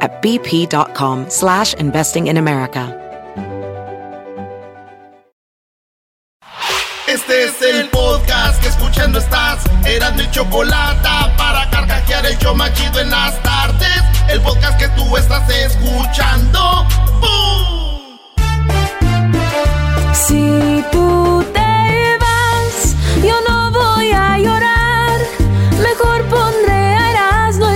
at bp.com slash investing in America. Este es el podcast que escuchando estás. Eran mi chocolate para carcajear el machido en las tardes. El podcast que tú estás escuchando. ¡Bum! Si tú te vas, yo no voy a llorar.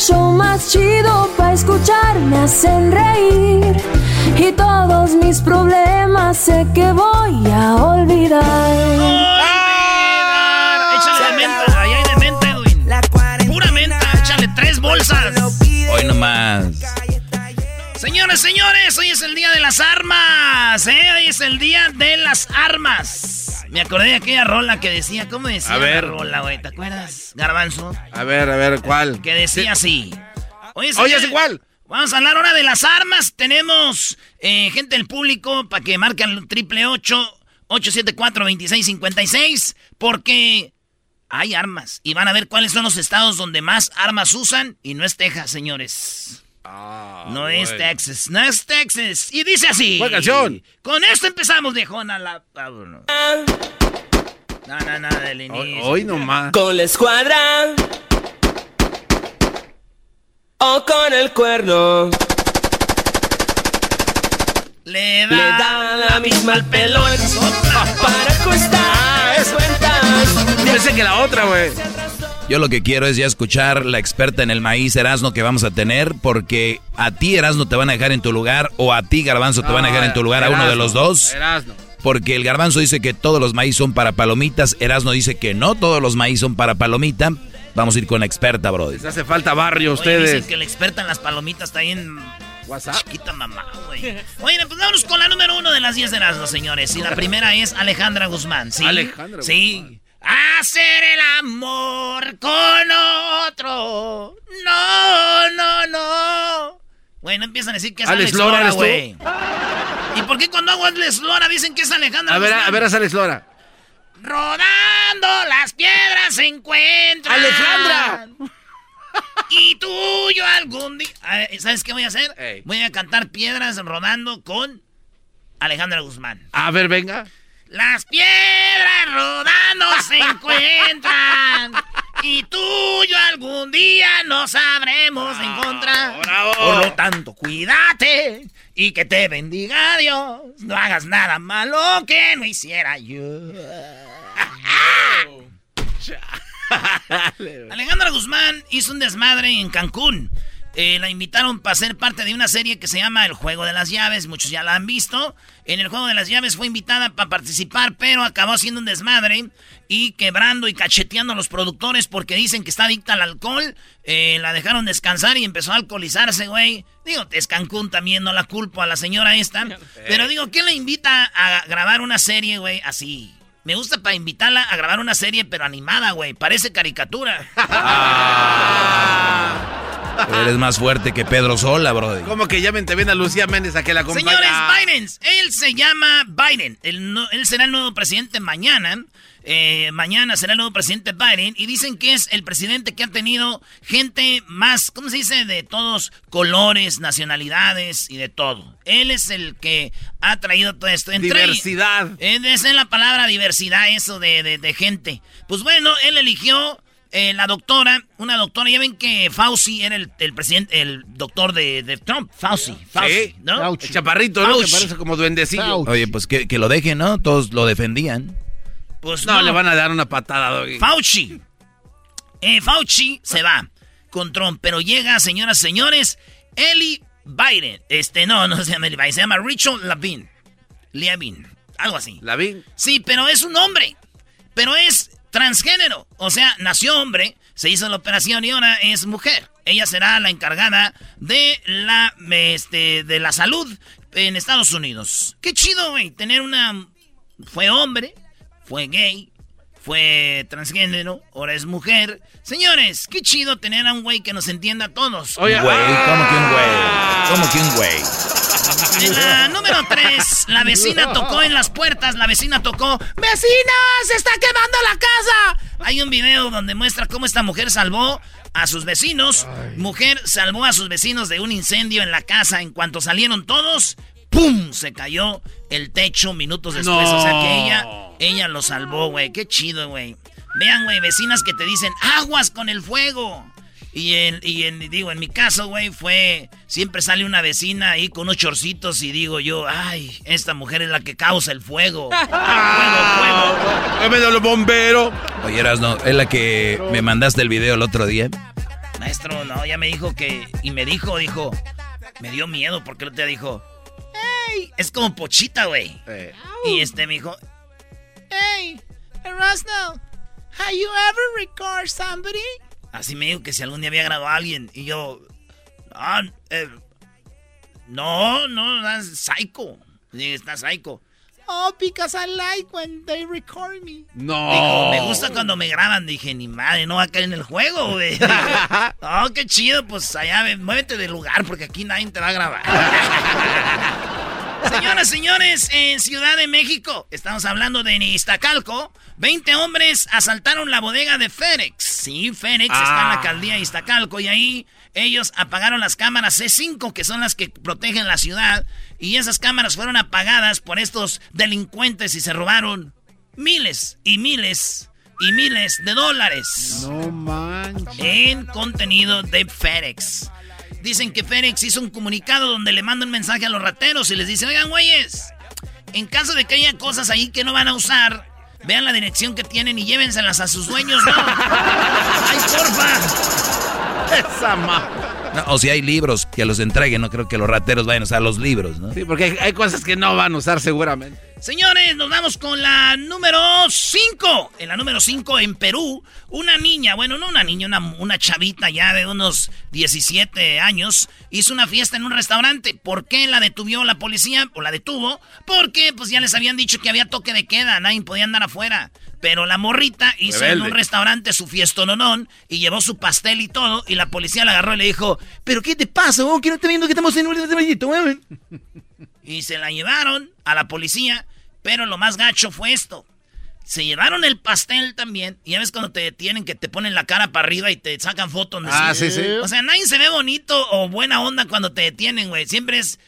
Show más chido para escuchar. Me hacen reír y todos mis problemas sé que voy a olvidar. Échale de menta, ahí hay de menta, Edwin. Pura menta, échale tres bolsas. Hoy nomás. Señores, señores, hoy es el día de las armas, ¿eh? Hoy es el día de las armas. Me acordé de aquella rola que decía, ¿cómo decía A ver. la rola, güey? ¿Te acuerdas? Garbanzo. A ver, a ver, ¿cuál? Que decía así. Hoy es el Oye, ¿es igual? Vamos a hablar ahora de las armas. Tenemos eh, gente del público para que marquen triple ocho 874 2656 porque hay armas y van a ver cuáles son los estados donde más armas usan y no es Texas, señores. No es Texas, no es Texas. Y dice así. Buena canción. Con esto empezamos, viejona. La... vámonos. No, no, no, del inicio. Hoy nomás. Con la escuadra o con el cuerno. Le da, Le da la misma al pelón para costar cuentas. Pensé que la otra, güey. Yo lo que quiero es ya escuchar la experta en el maíz Erasno que vamos a tener, porque a ti Erasno te van a dejar en tu lugar, o a ti Garbanzo te van a dejar en tu lugar, a uno de los dos. Erasno. Porque el Garbanzo dice que todos los maíz son para palomitas, Erasno dice que no todos los maíz son para palomita. Vamos a ir con la experta, brother. Les hace falta barrio a Oye, ustedes. dicen que la experta en las palomitas está bien WhatsApp. chiquita mamá, güey. Oye, pues vámonos con la número uno de las 10 de señores. Y la primera es Alejandra Guzmán, ¿sí? Alejandra Sí. Hacer el amor con otro. No, no, no. Güey, no empiezan a decir que es Alex Alex, Lora. ¿Y por qué cuando hago Alex Lora dicen que es Alejandra A ver, Guzmán? a ver, a Alex Lora. Rodando las piedras se encuentran. ¡Alejandra! Y tú yo algún día. ¿Sabes qué voy a hacer? Ey. Voy a cantar piedras rodando con Alejandra Guzmán. A ver, venga. Las piedras rodando se encuentran. Y tú yo algún día nos sabremos encontrar. bravo. Por lo tanto, cuídate y que te bendiga Dios. No hagas nada malo que no hiciera yo. Alejandra Guzmán hizo un desmadre en Cancún. Eh, la invitaron para ser parte de una serie que se llama El Juego de las Llaves. Muchos ya la han visto. En El Juego de las Llaves fue invitada para participar, pero acabó haciendo un desmadre y quebrando y cacheteando a los productores porque dicen que está adicta al alcohol. Eh, la dejaron descansar y empezó a alcoholizarse, güey. Digo, es Cancún también, no la culpo a la señora esta. Pero digo, ¿quién la invita a grabar una serie, güey, así? Me gusta para invitarla a grabar una serie, pero animada, güey. Parece caricatura. Eres más fuerte que Pedro Sola, brody. ¿Cómo que llamen también a Lucía Méndez a que la acompañe? Señores. Biden, él se llama Biden. Él, no- él será el nuevo presidente mañana. Eh, mañana será el nuevo presidente Biden. Y dicen que es el presidente que ha tenido gente más, ¿cómo se dice? De todos colores, nacionalidades y de todo. Él es el que ha traído todo esto. Entre- Diversidad. Eh, Esa es la palabra diversidad, eso de, de- de gente. Pues bueno, él eligió eh, la doctora, una doctora. Ya ven que Fauci era el, el presidente, el doctor de, de Trump. Fauci, Fauci, Sí. ¿no? El chaparrito, ¿no? Que Fauci. parece como duendecillo. Oye, pues que, que lo dejen, ¿no? Todos lo defendían. Pues No, le van a dar una patada, Doggy. Fauci. Eh, Fauci se va con Trump, pero llega, señoras y señores, Eli Biden. Este, no, no se llama Eli Biden, se llama Richard Levin. Levin, algo así. ¿La vi? Sí, pero es un hombre. Pero es transgénero. O sea, nació hombre, se hizo la operación y ahora es mujer. Ella será la encargada de la, este, de la salud en Estados Unidos. Qué chido, güey, tener una... Fue hombre, fue gay, fue transgénero, ahora es mujer. Señores, qué chido tener a un güey que nos entienda a todos. Oye, Güey, ¿cómo que un güey? Ah. ¿Cómo que un güey? En la número 3, la vecina tocó en las puertas, la vecina tocó, ¡Vecina, se está quemando la casa! Hay un video donde muestra cómo esta mujer salvó a sus vecinos. Mujer salvó a sus vecinos de un incendio en la casa. En cuanto salieron todos, ¡pum! Se cayó el techo minutos después. No. O sea que ella, ella lo salvó, güey. Qué chido, güey. Vean, güey, vecinas que te dicen, aguas con el fuego. Y en, y en, digo, en mi caso, güey, fue. Siempre sale una vecina ahí con unos chorcitos y digo yo, ay, esta mujer es la que causa el fuego. fuego, fuego. ¡Dame de los bomberos! Oye, Erasno, es la que me mandaste el video el otro día. Maestro, no, ya me dijo que. Y me dijo, dijo. Me dio miedo porque el otro día dijo. ¡Ey! Es como pochita, güey. Eh, Y este me dijo. ¡Hey! Erasno, have you ever record somebody? Así me dijo que si algún día había grabado a alguien. Y yo. Ah, eh, no, no, that's psycho. Sí, está psycho. Oh, because I like when they record me. No. Dijo, me gusta cuando me graban. Dije, ni madre, no va a caer en el juego, güey. Digo, oh, qué chido, pues allá, ve, muévete del lugar porque aquí nadie te va a grabar. Señoras, señores, en Ciudad de México, estamos hablando de Iztacalco, 20 hombres asaltaron la bodega de FedEx. Sí, FedEx está en la Ah. alcaldía de Iztacalco y ahí ellos apagaron las cámaras C5, que son las que protegen la ciudad, y esas cámaras fueron apagadas por estos delincuentes y se robaron miles y miles y miles de dólares No manches. en contenido de FedEx. Dicen que FedEx hizo un comunicado donde le manda un mensaje a los rateros y les dice, oigan, güeyes, en caso de que haya cosas ahí que no van a usar, vean la dirección que tienen y llévenselas a sus dueños, ¿no? ¡Ay, porfa! Esa ma. No, o si hay libros que los entreguen, no creo que los rateros vayan a usar los libros, ¿no? Sí, porque hay, hay cosas que no van a usar seguramente. Señores, nos vamos con la número 5. En la número 5, en Perú, una niña, bueno, no una niña, una, una chavita ya de unos 17 años, hizo una fiesta en un restaurante. ¿Por qué la detuvo la policía? O la detuvo. Porque pues ya les habían dicho que había toque de queda, nadie podía andar afuera. Pero la morrita hizo en un restaurante su fiestononón y llevó su pastel y todo. Y la policía la agarró y le dijo: ¿Pero qué te pasa? Oh, que no te viendo que estamos en un restaurante, weón?" Y se la llevaron a la policía. Pero lo más gacho fue esto. Se llevaron el pastel también. Y ya ves cuando te detienen que te ponen la cara para arriba y te sacan fotos. Ah, sí, sí. O sea, nadie se ve bonito o buena onda cuando te detienen, güey. Siempre es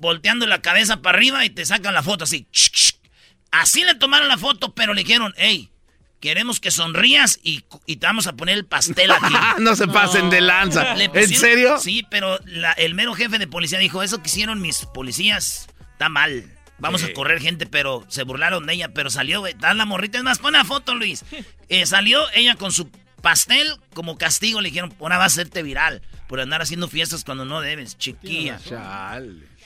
volteando la cabeza para arriba y te sacan la foto así. Así le tomaron la foto, pero le dijeron, hey, queremos que sonrías y, y te vamos a poner el pastel aquí. no se pasen de lanza. Le ¿En serio? Sí, pero la- el mero jefe de policía dijo, eso que hicieron mis policías está mal. Vamos Sí. a correr gente, pero se burlaron de ella, pero salió, güey. Dan la morrita. Es más, pon la foto, Luis. Eh, salió ella con su pastel como castigo. Le dijeron, ahora va a hacerte viral por andar haciendo fiestas cuando no debes, chiquilla.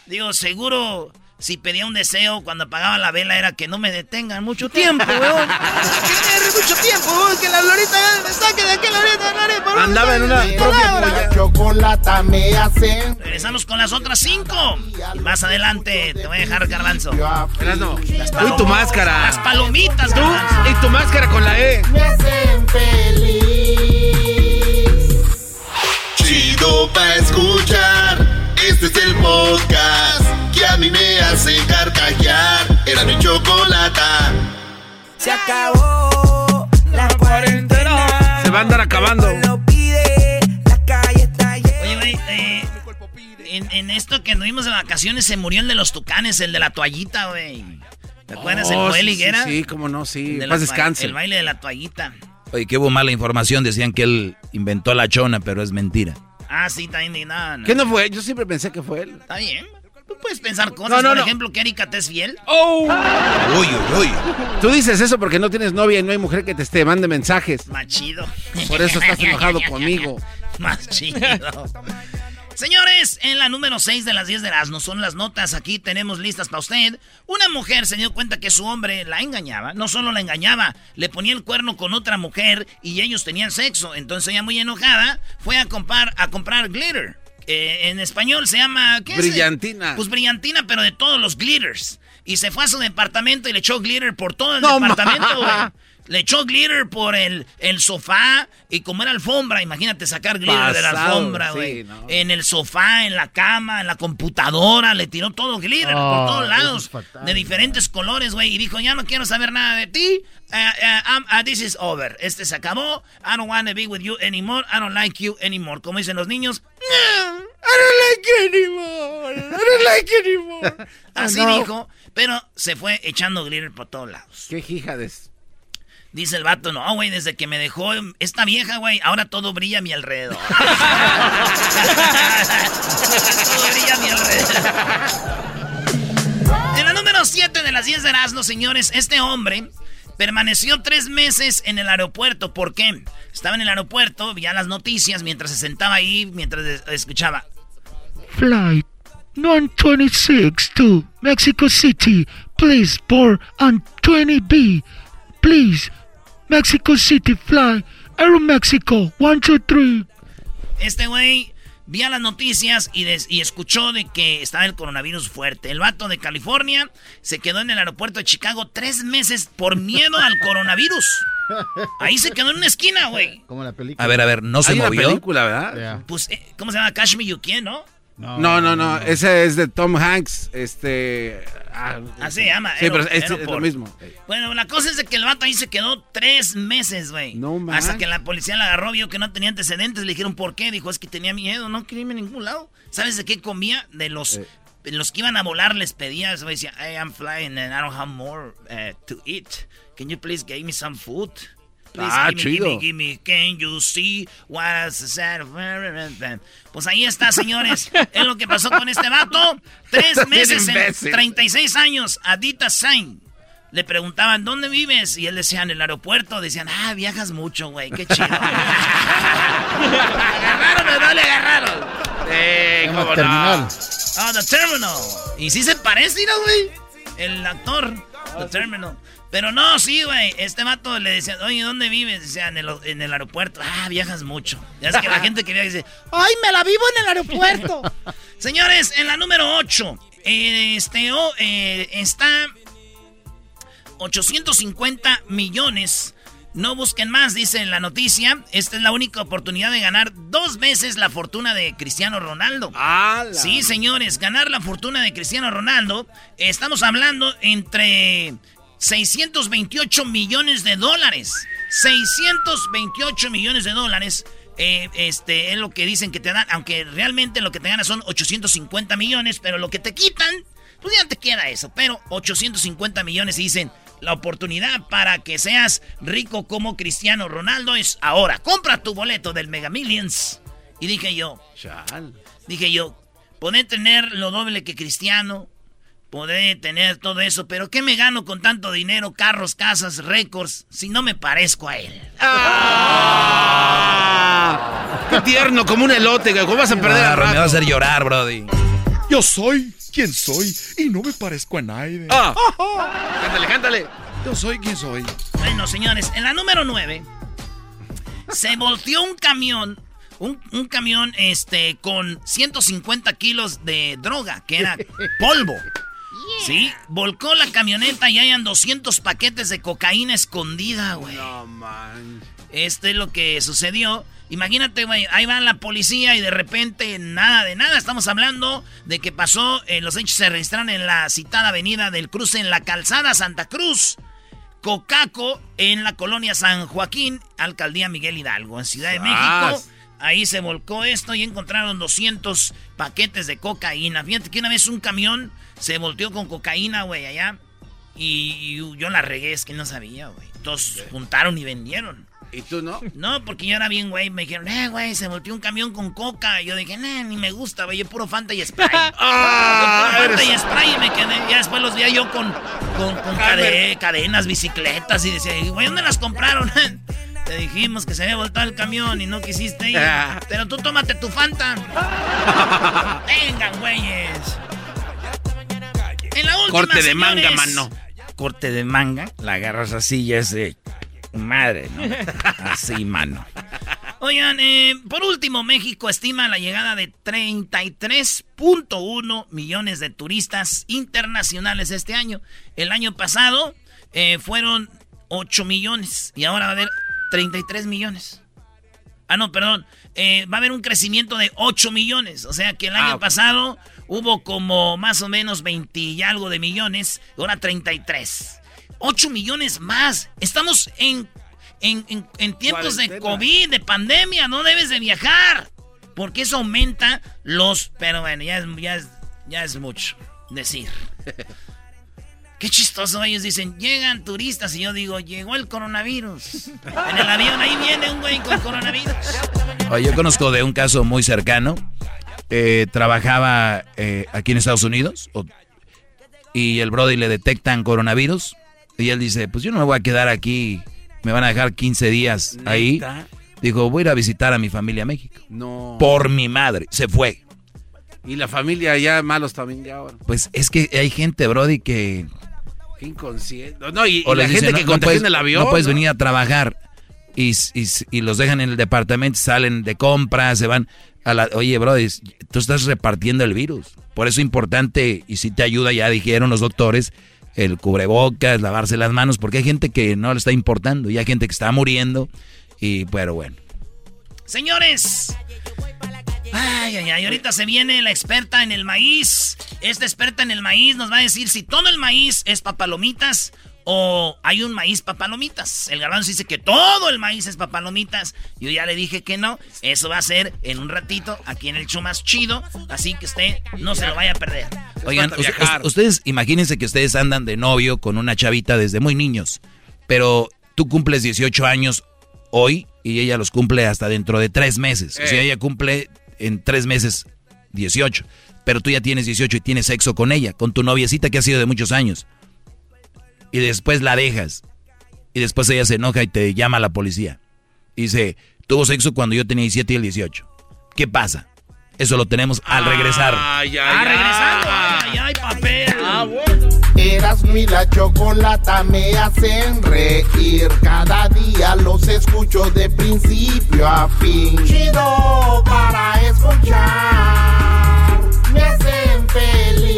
Digo, seguro si pedía un deseo cuando apagaba la vela era que no me detengan mucho tiempo, weón. que mucho tiempo, weón, que la lorita me saque de aquí, lorita, lorita. Andaba en una propia chocolata me hace. Regresamos con las otras cinco. Y más adelante te voy a dejar garbanzo. Uy, tu máscara. Las palomitas, tú. Y tu máscara con la E. Me hacen feliz. Chido pa' escuchar. Este es el podcast hace carcajear. Era mi chocolata. Se acabó la cuarentena. Se va a andar acabando. Oye, güey, eh, en, en esto que nos vimos de vacaciones se murió el de los tucanes, el de la toallita, güey. ¿Te acuerdas? Oh, el Joel Higuera. Sí, sí, cómo no, sí. El de Más descanse. El baile de la toallita. Oye, que hubo mala información. Decían que él inventó la chona, pero es mentira. Ah, sí, está indignado. ¿Qué no fue? Yo siempre pensé que fue él. Está bien. Tú puedes pensar cosas, No, no, por no. ejemplo, que Erika te es fiel. ¡Oh! Uy, uy, uy. Tú dices eso porque no tienes novia y no hay mujer que te esté, mande mensajes. Más chido. Por eso estás enojado conmigo. Más chido. Señores, en la número 6 de las 10 de Erasmo son las notas. Aquí tenemos listas para usted. Una mujer se dio cuenta que su hombre la engañaba. No solo la engañaba, le ponía el cuerno con otra mujer y ellos tenían sexo. Entonces ella muy enojada fue a comprar, a comprar glitter. Eh, en español se llama... ¿qué es? Brillantina. Pues brillantina, pero de todos los glitters. Y se fue a su departamento y le echó glitter por todo el No, departamento, güey. Le echó glitter por el, el sofá y como era alfombra, imagínate sacar glitter de la alfombra, sí, güey. no. En el sofá, en la cama, en la computadora, le tiró todo glitter por todos lados. de diferentes colores, güey. Y dijo, ya no quiero saber nada de ti. Uh, uh, uh, this is over. Este se acabó. I don't want to be with you anymore. I don't like you anymore. Como dicen los niños. "No, I don't like you anymore. I don't like you anymore. Así no. dijo. Pero se fue echando glitter por todos lados. Qué hijades. Dice el vato, no, güey, desde que me dejó esta vieja, güey, ahora todo brilla a mi alrededor. todo brilla a mi alrededor. En la número 7 de las 10 de Erasmo, señores, este hombre permaneció tres meses en el aeropuerto. ¿Por qué? Estaba en el aeropuerto, veía las noticias mientras se sentaba ahí, mientras es- escuchaba. Flight 126 to Mexico City. Please board on 20B. Please. Mexico City fly. Aeromexico 123. Este güey vio las noticias y, des- y escuchó de que estaba el coronavirus fuerte. El vato de California se quedó en el aeropuerto de Chicago tres meses por miedo al coronavirus. Ahí se quedó en una esquina, güey. Como la película. A ver, a ver, ¿no se Hay una movió? película, ¿verdad? Ya. Pues, eh, ¿cómo se llama? Cash Me You Can, ¿no? No, no, no. Ese es de Tom Hanks. Este. ah, Así se llama. Sí, pero Aero- es, es lo mismo. Bueno, la cosa es de que el vato ahí se quedó tres meses, güey. No man. Hasta que la policía la agarró, vio que no tenía antecedentes, le dijeron por qué. Dijo, es que tenía miedo, no quería irme a ningún lado. ¿Sabes de qué comía? De los, Eh. los que iban a volar les pedía, güey, decía, hey, I'm flying and I don't have more uh, to eat. Can you please give me some food? Please Ah, give me, give me, chido. give me, can you see what's the sad- Pues ahí está, señores. es lo que pasó con este vato. Tres meses en imbécil. 36 años. Adita Sain. Le preguntaban, ¿dónde vives? Y él decía, en el aeropuerto. Decían, ah, viajas mucho, güey, qué chido. ¿Le agarraron o no le agarraron? Eh, Llama cómo terminal. no. Ah, The Terminal. Y sí se parece, ¿no, güey? El actor, The Terminal. Pero no, sí, güey. Este vato le decía, oye, ¿dónde vives? Decía, en el, en el aeropuerto. Ah, viajas mucho. Ya es que la gente que viaja dice, ¡ay, me la vivo en el aeropuerto! Señores, en la número 8, este, oh, eh, está 850 millones. No busquen más, dice en la noticia. Esta es la única oportunidad de ganar dos veces la fortuna de Cristiano Ronaldo. ¡Ala! Sí, señores, ganar la fortuna de Cristiano Ronaldo. Estamos hablando entre 628 millones de dólares. 628 millones de dólares. eh, este es lo que dicen que te dan, aunque realmente lo que te ganas son 850 millones, pero lo que te quitan, pues ya te queda eso. Pero 850 millones y dicen, la oportunidad para que seas rico como Cristiano Ronaldo es ahora. Compra tu boleto del Mega Millions. Y dije yo, Chal. Dije yo, podré tener lo doble que Cristiano, podré tener todo eso, pero ¿qué me gano con tanto dinero, carros, casas, récords, si no me parezco a él? ¡Ah! ¡Qué tierno! Como un elote. ¿Cómo vas a perder Ah, al me va a hacer llorar, Brody. Yo soy quien soy y no me parezco a nadie. ¡Ah! Cántale, cántale. Yo soy quien soy. Bueno, señores, en la número 9 se volteó un camión, un, un camión este, con 150 kilos de droga, que era polvo. Sí, volcó la camioneta y hayan 200 paquetes de cocaína escondida, güey. No, man. Este es lo que sucedió. Imagínate, güey, ahí va la policía y de repente nada de nada. Estamos hablando de que pasó, eh, los hechos se registraron en la citada avenida del cruce en la calzada Santa Cruz. Cocaco en la colonia San Joaquín, alcaldía Miguel Hidalgo, en Ciudad de México. Ahí se volcó esto y encontraron 200 paquetes de cocaína. Fíjate que una vez un camión se volteó con cocaína, güey, allá. Y, yo la regué, es que no sabía, güey. Entonces juntaron y vendieron. ¿Y tú no? No, porque yo era bien, güey. Me dijeron, eh, güey, se volteó un camión con coca. Y yo dije, nah, ni me gusta, güey. Yo puro Fanta y Spray. Ah, puro Fanta eres- y Spray y me quedé. Ya después los veía yo con, con, con cade- cadenas, bicicletas. Y decía, güey, ¿dónde las compraron? Te dijimos que se había voltado el camión y no quisiste ir. Pero tú tómate tu Fanta. Vengan, güeyes. En la última, Corte de manga, mano. Corte de manga, la agarras así y es de madre, ¿no? Así, mano. Oigan, eh, por último, México estima la llegada de 33.1 millones de turistas internacionales este año. El año pasado eh, fueron 8 millones y ahora va a haber 33 millones. Ah, no, perdón. Eh, va a haber un crecimiento de 8 millones. O sea que el año Ah, ok. pasado hubo como más o menos 20 y algo de millones. Ahora 33. 8 millones más. Estamos en, en, en- en tiempos de. COVID, de pandemia. No debes de viajar. Porque eso aumenta los... Pero bueno, ya es, ya es, ya es mucho decir. Qué chistoso, ellos dicen, llegan turistas y yo digo, llegó el coronavirus. En el avión ahí viene un güey con coronavirus. Oye, yo conozco de un caso muy cercano. Eh, trabajaba eh, aquí en Estados Unidos y el Brody le detectan coronavirus y él dice, pues yo no me voy a quedar aquí, me van a dejar 15 días ahí. Dijo, voy a ir a visitar a mi familia a México. No. Por mi madre, se fue. Y la familia ya malos también ya ahora. Pues es que hay gente, Brody, que... Qué inconsciente. No, y, y o la gente dicen, que no, no contagia puedes, en el avión. no puedes ¿no? venir a trabajar y, y- y los dejan en el departamento, salen de compras, se van a la... Oye, Brody, tú estás repartiendo el virus. Por eso es importante, y si te ayuda, ya dijeron los doctores, el cubrebocas, lavarse las manos, porque hay gente que no le está importando y hay gente que está muriendo y pero bueno. Señores. Ay, ay, ay, ahorita se viene la experta en el maíz. Esta experta en el maíz nos va a decir si todo el maíz es papalomitas o hay un maíz papalomitas. El garbanzo dice que todo el maíz es papalomitas. Yo ya le dije que no. Eso va a ser en un ratito aquí en el show más chido. Así que usted no se lo vaya a perder. Oigan, ustedes imagínense que ustedes andan de novio con una chavita desde muy niños, pero tú cumples 18 años hoy y ella los cumple hasta dentro de tres meses. O sea, Eh. ella cumple en tres meses 18, pero tú ya tienes 18 y tienes sexo con ella, con tu noviecita que ha sido de muchos años. Y después la dejas. Y después ella se enoja y te llama a la policía. Y dice, tuvo sexo cuando yo tenía 17 y el 18. ¿Qué pasa? Eso lo tenemos al regresar. Ay, ay, Ah, ay. regresando. Ay, ay, ay, papel. Mi la chocolata me hacen reír. Cada día los escucho de principio a fin. Chido para escuchar. Me hacen feliz.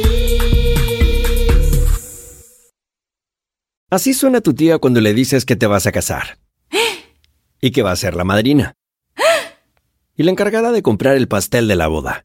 Así suena tu tía cuando le dices que te vas a casar. Y que va a ser la madrina. Y la encargada de comprar el pastel de la boda.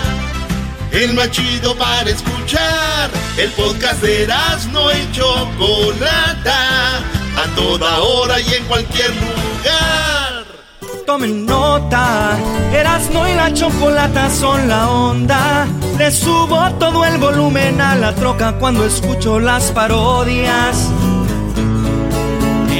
El más chido para escuchar. El podcast de no y Chocolata. A toda hora y en cualquier lugar. Tomen nota, Erasmo y la chocolata son la onda. Le subo todo el volumen a la troca cuando escucho las parodias.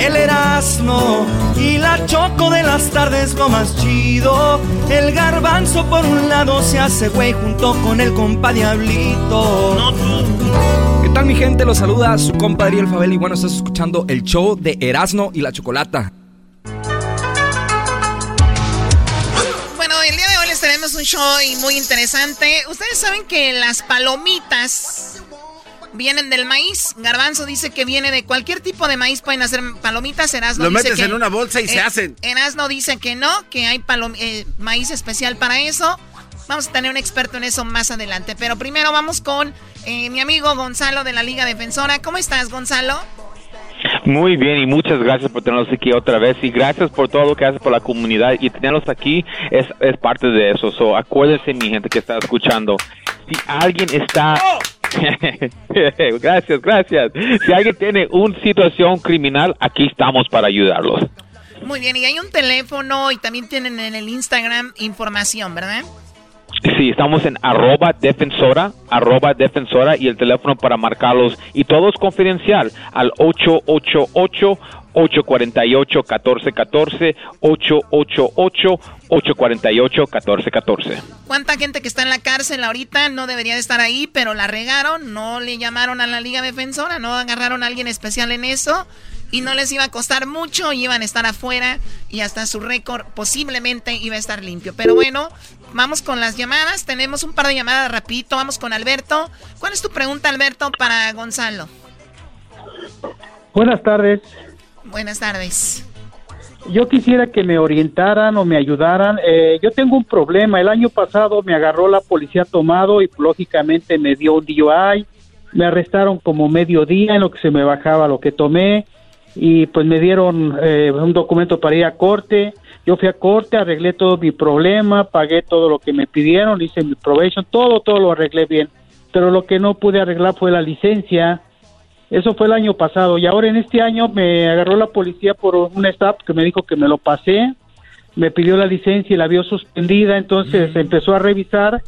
El Erasmo y la choco de las tardes lo más chido. El garbanzo por un lado se hace güey junto con el compa Diablito. ¿Qué tal mi gente? Los saluda su compadre El Fabel y bueno, estás escuchando el show de Erasmo y la Chocolata. Bueno, el día de hoy les tenemos un show muy interesante. Ustedes saben que las palomitas vienen del maíz. Garbanzo dice que viene de cualquier tipo de maíz, pueden hacer palomitas. Erasno Lo dice metes que, en una bolsa y se eh, hacen. Erasno dice que no, que hay palom- eh, maíz especial para eso. Vamos a tener un experto en eso más adelante. Pero primero vamos con eh, mi amigo Gonzalo de la Liga Defensora. ¿Cómo estás, Gonzalo? Muy bien y muchas gracias por tenerlos aquí otra vez y gracias por todo lo que haces por la comunidad y tenerlos aquí es, es parte de eso. So, acuérdense mi gente que está escuchando, si alguien está... gracias, gracias. Si alguien tiene una situación criminal, aquí estamos para ayudarlos. Muy bien, y hay un teléfono y también tienen en el Instagram información, ¿verdad? Sí, estamos en arroba defensora, arroba defensora y el teléfono para marcarlos y todo es confidencial al 888-848-1414, 888-848-1414. ¿Cuánta gente que está en la cárcel ahorita no debería de estar ahí, pero la regaron? No le llamaron a la Liga Defensora, no agarraron a alguien especial en eso y no les iba a costar mucho, iban a estar afuera y hasta su récord posiblemente iba a estar limpio. Pero bueno, vamos con las llamadas. Tenemos un par de llamadas rapidito. Vamos con Alberto. ¿Cuál es tu pregunta, Alberto, para Gonzalo? Buenas tardes. Buenas tardes. Yo quisiera que me orientaran o me ayudaran. Eh, yo tengo un problema. El año pasado me agarró la policía tomado y lógicamente me dio un DUI. Me arrestaron como medio día en lo que se me bajaba lo que tomé y pues me dieron eh, un documento para ir a corte. Yo fui a corte, arreglé todo mi problema, pagué todo lo que me pidieron, hice mi probation, todo, todo lo arreglé bien. Pero lo que no pude arreglar fue la licencia. Eso fue el año pasado y ahora en este año me agarró la policía por un stop que me dijo que me lo pasé, me pidió la licencia y la vio suspendida, entonces empezó a revisar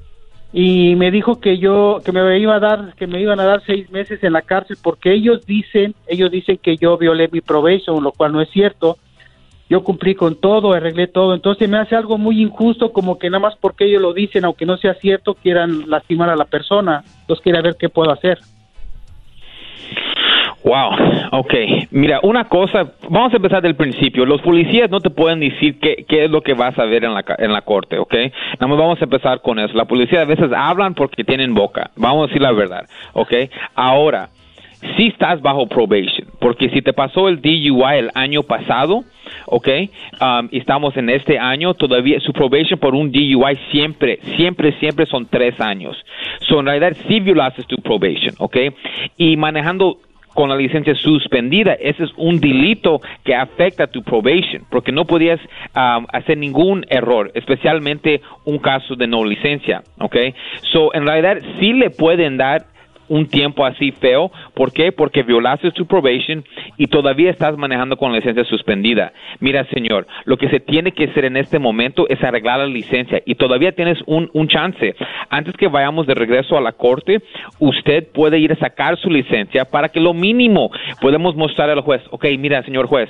y me dijo que yo que me iba a dar que me iban a dar seis meses en la cárcel porque ellos dicen ellos dicen que yo violé mi probation, lo cual no es cierto. Yo cumplí con todo, arreglé todo, entonces me hace algo muy injusto como que nada más porque ellos lo dicen, aunque no sea cierto, quieran lastimar a la persona. Entonces quiero ver qué puedo hacer. Wow, ok. Mira, una cosa, vamos a empezar del principio. Los policías no te pueden decir qué, qué es lo que vas a ver en la, en la corte, ok. Nada más vamos a empezar con eso. La policía a veces hablan porque tienen boca. Vamos a decir la verdad, ok. Ahora, si estás bajo probation, porque si te pasó el DUI el año pasado, ok, um, estamos en este año, todavía su probation por un DUI siempre, siempre, siempre son tres años. So, en realidad, sí violaste tu probation, ok, y manejando con la licencia suspendida, ese es un delito que afecta tu probation, porque no podías um, hacer ningún error, especialmente un caso de no licencia, ¿ok? So, en realidad, sí le pueden dar un tiempo así feo. ¿Por qué? Porque violaste tu probation y todavía estás manejando con la licencia suspendida. Mira, señor, lo que se tiene que hacer en este momento es arreglar la licencia y todavía tienes un, un chance. Antes que vayamos de regreso a la corte, usted puede ir a sacar su licencia para que lo mínimo podemos mostrar al juez. Ok, mira, señor juez,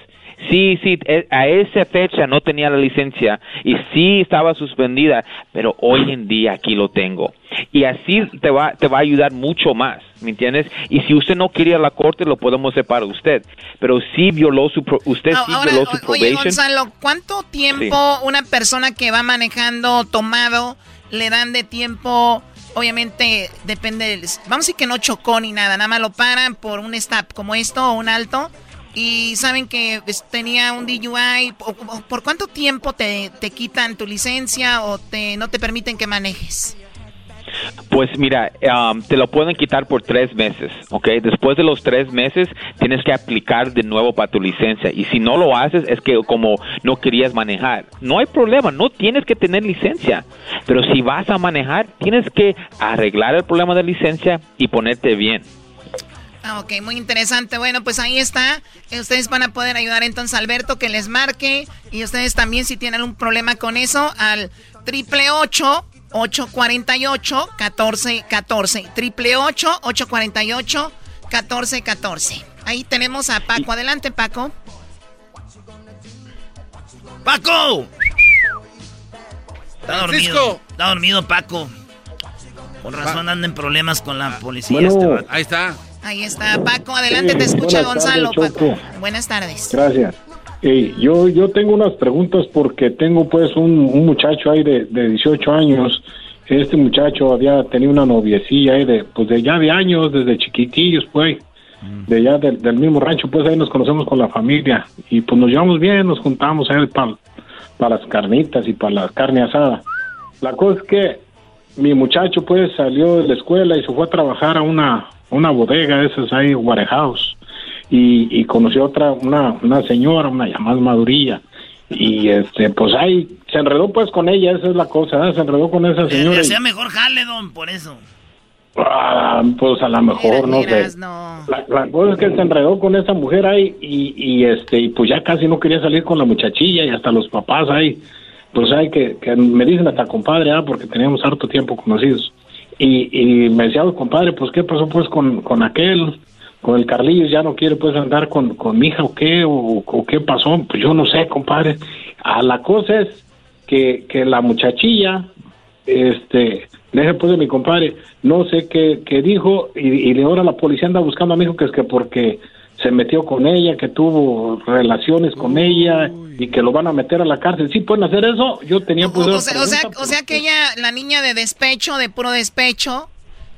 Sí, sí, e, a esa fecha no tenía la licencia y sí estaba suspendida, pero hoy en día aquí lo tengo. Y así te va, te va a ayudar mucho más, ¿me entiendes? Y si usted no quería la corte, lo podemos para usted. Pero sí violó su, usted sí violó su probation. Oye, Gonzalo, ¿cuánto tiempo una persona que va manejando tomado le dan de tiempo? Obviamente depende, vamos a decir que no chocó ni nada, nada más lo paran por un stop como esto o un alto y saben que pues, tenía un DUI, ¿por cuánto tiempo te, te quitan tu licencia o te, no te permiten que manejes? Pues mira, te lo pueden quitar por tres meses, ¿ok? Después de los tres meses tienes que aplicar de nuevo para tu licencia y si no lo haces es que como no querías manejar, no hay problema, no tienes que tener licencia, pero si vas a manejar tienes que arreglar el problema de licencia y ponerte bien. Ah, ok, muy interesante. Bueno, pues ahí está. Eh, ustedes van a poder ayudar entonces a Alberto que les marque. Y ustedes también, si tienen un problema con eso, al triple ocho 848 1414 triple ocho 848 1414 Ahí tenemos a Paco. Adelante, Paco. ¡Paco! Está dormido. Está dormido, Paco. Con razón andan en problemas con la policía. este ahí está. Ahí está, Paco. Adelante, te escucha Gonzalo, Paco. Buenas tardes. Gracias. yo, yo tengo unas preguntas porque tengo pues un, muchacho ahí de, de 18 años. Este muchacho había tenido una noviecilla ahí de, pues de ya de años, desde chiquitillos, pues, mm. de ya del mismo rancho, pues ahí nos conocemos con la familia y pues nos llevamos bien, nos juntamos ahí para para las carnitas y para la carne asada. La cosa es que mi muchacho pues salió de la escuela y se fue a trabajar a una una bodega, esas ahí, warehouse, y, y conoció otra, una, una señora, una llamada madurilla, y este, pues ahí se enredó pues con ella, esa es la cosa, ¿eh? se enredó con esa señora. Que sea mejor jale, don, por eso. Ah, pues a lo mejor, no sé. La, cosa es que se enredó con esa mujer ahí y, y este, y pues ya casi no quería salir con la muchachilla y hasta los papás ahí, pues hay que, que me dicen hasta compadre, ah, porque teníamos harto tiempo conocidos. Y, me decía, compadre, pues qué pasó pues con, con aquel, con el Carlillos, ya no quiere pues andar con, con mi hija o qué, o, qué pasó, pues yo no sé, compadre. A la cosa es que, que la muchachilla, este, deje pues de mi compadre, no sé qué, qué dijo, y, y ahora la policía anda buscando a mi hijo que es que porque se metió con ella, que tuvo relaciones con ella y que lo van a meter a la cárcel. ¿Sí pueden hacer eso? Yo tenía pues... O, sea, o, sea, que ella, la niña de despecho, de puro despecho,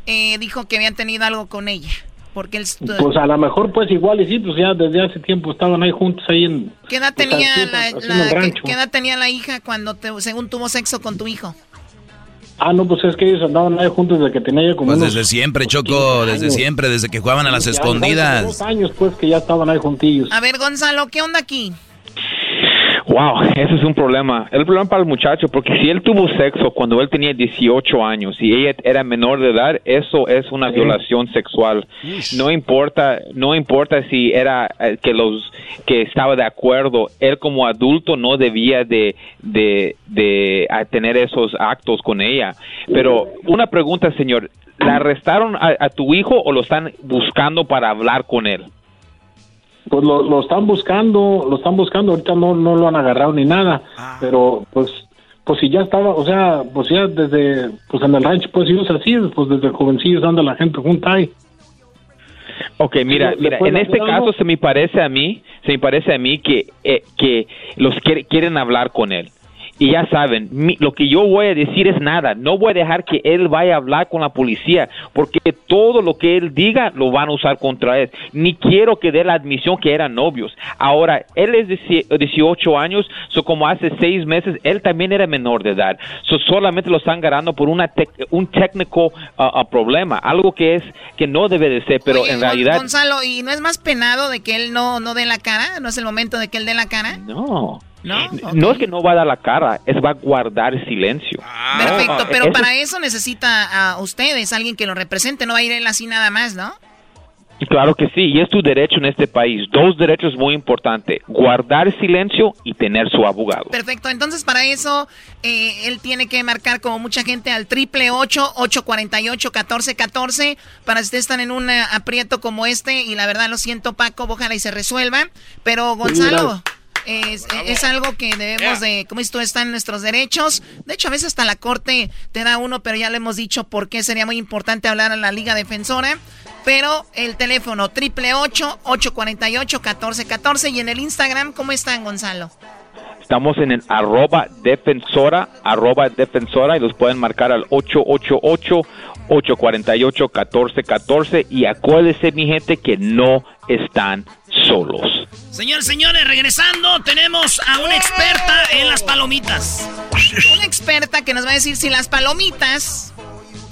eh, dijo que habían tenido algo con ella. Porque él... Pues a lo mejor pues igual y sí, pues ya desde hace tiempo estaban ahí juntos ahí en... ¿Qué edad tenía, la, ¿qué, edad tenía la hija cuando según tuvo sexo con tu hijo? Ah, no, pues es que ellos andaban ahí juntos desde que tenía como. Pues desde siempre, Choco, desde siempre, desde que jugaban a las escondidas. Dos años, pues, que ya estaban ahí juntillos. A ver, Gonzalo, ¿qué onda aquí? Wow, ese es un problema. El problema para el muchacho, porque si él tuvo sexo cuando él tenía 18 años y ella era menor de edad, eso es una violación sexual. No importa, no importa si era eh, que los que estaba de acuerdo, él como adulto no debía de, de, de tener esos actos con ella. Pero una pregunta, señor, ¿la arrestaron a tu hijo o lo están buscando para hablar con él? Pues lo, lo están buscando, lo están buscando, ahorita no, no lo han agarrado ni nada, ah. pero pues pues si ya estaba, o sea, pues ya desde, pues en el rancho, pues ellos así, pues desde jovencillos anda la gente junta ahí. Ok, mira, mira, en este caso se me parece a mí, se me parece a mí que, eh, que los quieren hablar con él y ya saben, lo que yo voy a decir es nada, no voy a dejar que él vaya a hablar con la policía, porque todo lo que él diga lo van a usar contra él. Ni quiero que dé la admisión que eran novios. Ahora, él es de 18 años, so como hace seis meses, él también era menor de edad. So solamente lo están ganando por una un técnico uh, uh, problema, algo que es que no debe de ser, pero en realidad... Gonzalo, ¿y no es más penado de que él no, no dé la cara? ¿No es el momento de que él dé la cara? No. ¿No? No es que no va a dar la cara, es va a guardar silencio. Perfecto, No, pero eso- para eso necesita a ustedes, alguien que lo represente, no va a ir él así nada más, ¿no? Claro que sí, y es tu derecho en este país. Dos derechos muy importantes, guardar silencio y tener su abogado. Perfecto, entonces para eso eh, él tiene que marcar como mucha gente al triple ocho ocho cuarenta y ocho catorce catorce para si ustedes están en un eh, aprieto como este y la verdad lo siento Paco, ojalá y se resuelva, pero Gonzalo... Es, es algo que debemos de, como dices tú, está en nuestros derechos. De hecho, a veces hasta la corte te da uno, pero ya le hemos dicho por qué sería muy importante hablar a la Liga Defensora. Pero el teléfono triple ocho ocho cuarenta y ocho catorce catorce y en el Instagram, ¿cómo están, Gonzalo? Estamos en el arroba defensora, arroba defensora y los pueden marcar al 888-848-1414 y acuérdense mi gente que no están solos. Señores, señores, regresando, tenemos a una experta en las palomitas. Una experta que nos va a decir si las palomitas,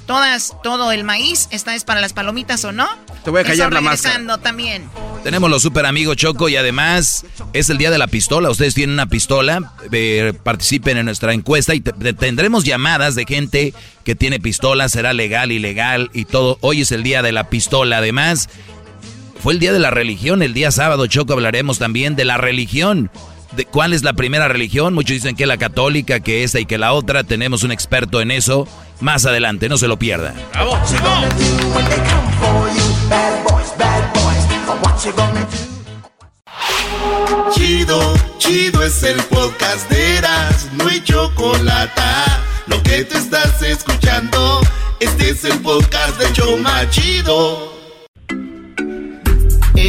todas, todo el maíz, está es para las palomitas o no. Te voy a callar Eso la máscara. regresando también. Tenemos los super amigos Choco y además es el día de la pistola. Ustedes tienen una pistola, eh, participen en nuestra encuesta y te- te- tendremos llamadas de gente que tiene pistola, será legal, ilegal y todo. Hoy es el día de la pistola. Además, fue el día de la religión. El día sábado, Choco, hablaremos también de la religión. De ¿Cuál es la primera religión? Muchos dicen que la católica, que esta y que la otra. Tenemos un experto en eso. Más adelante, no se lo pierda. Chido, chido es el podcast de Eras, no hay chocolate. Lo que te estás escuchando, este es el podcast de Choma Chido.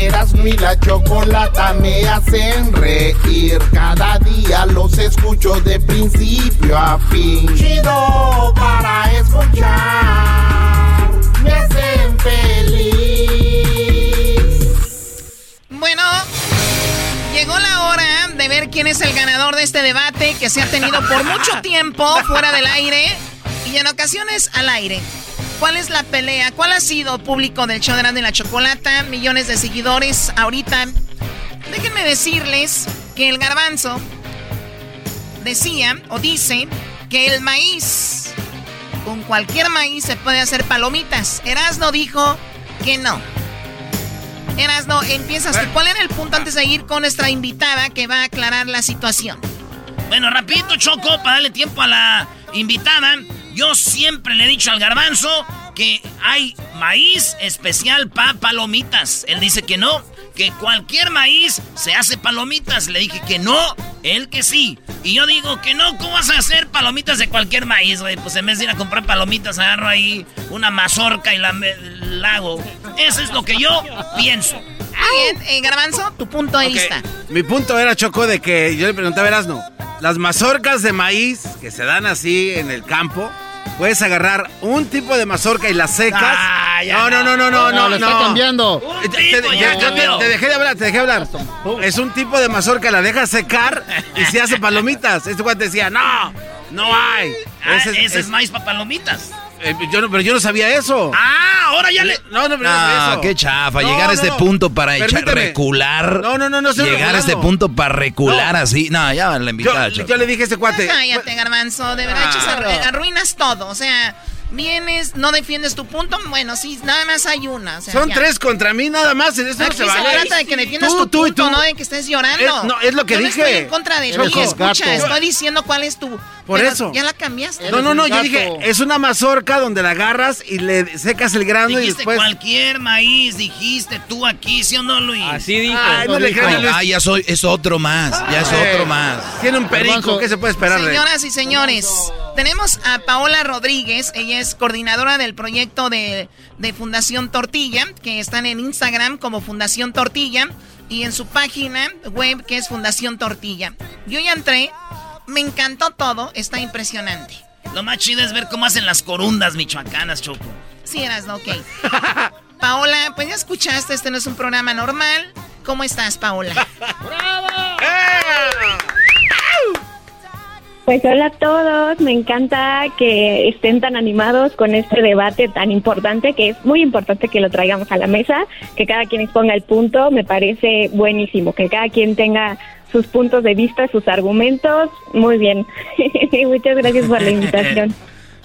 Eras mi la chocolata me hacen reír. Cada día los escucho de principio a fin. Chido para escuchar, me hacen feliz. Bueno, llegó la hora de ver quién es el ganador de este debate que se ha tenido por mucho tiempo fuera del aire y en ocasiones al aire. ¿Cuál es la pelea? ¿Cuál ha sido público del show de la Chocolata? Millones de seguidores ahorita. Déjenme decirles que el garbanzo decía o dice que el maíz, con cualquier maíz se puede hacer palomitas. Erasno dijo que no. Erasno, empiezas tú. ¿Cuál era el punto antes de ir con nuestra invitada que va a aclarar la situación? Bueno, rapidito, Choco, para darle tiempo a la invitada. Yo siempre le he dicho al garbanzo que hay maíz especial para palomitas. Él dice que no, que cualquier maíz se hace palomitas. Le dije que no, él que sí. Y yo digo que no, ¿cómo vas a hacer palomitas de cualquier maíz, güey? Pues en vez de ir a comprar palomitas, agarro ahí una mazorca y la, me- la hago. Eso es lo que yo pienso. Bien, eh, Garbanzo, tu punto de Ok, vista. Mi punto era, Choco, de que yo le preguntaba a Erasno, las mazorcas de maíz que se dan así en el campo, puedes agarrar un tipo de mazorca y las secas. Ah, no, no, no, no, no, No, no, lo no. cambiando. Te- te- tipo, ya- ya yo te, cambió. te dejé de hablar, te dejé de hablar. Es un tipo de mazorca, la dejas secar y se hace palomitas. Este güey te decía, no, no hay. Ah, Ese ese, es- es, es- maíz para palomitas. Eh, yo no, pero yo no sabía eso. Ah, ahora ya le... No, no, pero no No, sabía eso. qué chafa. No, llegar a este no. punto para echar recular. No, no, no, no Llegar a este punto para recular así. No, ya la invitada, Yo, le dije a ese cuate. Cállate, Garbanzo, de verdad, Ah. arruinas todo. O sea, vienes, no defiendes tu punto. Bueno, sí, nada más hay una. o sea, Son ya. tres contra mí nada más. Eso no se se, vale. trata de que defiendas Tú, tu tú punto, tú. no de que estés llorando. Es- no, es lo que Yo dije. No estoy en contra de ti, escucha, Gato. estoy diciendo cuál es tu... Por pero eso. Ya la cambiaste. No, no, no, yo dije, es una mazorca donde la agarras y le secas el grano y Dijiste después... cualquier maíz, dijiste tú aquí, ¿sí o no, Luis? Así dijo. Ay, no le Ay, creas, Luis. ah, ya soy, es otro más, ya es otro más. Tiene un perico. ¿qué se puede esperar? Señoras y señores, tenemos a Paola Rodríguez, ella es coordinadora del proyecto de, de Fundación Tortilla, que están en Instagram como Fundación Tortilla y en su página web que es Fundación Tortilla. Yo ya entré, me encantó todo, está impresionante. Lo más chido es ver cómo hacen las corundas michoacanas, Choco. Sí, eras, no, ok. Paola, pues ya escuchaste, este no es un programa normal. ¿Cómo estás, Paola? Pues hola a todos, me encanta que estén tan animados con este debate tan importante, que es muy importante que lo traigamos a la mesa, que cada quien exponga el punto, me parece buenísimo, que cada quien tenga sus puntos de vista, sus argumentos, muy bien. Muchas gracias por la invitación.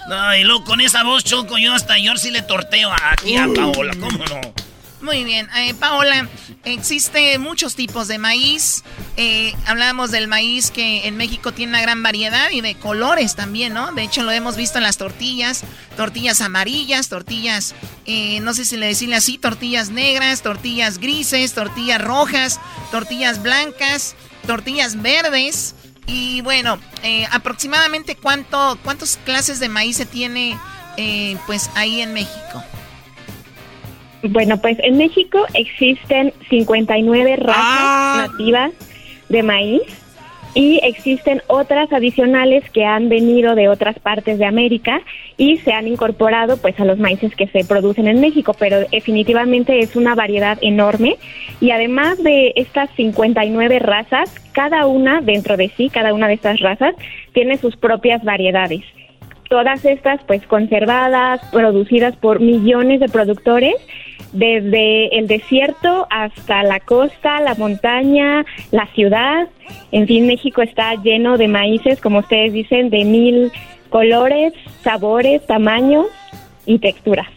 No, y luego con esa voz, Choco, yo hasta yo sí le torteo aquí a Paola, ¿cómo no? Muy bien, eh, Paola, existen muchos tipos de maíz. Eh, hablábamos del maíz que en México tiene una gran variedad y de colores también, ¿no? De hecho, lo hemos visto en las tortillas, tortillas amarillas, tortillas, eh, no sé si le decirle así, tortillas negras, tortillas grises, tortillas rojas, tortillas blancas, tortillas verdes. Y bueno, eh, aproximadamente cuánto, cuántas clases de maíz se tiene pues ahí en México. Bueno, pues en México existen 59 razas ah. nativas de maíz y existen otras adicionales que han venido de otras partes de América y se han incorporado pues a los maíces que se producen en México, pero definitivamente es una variedad enorme. Y además de estas 59 razas, cada una dentro de sí, cada una de estas razas tiene sus propias variedades. Todas estas pues conservadas, producidas por millones de productores, desde el desierto hasta la costa, la montaña, la ciudad. En fin, México está lleno de maíces, como ustedes dicen, de mil colores, sabores, tamaños y texturas.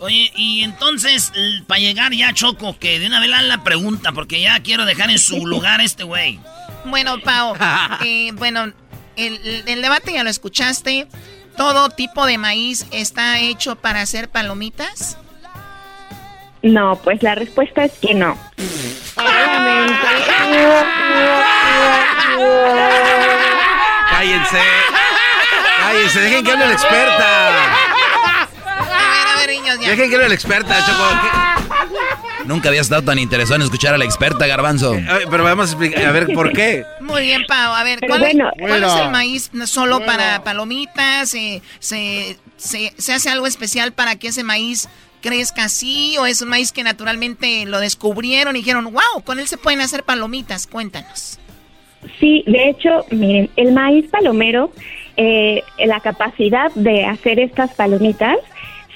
Oye, y entonces, para llegar ya, Choco, que de una vez la pregunta, porque ya quiero dejar en su lugar a este güey. Bueno, Pau, eh, bueno, el, el debate ya lo escuchaste. ¿Todo tipo de maíz está hecho para hacer palomitas? No, pues la respuesta es que no. Cállense. Cállense, dejen que hable la experta. A ver, niños, ya. Dejen que hable la experta, Choco. Nunca había estado tan interesado en escuchar a la experta, Garbanzo. Eh, pero vamos a explicar, a ver, ¿por qué? Muy bien, Pau. A ver, ¿cuál, es, el maíz solo para palomitas? ¿Se, se, se, hace algo especial para que ese maíz crezca así? ¿O es un maíz que naturalmente lo descubrieron y dijeron, wow, con él se pueden hacer palomitas? Cuéntanos. Sí, de hecho, miren, el maíz palomero, eh, la capacidad de hacer estas palomitas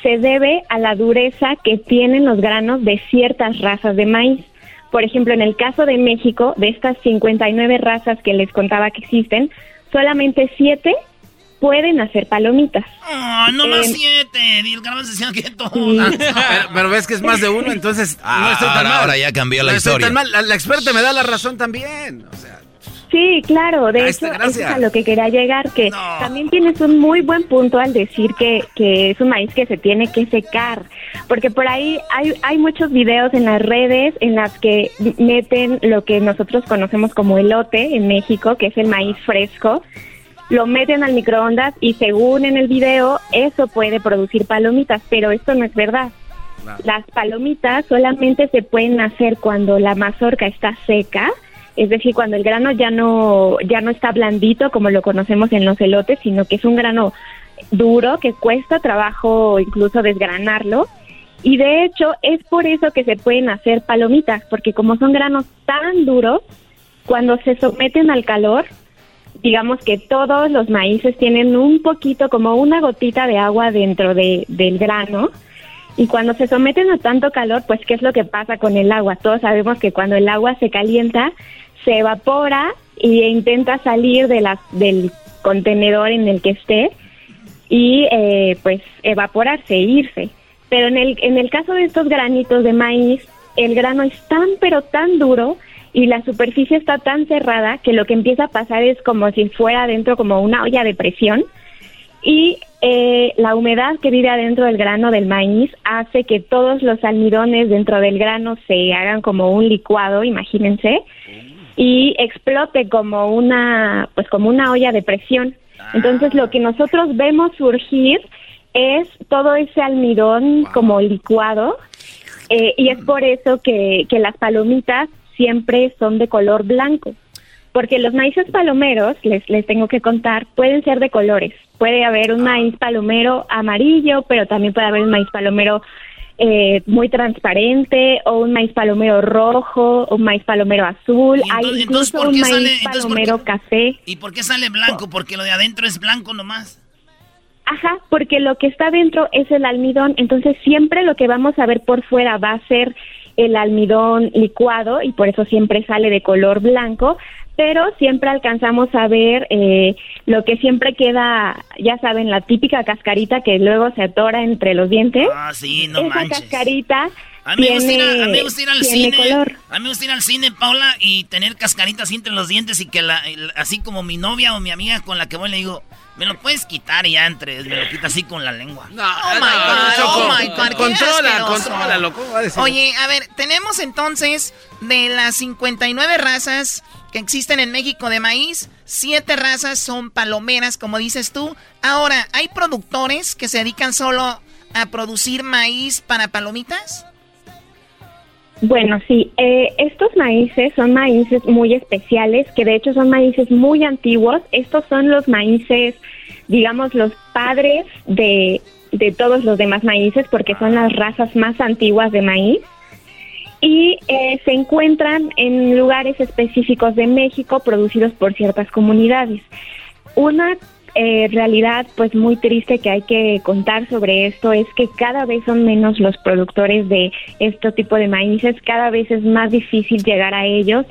se debe a la dureza que tienen los granos de ciertas razas de maíz. Por ejemplo, en el caso de México, de estas 59 razas que les contaba que existen, solamente 7 pueden hacer palomitas. Oh, no más 7. el decía que pero, ves que es más de uno, entonces ah, no estoy tan ahora, mal. Ahora ya cambió la historia. mal. La, la, experta me da la razón también. O sea, Sí, claro, de hecho, eso es a lo que quería llegar, que también tienes un muy buen punto al decir que, que es un maíz que se tiene que secar, porque por ahí hay, hay muchos videos en las redes en las que meten lo que nosotros conocemos como elote en México, que es el maíz fresco, lo meten al microondas y según en el video, eso puede producir palomitas, pero esto no es verdad. Las palomitas solamente se pueden hacer cuando la mazorca está seca, es decir, cuando el grano ya no, ya no está blandito como lo conocemos en los elotes, sino que es un grano duro que cuesta trabajo incluso desgranarlo. Y de hecho es por eso que se pueden hacer palomitas, porque como son granos tan duros, cuando se someten al calor, digamos que todos los maíces tienen un poquito, como una gotita de agua dentro de, del grano. Y cuando se someten a tanto calor, pues ¿qué es lo que pasa con el agua? Todos sabemos que cuando el agua se calienta, se evapora e intenta salir de la, del contenedor en el que esté y eh, pues evaporarse, irse. Pero en el, en el caso de estos granitos de maíz, el grano es tan pero tan duro y la superficie está tan cerrada que lo que empieza a pasar es como si fuera dentro como una olla de presión y eh, la humedad que vive adentro del grano del maíz hace que todos los almidones dentro del grano se hagan como un licuado, imagínense, y explote como una, pues como una olla de presión. Entonces lo que nosotros vemos surgir es todo ese almidón como licuado eh, y es por eso que, que las palomitas siempre son de color blanco. Porque los maíces palomeros, les, les tengo que contar, pueden ser de colores. Puede haber un maíz palomero amarillo, pero también puede haber un maíz palomero eh, muy transparente o un maíz palomero rojo o un maíz palomero azul. Hay incluso un maíz palomero café. ¿Y por qué sale blanco? Porque lo de adentro es blanco nomás. Ajá, porque lo que está dentro es el almidón, entonces siempre lo que vamos a ver por fuera va a ser el almidón licuado y por eso siempre sale de color blanco, pero siempre alcanzamos a ver eh, lo que siempre queda, ya saben, la típica cascarita que luego se atora entre los dientes. Ah, sí, no Esa cascarita a mí, tiene, a mí me gusta ir al cine. Color. A mí me gusta ir al cine, Paula, y tener cascaritas entre los dientes y que la, así como mi novia o mi amiga con la que voy le digo, me lo puedes quitar y ya entre, me lo quita así con la lengua. No, oh my God, oh my God. Controla, controla, loco. Oye, a ver, tenemos entonces de las 59 razas que existen en México de maíz, siete razas son palomeras, como dices tú. Ahora, ¿hay productores que se dedican solo a producir maíz para palomitas? Bueno, sí, eh, estos maíces son maíces muy especiales, que de hecho son maíces muy antiguos. Estos son los maíces, digamos, los padres de, de todos los demás maíces, porque son las razas más antiguas de maíz. Y eh, se encuentran en lugares específicos de México producidos por ciertas comunidades. Una eh, realidad pues muy triste que hay que contar sobre esto es que cada vez son menos los productores de este tipo de maíces, cada vez es más difícil llegar a ellos.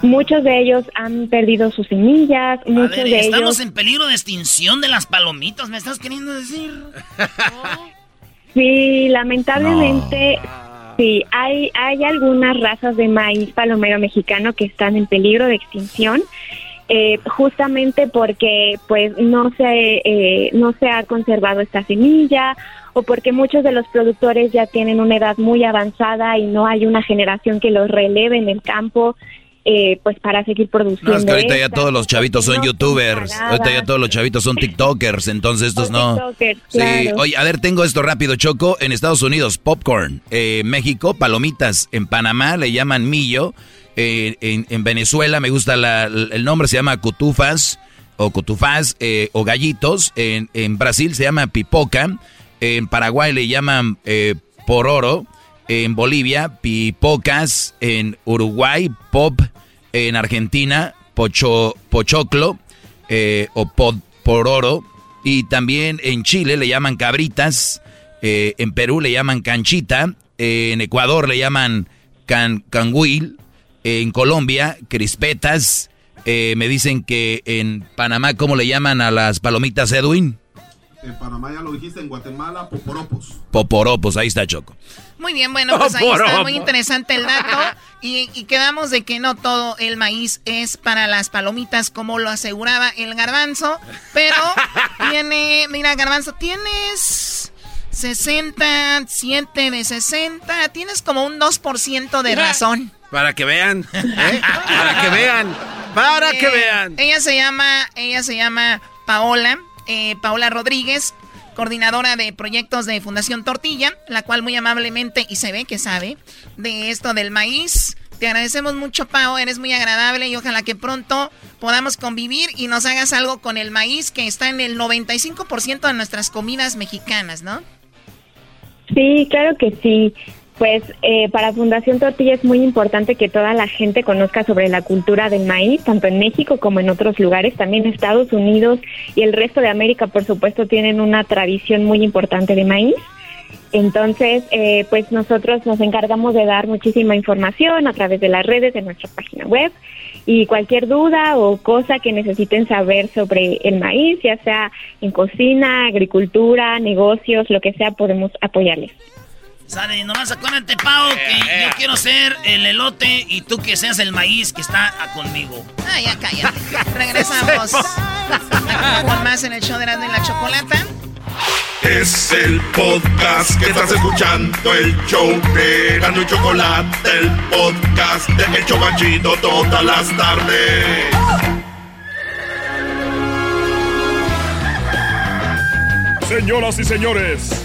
Muchos de ellos han perdido sus semillas, muchos de estamos ellos... en peligro de extinción de las palomitas, ¿me estás queriendo decir? sí, lamentablemente... Sí, hay, hay algunas razas de maíz palomero mexicano que están en peligro de extinción eh, justamente porque pues no se eh, no se ha conservado esta semilla o porque muchos de los productores ya tienen una edad muy avanzada y no hay una generación que los releve en el campo eh, pues para seguir produciendo. No, es que ahorita ya todos los chavitos son youtubers, ahorita ya todos los chavitos son tiktokers, entonces estos no. Sí, oye, a ver, tengo esto rápido, Choco, en Estados Unidos, popcorn, México, palomitas, en Panamá le llaman millo, eh, en, Venezuela me gusta el nombre, se llama cutufas o cutufas eh, o gallitos. En, Brasil se llama pipoca. En Paraguay le llaman eh, pororo. En Bolivia, pipocas. En Uruguay, pop. En Argentina, pocho, pochoclo o pod, pororo. Y también en Chile le llaman cabritas. en Perú le llaman canchita. en Ecuador le llaman can, canguil en Colombia, crispetas. Eh, me dicen que en Panamá, ¿cómo le llaman a las palomitas, Edwin? En Panamá ya lo dijiste, en Guatemala, poporopos. Poporopos, ahí está Choco. Muy bien, bueno, pues ahí está muy interesante el dato. Y, y, quedamos de que no todo el maíz es para las palomitas, como lo aseguraba el garbanzo. Pero tiene, mira, garbanzo, tienes 60, 7 de 60, tienes como un 2% de razón. Para que vean, ¿eh? Para que vean, para que vean. Ella se llama, ella se llama Paola, eh, Paola Rodríguez, coordinadora de proyectos de Fundación Tortilla, la cual muy amablemente, y se ve que sabe, de esto del maíz. Te agradecemos mucho, Pao, eres muy agradable y ojalá que pronto podamos convivir y nos hagas algo con el maíz que está en el 95% de nuestras comidas mexicanas, ¿no? Sí, claro que sí. Pues eh, para Fundación Tortilla es muy importante que toda la gente conozca sobre la cultura del maíz, tanto en México como en otros lugares. También Estados Unidos y el resto de América, por supuesto, tienen una tradición muy importante de maíz. Entonces, eh, pues nosotros nos encargamos de dar muchísima información a través de las redes de nuestra página web y cualquier duda o cosa que necesiten saber sobre el maíz, ya sea en cocina, agricultura, negocios, lo que sea, podemos apoyarles. Sale, nomás acuérdate, Pau, que yo quiero ser el elote y tú que seas el maíz que está conmigo. Ah, ya cállate. Regresamos con más en el show de la, de la chocolata. Es el podcast que estás escuchando, el show de Gano y Chocolate, el podcast de El Chocachito todas las tardes. Señoras y señores,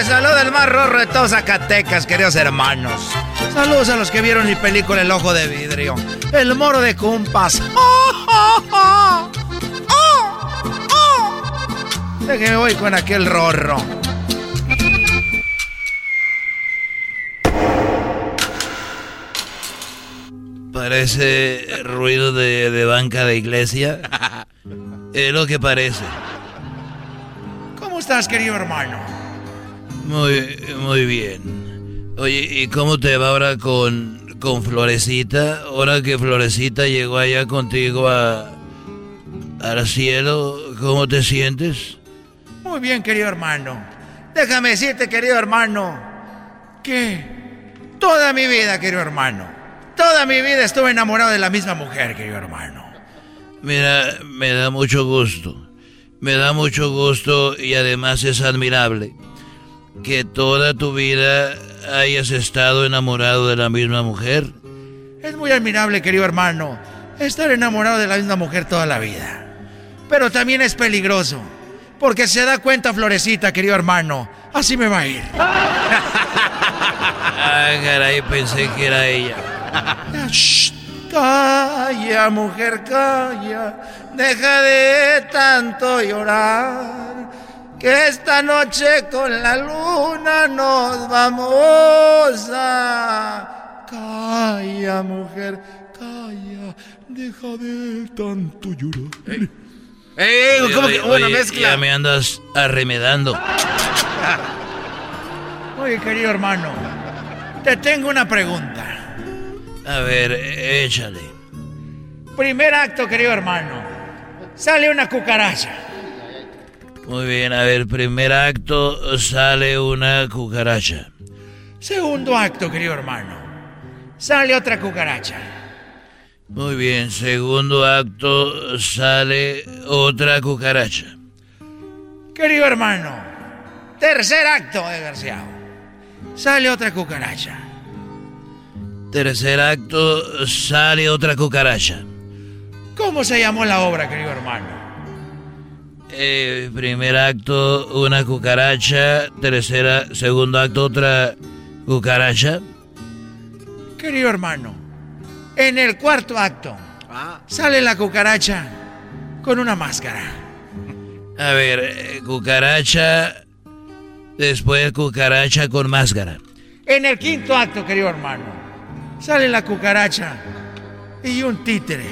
rorro! Le saluda el más rorro de todos Zacatecas, queridos hermanos. Saludos a los que vieron mi película El Ojo de Vidrio. El Moro de Cumpas. Déjeme voy con aquel rorro. Parece ruido de, banca de iglesia. Es lo que parece. ¿Cómo estás, querido hermano? Muy, muy bien. Oye, ¿y cómo te va ahora con, con Florecita? Ahora que Florecita llegó allá contigo a, al cielo, ¿cómo te sientes? Muy bien, querido hermano. Déjame decirte, querido hermano, que toda mi vida, querido hermano, toda mi vida estuve enamorado de la misma mujer, querido hermano. Mira, me da mucho gusto. Me da mucho gusto y además es admirable que toda tu vida hayas estado enamorado de la misma mujer. Es muy admirable, querido hermano, estar enamorado de la misma mujer toda la vida. Pero también es peligroso porque se da cuenta, Florecita, querido hermano. Así me va a ir. Ay, caray, pensé que era ella. Shh, calla, mujer, calla. Deja de tanto llorar. Que esta noche con la luna nos vamos a. Calla, mujer, calla. Deja de tanto llorar. ¡Eh! ¿Cómo que una mezcla? Ya me andas arremedando. Oye, querido hermano, te tengo una pregunta. A ver, échale. Primer acto, querido hermano. Sale una cucaracha. Muy bien, a ver, primer acto, sale una cucaracha. Segundo acto, querido hermano. Sale otra cucaracha. Muy bien, segundo acto sale otra cucaracha. Querido hermano, tercer acto, desgraciado. Sale otra cucaracha. Tercer acto sale otra cucaracha. ¿Cómo se llamó la obra, querido hermano? Eh, primer acto, una cucaracha. Tercera, segundo acto, otra cucaracha. Querido hermano, en el cuarto acto, ah. sale la cucaracha con una máscara. A ver, eh, cucaracha, después cucaracha con máscara. En el quinto acto, querido hermano, sale la cucaracha y un títere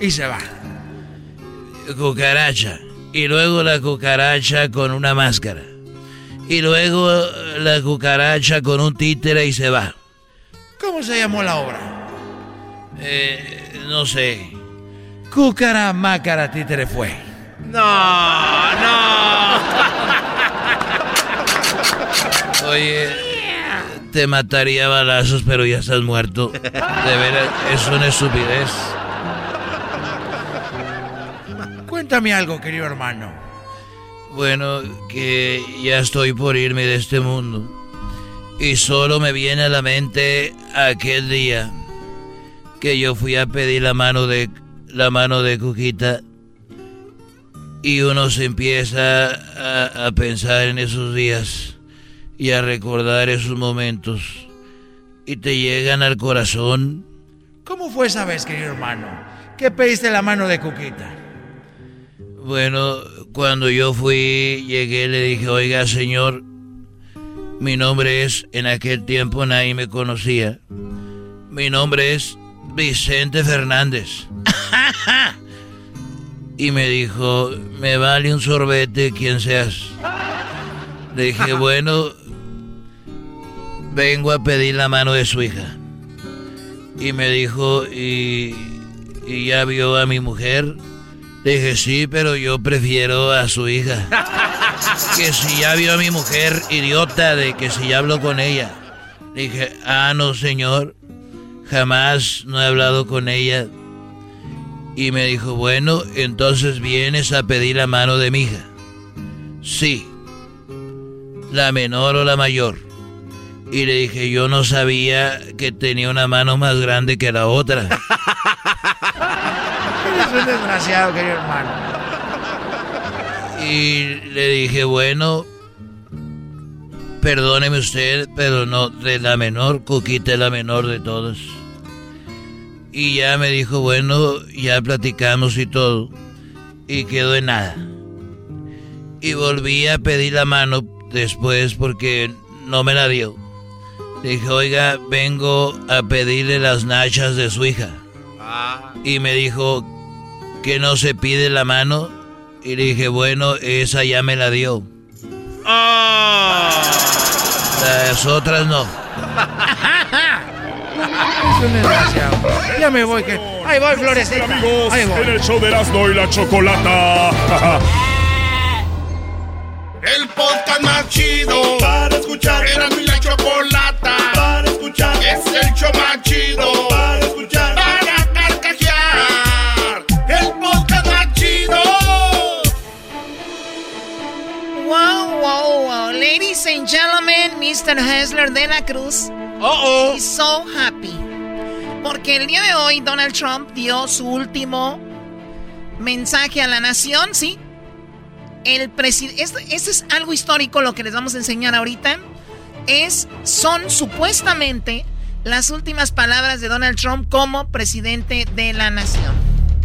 y se va. Cucaracha. Y luego la cucaracha con una máscara. Y luego la cucaracha con un títere y se va. ¿Cómo se llamó la obra? Eh, no sé. Cúcara, mácara, títere fue. No, no. Oye, te mataría a balazos, pero ya estás muerto. De veras, es una estupidez. Cuéntame algo, querido hermano. Bueno, que ya estoy por irme de este mundo. Y solo me viene a la mente aquel día que yo fui a pedir la mano de la mano de Cuquita y uno se empieza a, a, pensar en esos días y a recordar esos momentos y te llegan al corazón. ¿Cómo fue esa vez, querido hermano? ¿Qué pediste la mano de Cuquita? Bueno, cuando yo fui, llegué, le dije, oiga, señor, mi nombre es, en aquel tiempo nadie me conocía, mi nombre es Vicente Fernández. y me dijo, me vale un sorbete quien seas. Le dije, bueno, vengo a pedir la mano de su hija. Y me dijo, ¿y, y ya vio a mi mujer? Le dije, sí, pero yo prefiero a su hija. que si ya vio a mi mujer, idiota, de que si ya habló con ella. Le dije, ah, no, señor. Jamás no he hablado con ella. Y me dijo, bueno, entonces vienes a pedir la mano de mi hija. Sí. La menor o la mayor. Y le dije, yo no sabía que tenía una mano más grande que la otra. Eres un desgraciado, querido hermano. Y le dije, bueno, perdóneme usted, pero no, de la menor, Cuquita es la menor de todas. Y ya me dijo, bueno, ya platicamos y todo. Y quedó en nada. Y volví a pedir la mano después porque no me la dio. Dije, oiga, vengo a pedirle las nachas de su hija. Ah. Y me dijo que no se pide la mano. Y le dije, bueno, esa ya me la dio. Ah. Las otras no. Ya me voy, que. Ahí voy, Florecita. Amigos, en el show de Erasmo y la Chocolata. el podcast más chido para escuchar. Erasmo y la Chocolata para escuchar. Es el show más chido para escuchar. And gentlemen, Mr. Hessler de la Cruz. Oh, oh. He's so happy. Porque el día de hoy Donald Trump dio su último mensaje a la nación, ¿sí? El presidente. Esto, es algo histórico lo que les vamos a enseñar ahorita. Es, son supuestamente las últimas palabras de Donald Trump como presidente de la nación.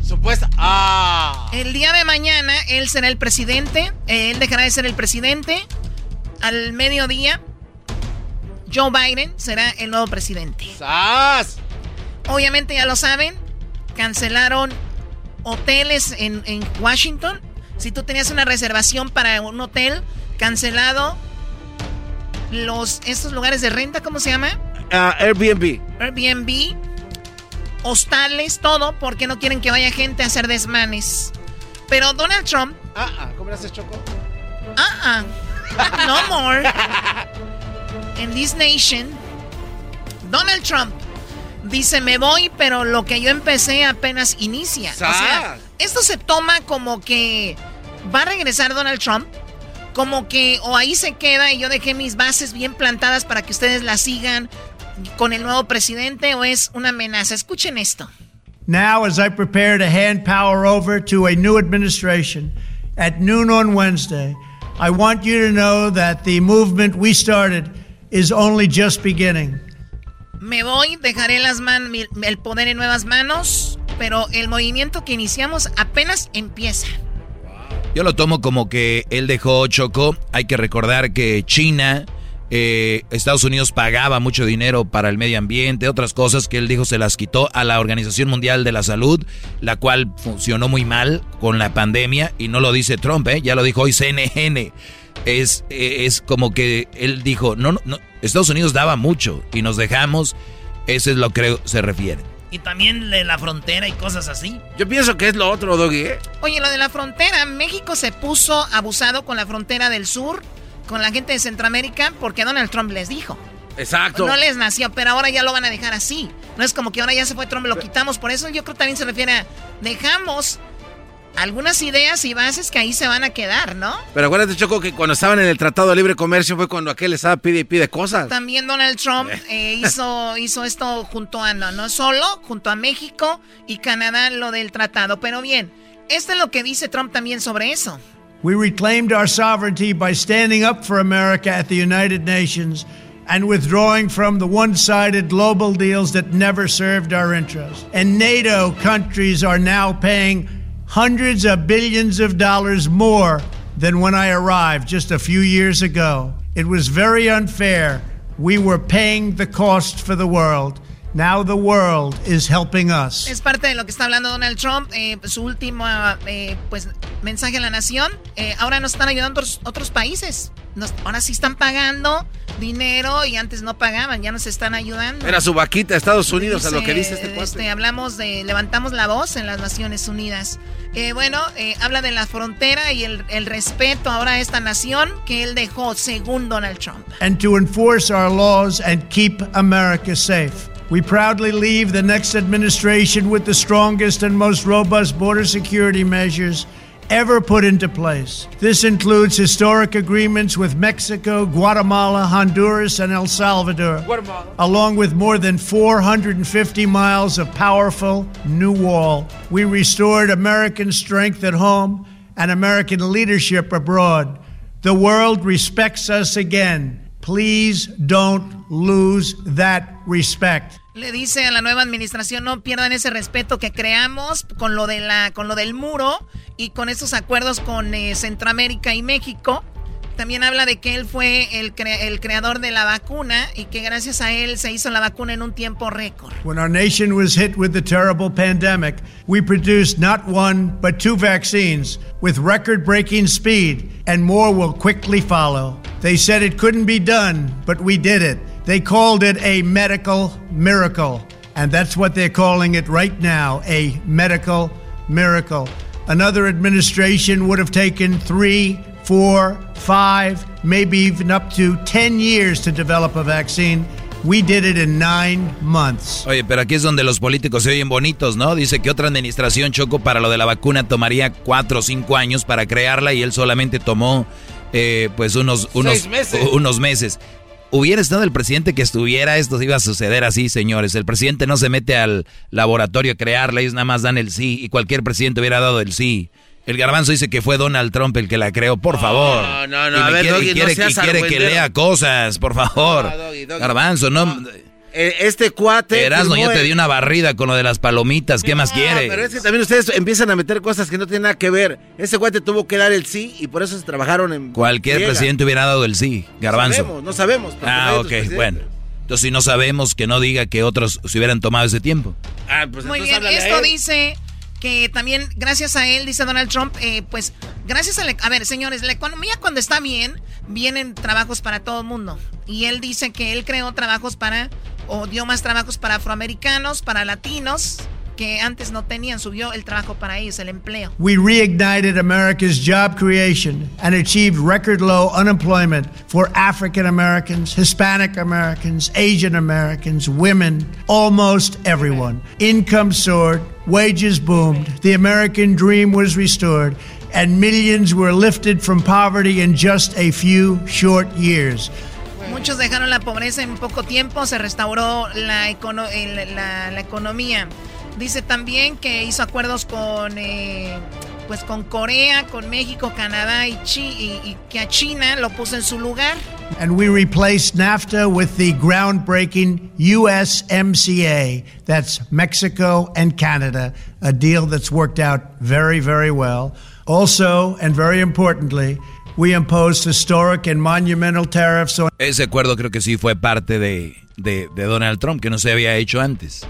Supuesta. Ah. El día de mañana él será el presidente. Él dejará de ser el presidente. Al mediodía Joe Biden será el nuevo presidente. ¡Sas! Obviamente ya lo saben, cancelaron hoteles en, Washington. Si tú tenías una reservación para un hotel, cancelado los estos lugares de renta, ¿cómo se llama? Ah, Airbnb. Airbnb, hostales, todo, porque no quieren que vaya gente a hacer desmanes. Pero Donald Trump. Ah, ah ¿cómo le haces, Choco? Ah, ah. No more. en this nation, Donald Trump dice, me voy, pero lo que yo empecé apenas inicia. O sea, esto se toma como que va a regresar Donald Trump, como que o ahí se queda y yo dejé mis bases bien plantadas para que ustedes la sigan con el nuevo presidente o es una amenaza. Escuchen esto. Now, as I prepare to hand power over to a new administration at noon on Wednesday, I want you to know that the movement we started is only just beginning. Me voy, dejaré las man el poder en nuevas manos, pero el movimiento que iniciamos apenas empieza. Yo lo tomo como que él dejó Choco. Hay que recordar que China, eh, Estados Unidos pagaba mucho dinero para el medio ambiente, otras cosas que él dijo se las quitó a la Organización Mundial de la Salud, la cual funcionó muy mal con la pandemia y no lo dice Trump, ¿eh? ya lo dijo hoy CNN es, es como que él dijo, no, no, Estados Unidos daba mucho y nos dejamos, eso es lo que se refiere. Y también de la frontera y cosas así. Yo pienso que es lo otro, Doggy. ¿eh? Oye, lo de la frontera, México se puso abusado con la frontera del sur, con la gente de Centroamérica, porque Donald Trump les dijo. Exacto. No les nació, pero ahora ya lo van a dejar así. No es como que ahora ya se fue Trump, lo quitamos. Por eso yo creo que también se refiere a dejamos algunas ideas y bases que ahí se van a quedar, ¿no? Pero acuérdate, Choco, que cuando estaban en el Tratado de Libre Comercio fue cuando aquel estaba pide y pide cosas. También Donald Trump eh. Eh, hizo, hizo esto junto a, no, no solo, junto a México y Canadá, lo del tratado. Pero bien, esto es lo que dice Trump también sobre eso. We reclaimed our sovereignty by standing up for America at the United Nations and withdrawing from the one sided global deals that never served our interests. And NATO countries are now paying hundreds of billions of dollars more than when I arrived just a few years ago. It was very unfair. We were paying the cost for the world. Now the world is helping us. Es parte de lo que está hablando Donald Trump, eh, su último eh, pues, mensaje a la nación. Eh, ahora nos están ayudando otros, otros países. Nos, ahora sí están pagando dinero y antes no pagaban, ya nos están ayudando. Era su vaquita Estados Unidos a lo que dice este, este Hablamos de, levantamos la voz en las Naciones Unidas. Eh, bueno, eh, habla de la frontera y el, el, respeto ahora a esta nación que él dejó según Donald Trump. And to enforce our laws and keep America safe. We proudly leave the next administration with the strongest and most robust border security measures ever put into place. This includes historic agreements with Mexico, Guatemala, Honduras, and El Salvador, Guatemala. along with more than 450 miles of powerful new wall. We restored American strength at home and American leadership abroad. The world respects us again. Please don't lose that respect. Le dice a la nueva administración no pierdan ese respeto que creamos con lo de la con lo del muro y con esos acuerdos con eh, Centroamérica y México también habla de que él fue el, cre el, creador de la vacuna y que gracias a él se hizo la vacuna en un tiempo récord. When our nation was hit with the terrible pandemic, we produced not one but two vaccines with record-breaking speed and more will quickly follow. They said it couldn't be done, but we did it. They called it a medical miracle, and that's what they're calling it right now, a medical miracle. Another administration would have taken 3 four, five, maybe even up to 10 years to develop a vaccine. We did it in nine months. Oye, pero aquí es donde los políticos se oyen bonitos, ¿no? Dice que otra administración, Choco, para lo de la vacuna tomaría cuatro o cinco años para crearla y él solamente tomó, eh, pues, unos, unos, meses. unos meses. Hubiera estado el presidente que estuviera, esto iba a suceder así, señores. El presidente no se mete al laboratorio a crearla, ellos nada más dan el sí y cualquier presidente hubiera dado el sí. El garbanzo dice que fue Donald Trump el que la creó, por favor. No, no, no, a ver, quiere, quiere, quiere que lea cosas, por favor. Garbanzo, no. Eh, este cuate. Erasmo, yo te di una barrida con lo de las palomitas. ¿Qué más quiere? Pero es que también ustedes empiezan a meter cosas que no tienen nada que ver. Ese cuate tuvo que dar el sí y por eso se trabajaron en. Cualquier presidente hubiera dado el sí, Garbanzo. No sabemos, no sabemos. Ah, ok, bueno. Entonces, si no sabemos, que no diga que otros se hubieran tomado ese tiempo. Ah, pues Muy bien, esto dice que también gracias a él, dice Donald Trump, eh, pues gracias a la... A ver, señores, la economía cuando está bien, vienen trabajos para todo el mundo. Y él dice que él creó trabajos para, o dio más trabajos para afroamericanos, para latinos, que antes no tenían, subió el trabajo para ellos, el empleo. We reignited America's job creation and achieved record low unemployment for African Americans, Hispanic Americans, Asian Americans, women, almost everyone. Income soared, wages boomed, the American dream was restored, and millions were lifted from poverty in just a few short years. Muchos dejaron la pobreza en poco tiempo, se restauró la, econo la, la economía. Dice también que hizo acuerdos con, eh, pues con Corea, con México, Canadá y, Chi y, y, que a China lo puso en su lugar. And we replaced NAFTA with the groundbreaking USMCA. That's Mexico and Canada, a deal that's worked out very, very well. Also, and very importantly, we imposed historic and monumental tariffs on... Ese acuerdo creo que sí fue parte de, de, de Donald Trump, que no se había hecho antes.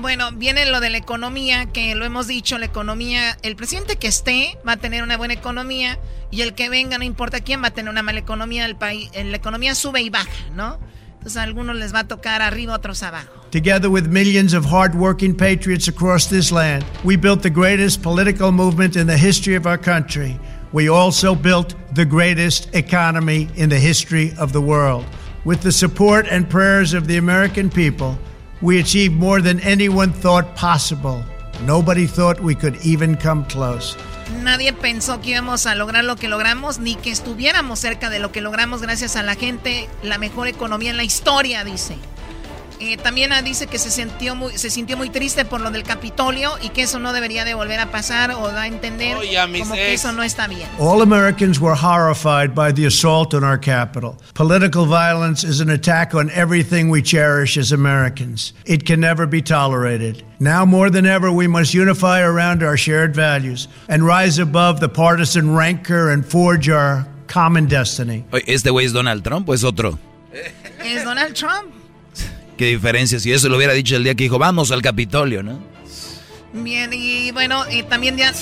Bueno, viene lo de la economía, que lo hemos dicho, la economía, el presidente que esté va a tener una buena economía y el que venga, no importa quién, va a tener una mala economía, el país, la economía sube y baja, ¿no? Entonces a algunos les va a tocar arriba, otros abajo. Together with millions of hardworking patriots across this land, we built the greatest political movement in the history of our country. We also built the greatest economy in the history of the world. With the support and prayers of the American people, we achieved more than anyone thought possible. Nobody thought we could even come close. Nadie pensó que íbamos a lograr lo que logramos, ni que estuviéramos cerca de lo que logramos gracias a la gente, la mejor economía en la historia, dice. Eh, también dice que se sintió, muy, se sintió muy triste por lo del Capitolio y que eso no debería de volver a pasar o da a entender oh, yeah, como que eso no está bien. All Americans were horrified by the assault on our capital. Political violence is an attack on everything we cherish as Americans. It can never be tolerated. Now more than ever, we must unify around our shared values and rise above the partisan rancor and forge our common destiny. ¿Este güey es Donald Trump o es otro? Es Donald Trump. Qué diferencia si eso lo hubiera dicho el día que dijo, vamos al Capitolio, ¿no? Bien, y bueno, eh, también ya,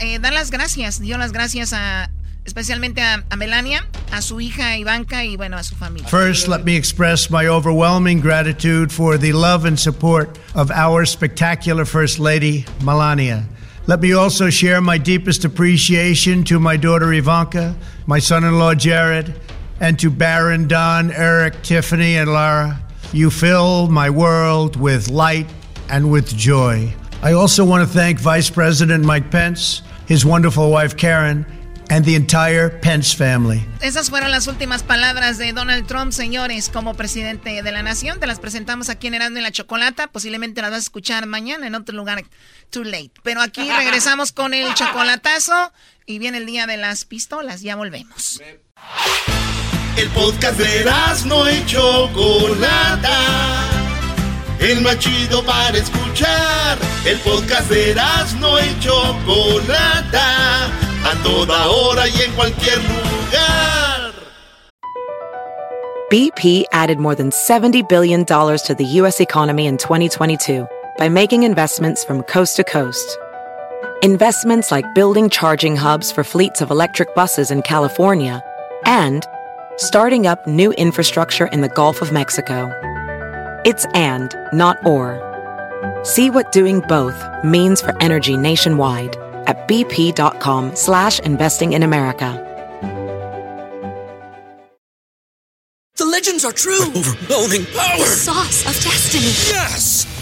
eh, dar las gracias, dio las gracias a, especialmente a, a, Melania, a su hija Ivanka y bueno, a su familia. First, let me express my overwhelming gratitude for the love and support of our spectacular First Lady, Melania. Let me also share my deepest appreciation to my daughter Ivanka, my son in law Jared, and to Baron, Don, Eric, Tiffany, and Lara. You fill my world with light and with joy. I also want to thank Vice President Mike Pence, his wonderful wife Karen, and the entire Pence family. Esas fueron las últimas palabras de Donald Trump, señores, como presidente de la nación. Te las presentamos aquí en Erasmo y la Chocolata. Posiblemente las vas a escuchar mañana en otro lugar. Too late. Pero aquí regresamos con el chocolatazo y viene el día de las pistolas. Ya volvemos. El podcast de Erasmo y Chocolata. El más chido para escuchar. El podcast de Erasmo y Chocolata a toda hora y en cualquier lugar. BP added more than $70 billion to the U.S. economy in 2022 by making investments from coast to coast. Investments like building charging hubs for fleets of electric buses in California and starting up new infrastructure in the Gulf of Mexico. It's and, not or. See what doing both means for energy nationwide at bp.com slash investing in America. The legends are true. overwhelming power! The sauce of destiny. Yes!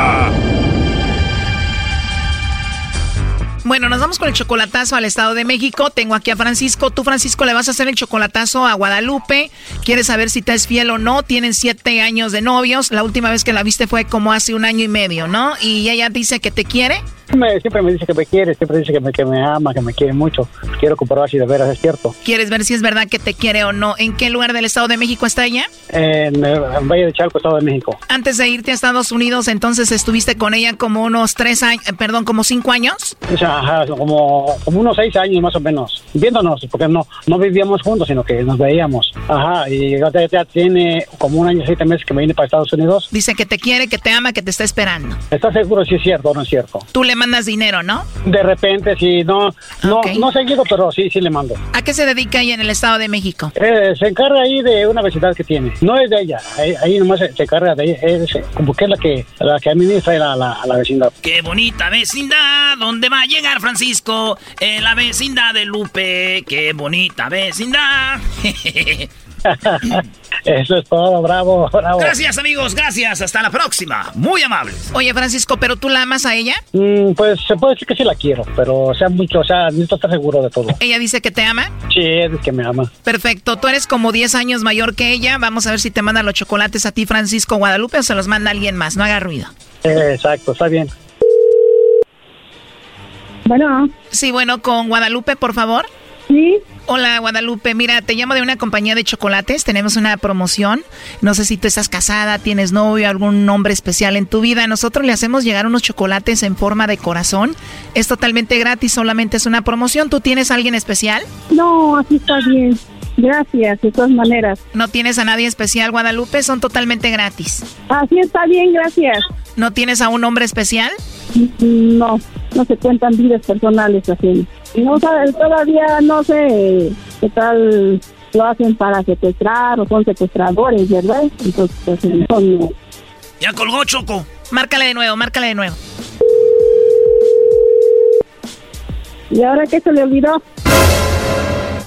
Bueno, nos vamos con el chocolatazo al Estado de México. Tengo aquí a Francisco. Tú, Francisco, le vas a hacer el chocolatazo a Guadalupe. Quieres saber si te es fiel o no. Tienen siete años de novios. La última vez que la viste fue como hace un año y medio, ¿no? Y ella dice que te quiere. Siempre me dice que me quiere, siempre dice que me, que me ama, que me quiere mucho. Quiero comprobar si de veras es cierto. ¿Quieres ver si es verdad que te quiere o no? ¿En qué lugar del Estado de México está ella? En, en Valle de Chalco, Estado de México. Antes de irte a Estados Unidos, entonces estuviste con ella como unos tres años, eh, perdón, como cinco años. Ajá, como, como unos seis años más o menos, viéndonos, porque no, no vivíamos juntos, sino que nos veíamos. Ajá, y ya, ya tiene como un año, siete meses que me vine para Estados Unidos. Dice que te quiere, que te ama, que te está esperando. ¿Estás seguro si es cierto o no es cierto? Tú le mandas dinero, ¿no? De repente, sí, no, no, no seguido, pero sí, sí le mando. ¿A qué se dedica ella en el Estado de México? Eh, se encarga ahí de una vecindad que tiene. No es de ella, ahí, ahí nomás se, se encarga de ella, es como que es la que, la que administra la, la, la vecindad. Qué bonita vecindad, ¿dónde va a llegar Francisco? En la vecindad de Lupe, qué bonita vecindad. Eso es todo, bravo, bravo. Gracias amigos, gracias, hasta la próxima. Muy amables. Oye Francisco, ¿pero tú la amas a ella? Mm, pues se puede decir que sí la quiero, pero sea mucho, o sea, necesito estar seguro de todo. ¿Ella dice que te ama? Sí, es que me ama. Perfecto, tú eres como 10 años mayor que ella. Vamos a ver si te manda los chocolates a ti, Francisco Guadalupe, o se los manda alguien más. No haga ruido. Eh, exacto, está bien. Bueno. Sí, bueno, con Guadalupe, por favor. Sí. Hola, Guadalupe. Mira, te llamo de una compañía de chocolates. Tenemos una promoción. No sé si tú estás casada, tienes novio, algún nombre especial en tu vida. Nosotros le hacemos llegar unos chocolates en forma de corazón. Es totalmente gratis, solamente es una promoción. ¿Tú tienes a alguien especial? No, así está bien. Gracias, de todas maneras. ¿No tienes a nadie especial, Guadalupe? Son totalmente gratis. Así está bien, gracias. ¿No tienes a un hombre especial? No, no se cuentan vidas personales así. No sabes, todavía no sé qué tal lo hacen para secuestrar o son secuestradores, ¿verdad? Entonces, pues, son, Ya colgó Choco. Márcale de nuevo, márcale de nuevo. ¿Y ahora qué se le olvidó?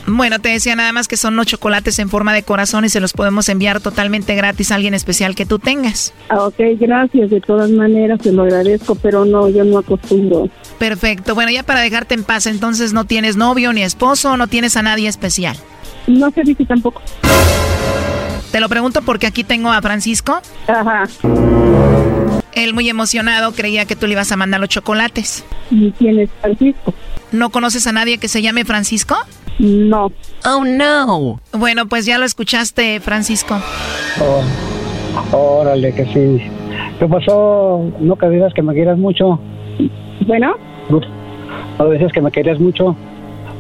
Bueno, te decía nada más que son los chocolates en forma de corazón y se los podemos enviar totalmente gratis a alguien especial que tú tengas. Ah, ok, gracias. De todas maneras, se lo agradezco, pero no, yo no acostumbro. Perfecto. Bueno, ya para dejarte en paz, entonces no tienes novio ni esposo, no tienes a nadie especial. No se dice tampoco. Te lo pregunto porque aquí tengo a Francisco. Ajá. Él muy emocionado creía que tú le ibas a mandar los chocolates. ¿Y quién es Francisco? ¿No conoces a nadie que se llame Francisco? No. Oh, no. Bueno, pues ya lo escuchaste, Francisco. Oh, órale, que sí. ¿Qué pasó? No que dices que me quieras mucho. Bueno. No decías que me querías mucho.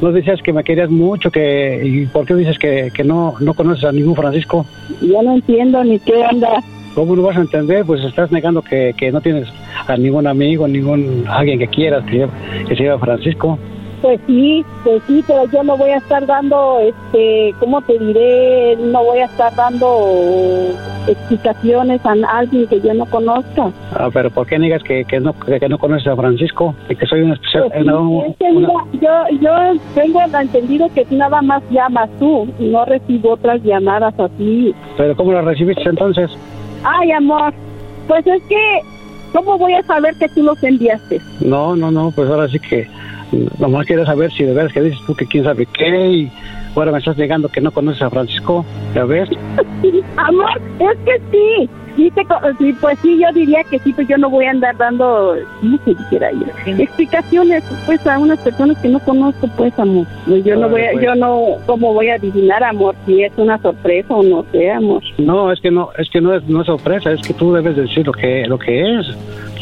No decías que me querías mucho, que ¿y por qué dices que, que no, no conoces a ningún Francisco? Ya no entiendo ni qué onda. ¿Cómo lo vas a entender? Pues estás negando que, que no tienes a ningún amigo, ningún alguien que quieras que, que se llama Francisco. Pues sí, pues sí, pero yo no voy a estar dando, este, ¿cómo te diré? No voy a estar dando explicaciones a alguien que yo no conozca. Ah, pero ¿por qué negas que, que, no, que, no conoces a Francisco y que soy un especial? Pues yo, yo tengo entendido que nada más llamas tú, no recibo otras llamadas así. ¿Pero cómo las recibiste entonces? Ay, amor, pues es que, ¿cómo voy a saber que tú los enviaste? No, no, no, pues ahora sí que nomás quiero saber si de veras que dices tú que quién sabe qué y ahora me estás negando que no conoces a Francisco, ¿ya ves? Amor, es que sí. Sí, pues sí, yo diría que sí, pues yo no voy a andar dando, no sé siquiera explicaciones, pues a unas personas que no conozco, pues amor. Pues yo no voy a, yo no, ¿cómo voy a adivinar, amor, si es una sorpresa o no sé, amor? No, es que no, es que no es, no es sorpresa, es que tú debes decir lo que, lo que es,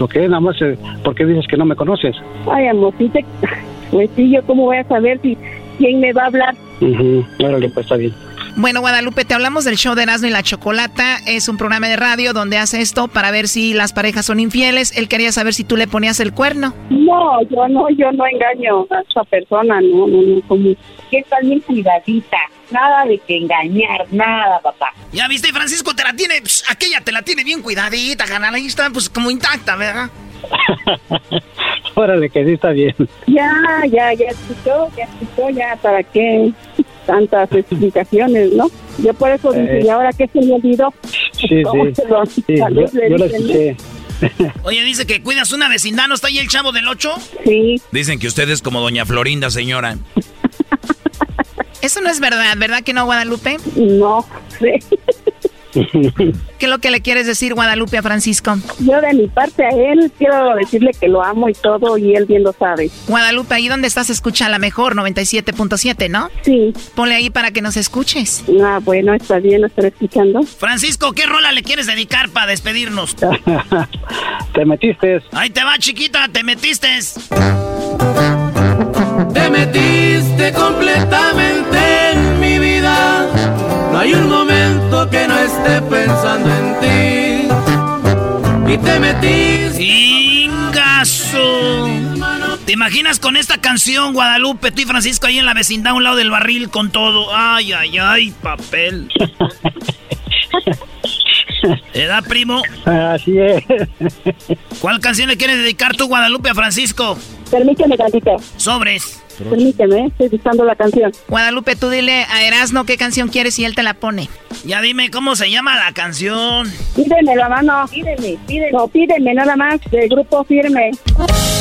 lo que es, nada más, eh, porque dices que no me conoces? Ay, amor, sí te, pues sí, yo cómo voy a saber si, quién me va a hablar. Uh pues está bien. Bueno, Guadalupe, te hablamos del show de Erasmo y la Chocolata. Es un programa de radio donde hace esto para ver si las parejas son infieles. Él quería saber si tú le ponías el cuerno. No, yo no, yo no engaño a esa persona, no, no, no, como que está bien cuidadita. Nada de que engañar, nada, papá. Ya viste, Francisco, te la tiene, aquella te la tiene bien cuidadita, ganar ahí está, pues como intacta, ¿verdad? Órale, que sí está bien. Ya, ya, ya escuchó, ya escuchó, ya, ¿para qué? tantas explicaciones, ¿no? Yo por eso dije, eh. ¿y ahora qué se me olvidó? Sí, sí, sí yo, lo escuché. Oye, dice que cuidas una vecindad, ¿no está ahí el chavo del 8? Sí. Dicen que usted es como doña Florinda, señora. Eso no es verdad, ¿verdad que no, Guadalupe? No, sí. ¿Qué es lo que le quieres decir, Guadalupe, a Francisco? Yo de mi parte a él quiero decirle que lo amo y todo y él bien lo sabe. Guadalupe, ahí donde estás escucha la mejor 97.7, ¿no? Sí. Ponle ahí para que nos escuches. Ah, bueno, está bien, estar escuchando. Francisco, ¿qué rola le quieres dedicar para despedirnos? te metiste. Ahí te va, chiquita, te metiste. Te metiste completamente en mi vida. No hay un momento que no esté pensando en ti. Y te metiste. ¡Ingazo! ¿Te imaginas con esta canción, Guadalupe, tú y Francisco ahí en la vecindad a un lado del barril con todo? ¡Ay, ay, ay, papel! ¿Te da, primo? Así es. ¿Cuál canción le quieres dedicar tú, Guadalupe, a Francisco? Permíteme tantito. Sobres. Permíteme, estoy buscando la canción. Guadalupe, tú dile a Erasno qué canción quieres y él te la pone. Ya dime cómo se llama la canción. Pídeme la mano. Pídeme, pídeme. No, pídeme nada más del grupo firme.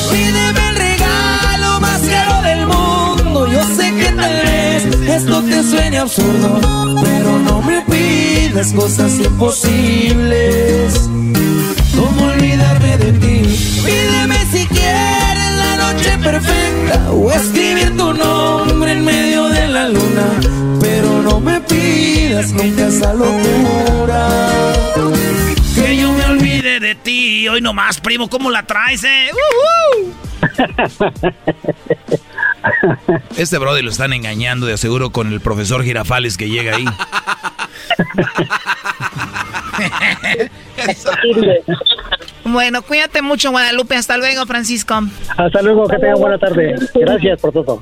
Pídeme el regalo más caro del mundo. Yo sé que tal vez esto te suene absurdo, pero no me pidas cosas imposibles. ¿Cómo olvidarme de ti? Perfecta o escribir tu nombre en medio de la luna. Pero no me pidas nunca esa locura. Que yo me olvide de ti. Hoy nomás, primo, ¿cómo la traes, eh? Este brother lo están engañando de aseguro con el profesor Girafales que llega ahí. bueno, cuídate mucho, Guadalupe. Hasta luego, Francisco. Hasta luego, que tengan buena tarde. Gracias por todo.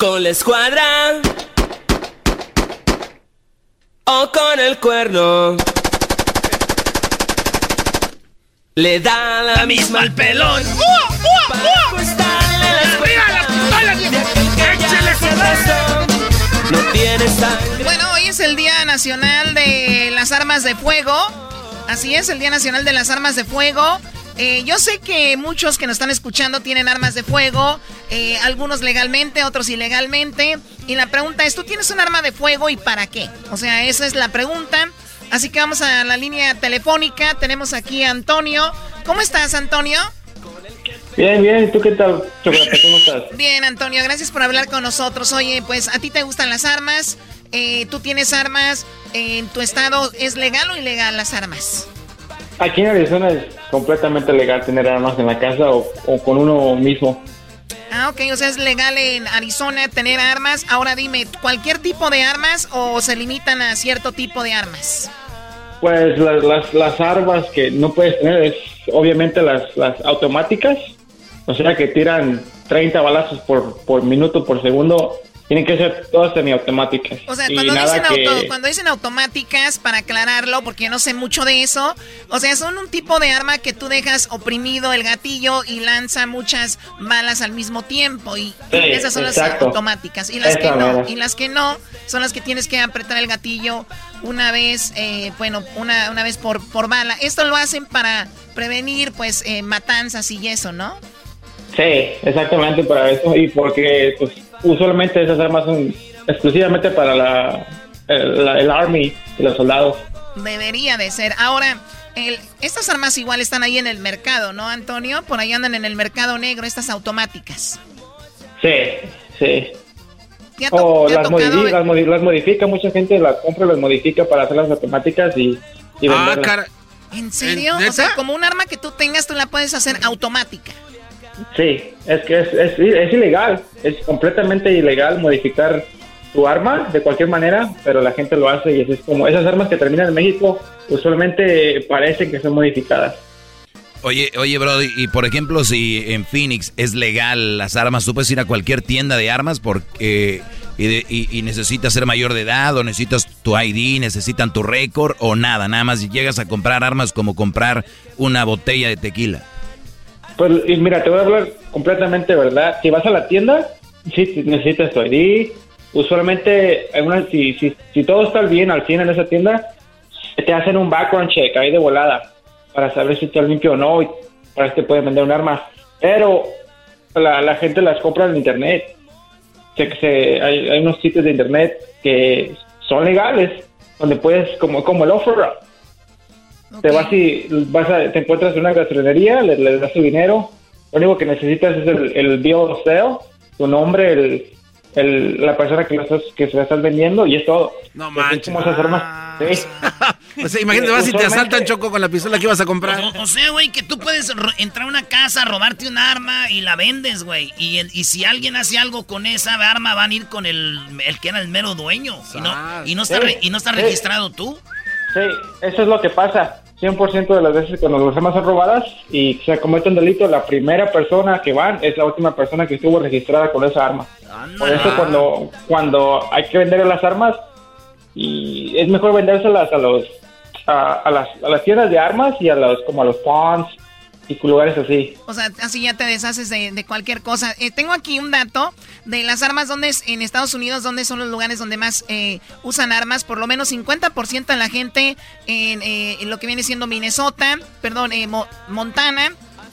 Con la escuadra o con el cuerno. Le da la, misma al pelón. No tienes Bueno, hoy es el Día Nacional de las Armas de Fuego. Así es, el Día Nacional de las Armas de Fuego. Eh, yo sé que muchos que nos están escuchando tienen armas de fuego, eh, algunos legalmente, otros ilegalmente. Y la pregunta es, ¿tú tienes un arma de fuego y para qué? O sea, esa es la pregunta. Así que vamos a la línea telefónica. Tenemos aquí a Antonio. ¿Cómo estás, Antonio? Bien, bien. ¿Y tú qué tal, Chocolate? ¿Cómo estás? Bien, Antonio. Gracias por hablar con nosotros. Oye, pues a ti te gustan las armas. Eh, ¿Tú tienes armas? ¿En tu estado es legal o ilegal las armas? Aquí en Arizona es completamente legal tener armas en la casa o, con uno mismo. Ah, ok, o sea, es legal en Arizona tener armas. Ahora dime, ¿cualquier tipo de armas o se limitan a cierto tipo de armas? Pues las, las, armas que no puedes tener es obviamente las, las automáticas, o sea que tiran 30 balazos por, por minuto, por segundo tienen que ser todas semiautomáticas. O sea, cuando dicen, cuando dicen automáticas, para aclararlo, porque yo no sé mucho de eso, o sea, son un tipo de arma que tú dejas oprimido el gatillo y lanza muchas balas al mismo tiempo. Y esas son las automáticas. Y las que no, y las que no, son las que tienes que apretar el gatillo una vez, eh, bueno, una, una vez por, por bala. Esto lo hacen para prevenir, pues, eh, matanzas y eso, ¿no? Sí, exactamente para eso. Y porque, pues, usualmente esas armas son exclusivamente para la, el, Army y los soldados. Debería de ser. Ahora, el, estas armas igual están ahí en el mercado, ¿no, Antonio? Por ahí andan en el mercado negro estas automáticas. Sí, sí. o las, modifica, mucha gente las compra y las modifica para hacer las automáticas y, y ah, ¿En serio? O sea, como un arma que tú tengas, tú la puedes hacer automática. Sí, es que es, es, ilegal, es completamente ilegal modificar tu arma de cualquier manera, pero la gente lo hace y es, como esas armas que terminan en México usualmente parecen que son modificadas. Oye, oye, Brody, y por ejemplo, si en Phoenix es legal las armas, tú puedes ir a cualquier tienda de armas porque y, y, necesitas ser mayor de edad o necesitas tu ID, necesitan tu récord o nada, nada más llegas a comprar armas como comprar una botella de tequila. Pues mira, te voy a hablar completamente verdad. Si vas a la tienda, sí necesitas tu ID. Usualmente, una, si, si, si todo está bien al 100 en esa tienda, te hacen un background check ahí de volada para saber si está limpio o no y para que te pueden vender un arma. Pero la, la gente las compra en internet. Hay, hay, unos sitios de internet que son legales, donde puedes, como, como el offer te vas y vas a, te encuentras en una gastronería, le, das tu dinero. Lo único que necesitas es el, el bill sale, tu nombre, el, el, la persona que, lo estás, que se la estás vendiendo y es todo. No manches. ¿Cómo se arma? ¿Sí? o sea, imagínate, vas y te asaltan choco con la pistola que ibas a comprar. O, sea, güey, que tú puedes entrar a una casa, robarte un arma y la vendes, güey. Y, y si alguien hace algo con esa arma, van a ir con el, el que era el mero dueño. Y no, y no está, y no está registrado tú. Sí, eso es lo que pasa. 100% de las veces cuando las armas son robadas y se comete un delito, la primera persona que van es la última persona que estuvo registrada con esa arma. Por eso cuando, cuando hay que vender las armas, y es mejor vendérselas a los a, las, a las tiendas de armas y a los como a los pawns lugares así. O sea, así ya te deshaces de, cualquier cosa. Eh, tengo aquí un dato de las armas donde es, en Estados Unidos, donde son los lugares donde más eh, usan armas. Por lo menos 50% de la gente eh, en, lo que viene siendo Minnesota, perdón, Montana,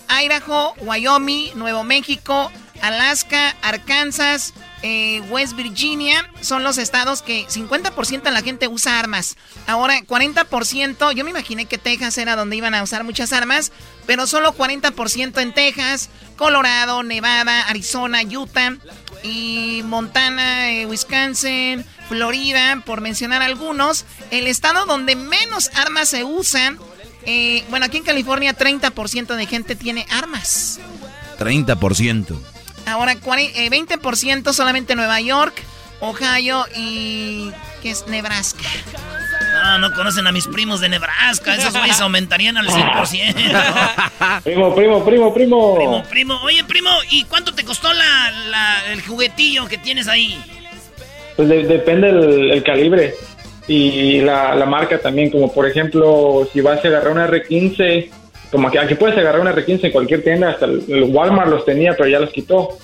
Idaho, Wyoming, Nuevo México, Alaska, Arkansas, eh, West Virginia son los estados que 50% de la gente usa armas. Ahora 40%, yo me imaginé que Texas era donde iban a usar muchas armas, pero solo 40% en Texas, Colorado, Nevada, Arizona, Utah y Montana, eh, Wisconsin, Florida, por mencionar algunos. El estado donde menos armas se usan, eh, bueno, aquí en California 30% de gente tiene armas. 30%. Ahora, 20% eh, solamente Nueva York, Ohio y... ¿qué es? Nebraska. No, no conocen a mis primos de Nebraska. Esos güeyes aumentarían al 100%. primo, primo, primo, primo. Primo, primo. Oye, primo, ¿y cuánto te costó la, el juguetillo que tienes ahí? Pues depende el, calibre y la, la, marca también. Como por ejemplo, si vas a agarrar una R15 como que aquí puedes agarrar una R15 en cualquier tienda, hasta el, Walmart los tenía, pero ya los quitó.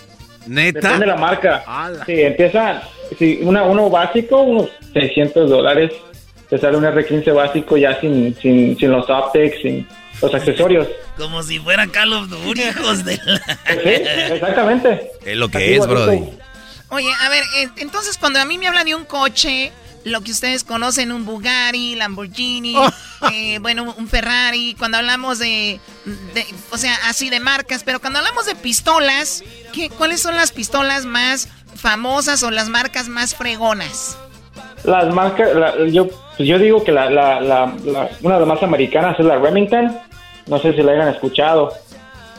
¿Neta? Depende de la marca. Sí, empieza, si una, uno básico, unos 600 dólares, te sale un R15 básico ya sin, sin, sin los optics, sin los accesorios. Como si fuera Call of Duty, hijos de la... Sí, exactamente. Es lo que es, brody. Oye, a ver, entonces cuando a mí me hablan de un coche lo que ustedes conocen, un Bugatti, Lamborghini, oh. eh, bueno, un Ferrari, cuando hablamos de, o sea, así de marcas, pero cuando hablamos de pistolas, ¿qué, ¿cuáles son las pistolas más famosas o las marcas más fregonas? Las marcas, yo, pues yo digo que la, una de las más americanas es la Remington, no sé si la hayan escuchado.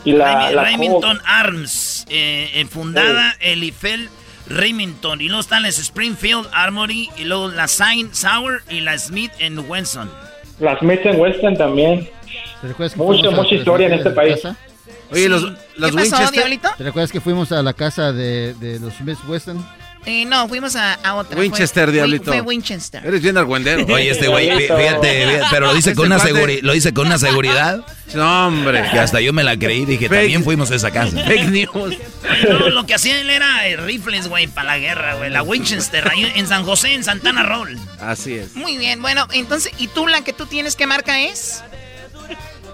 Y la, Remington Arms, eh, eh, fundada el Eiffel Remington. Y luego están las Springfield Armory. Y luego la Saint Sauer y la Smith Wesson. La Smith Wesson también. Mucha, mucha historia en este país. Oye, los, los ¿Qué pasó, Diablito? ¿Te recuerdas que fuimos a la casa de, de los Smith Wesson? Eh, no, fuimos a, a otra. Winchester, diablito. Fue Winchester. Eres bien argüendero. Oye, este güey, fíjate, pero lo dice, con una lo dice con una seguridad. No, hombre. Que hasta yo me la creí. Dije, también fuimos a esa casa. Fake news. lo que hacía él era eh, rifles, güey, para la guerra, güey. La Winchester, ahí en San José, en Santana Roll. Así es. Muy bien, bueno, entonces, ¿y tú la que tú tienes, qué marca es?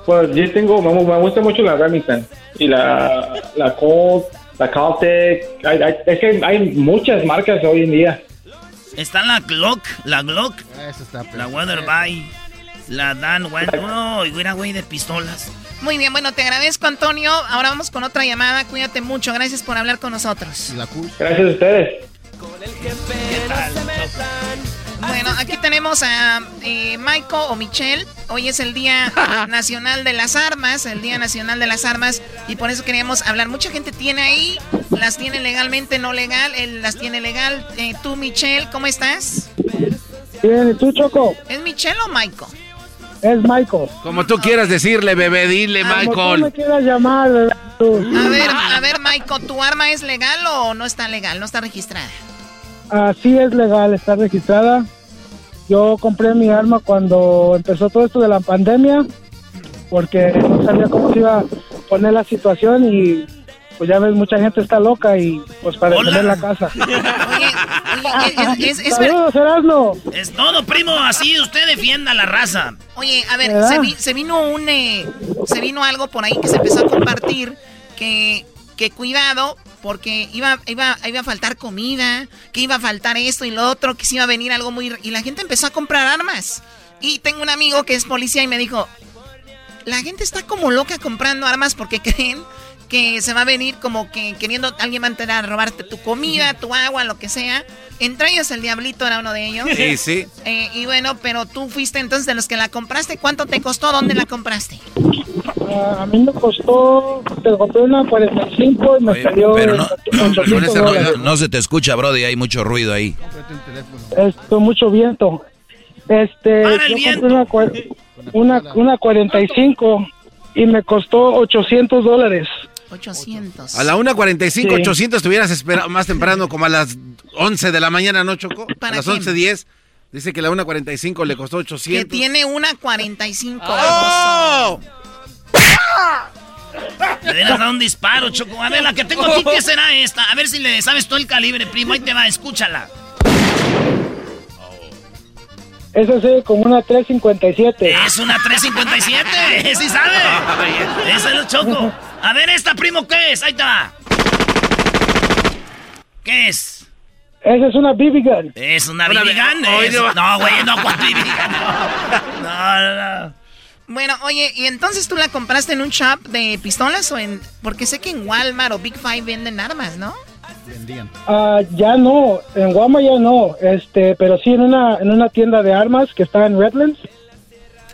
Pues yo tengo, me, gusta mucho la Remington y la, la Colt la Caltech, es que hay muchas marcas hoy en día. Está la Glock, la Glock, la Weatherby, la Dan Weather, y mira, güey, de pistolas. Muy bien, bueno, te agradezco, Antonio. Ahora vamos con otra llamada. Cuídate mucho. Gracias por hablar con nosotros. Gracias a ustedes. Bueno, aquí tenemos a eh, Michael o Michelle. Hoy es el Día Nacional de las Armas, el Día Nacional de las Armas, y por eso queríamos hablar. Mucha gente tiene ahí, las tiene legalmente, no legal, él las tiene legal. Eh, tú, Michelle, ¿cómo estás? Bien, ¿y tú, Choco? ¿Es Michelle o Michael? Es Michael. Como tú quieras decirle, bebé, dile, Michael. Como tú me quieras llamar, A ver, a ver, Michael, ¿tu arma es legal o no está legal, no está registrada? Así es legal, está registrada. Yo compré mi arma cuando empezó todo esto de la pandemia, porque no sabía cómo se iba a poner la situación y pues ya ves, mucha gente está loca y pues para defender la casa. Oye, es, es, Saludos, Es todo, primo, así usted defienda la raza. Oye, a ver, se, vino un, eh, se vino algo por ahí que se empezó a compartir que, que cuidado, porque iba, iba, iba a faltar comida, que iba a faltar esto y lo otro, que se iba a venir algo muy... Y la gente empezó a comprar armas. Y tengo un amigo que es policía y me dijo, la gente está como loca comprando armas porque creen que se va a venir como que queriendo alguien va a entrar a robarte tu comida, tu agua, lo que sea. Entre ellos el diablito era uno de ellos. Sí, sí. Eh, y bueno, pero tú fuiste entonces de los que la compraste. ¿Cuánto te costó? ¿Dónde la compraste? a mí me costó, te compré una 45 y me salió pero no, no, se te escucha, Brody, hay mucho ruido ahí. Esto, mucho viento. Este, yo compré una, una, una 45 y me costó 800 dólares. 800. A la 1.45, sí. 800 estuvieras esperado más temprano, como a las 11 de la mañana, ¿no, Choco? a las 11.10. Dice que la 1.45 le costó 800. Que tiene una 45. ¡Oh! Le hubieras dado un disparo, Choco. A ver, la que tengo aquí, ¿qué será esta? A ver si le sabes todo el calibre, primo. Ahí te va, escúchala. Esa es como una 357. Es una 357, sí sabe. Esa es el choco. A ver, esta primo, ¿qué es? Ahí está. ¿Qué es? Esa es una BB gun. Es una BB gun. No, güey, no, ¿cuál BB gun? No, no, no. Bueno, oye, ¿y entonces tú la compraste en un shop de pistolas o en...? Porque sé que en Walmart o Big Five venden armas, ¿no? Vendían. Ah, ya no, en Walmart ya no, este, pero sí en una, en una tienda de armas que está en Redlands.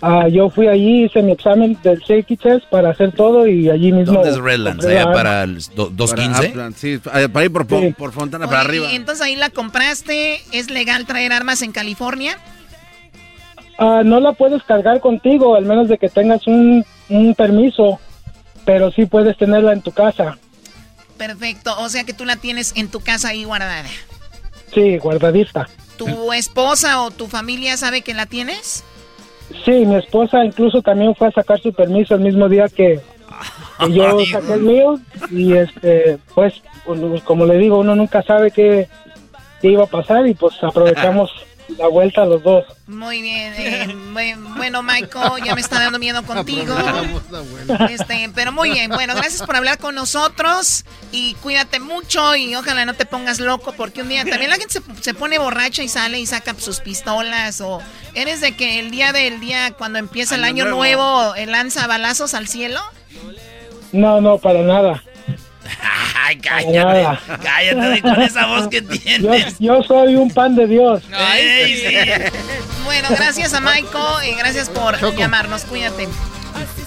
Ah, yo fui allí, hice mi examen del safety test para hacer todo y allí mismo... ¿Dónde es Redlands? ¿Allá para el 215? sí, para ir por, por Fontana para arriba. Y entonces ahí la compraste, ¿es legal traer armas en California? Ah, no la puedes cargar contigo, al menos de que tengas un, permiso, pero sí puedes tenerla en tu casa. Perfecto, o sea que tú la tienes en tu casa ahí guardada. Sí, guardadita. ¿Tu esposa o tu familia sabe que la tienes? Sí, mi esposa incluso también fue a sacar su permiso el mismo día que, yo saqué el mío. Y este, pues, como le digo, uno nunca sabe qué, qué iba a pasar y pues aprovechamos la vuelta a los dos. Muy bien. Eh, bueno, Michael, ya me está dando miedo contigo. Este, pero muy bien. Bueno, gracias por hablar con nosotros y cuídate mucho y ojalá no te pongas loco porque un día también la gente se, pone borracha y sale y saca sus pistolas o eres de que el día del día cuando empieza el año, nuevo, eh, lanza balazos al cielo. No, no, para nada. Ay, cállate, cállate con esa voz que tienes. Yo, soy un pan de Dios. Bueno, gracias a Michael y gracias por llamarnos. Cuídate.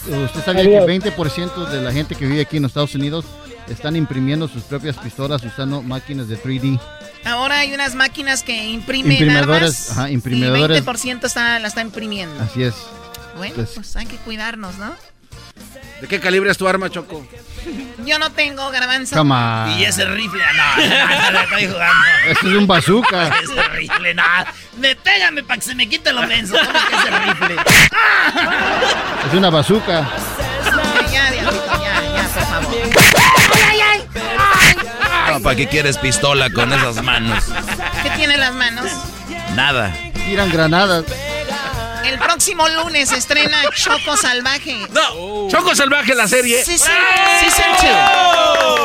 ¿Usted sabía que 20% de la gente que vive aquí en los Estados Unidos están imprimiendo sus propias pistolas usando máquinas de 3D? Ahora hay unas máquinas que imprimen armas ajá, imprimidores. y 20% está, la está imprimiendo. Así es. Bueno, pues hay que cuidarnos, ¿no? ¿De qué calibre es tu arma, Choco? Yo no tengo garbanzo. Y ese rifle, no, no, no, estoy jugando. Este es un bazooka. ese rifle, nada. Detégame para que se me quite lo menso. ¿Cómo que ese rifle? Es una bazooka. Ya, diablito, ya, ya, por favor. ¡Ay, ay, ay! ¿Para qué quieres pistola con esas manos? ¿Qué tiene las manos? Nada. Tiran granadas. El próximo lunes estrena Choco Salvaje. No, Choco Salvaje la serie. Season, season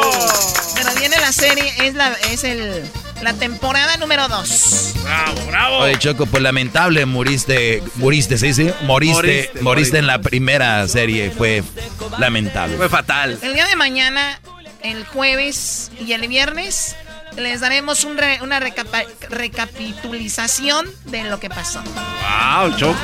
2. Pero viene la serie, es la, es el, la temporada número 2. Bravo, bravo. Oye, Choco, pues lamentable, moriste, moriste, ¿sí, sí? Moriste, moriste, en la primera serie, fue lamentable. Fue fatal. El día de mañana, el jueves y el viernes les daremos una recapitulización de lo que pasó. ¡Wow, Choco!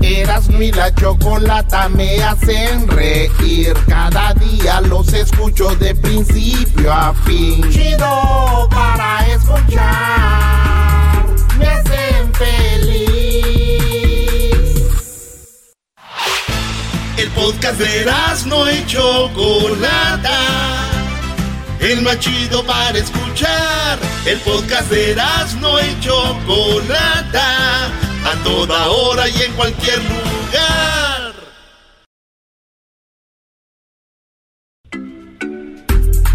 Erasmo y la chocolata me hacen reír. Cada día los escucho de principio a fin. Chido para escuchar. Me hacen feliz. El podcast de Erasmo y chocolata el más chido para escuchar. El podcast de no y Chocolata, a toda hora y en cualquier lugar.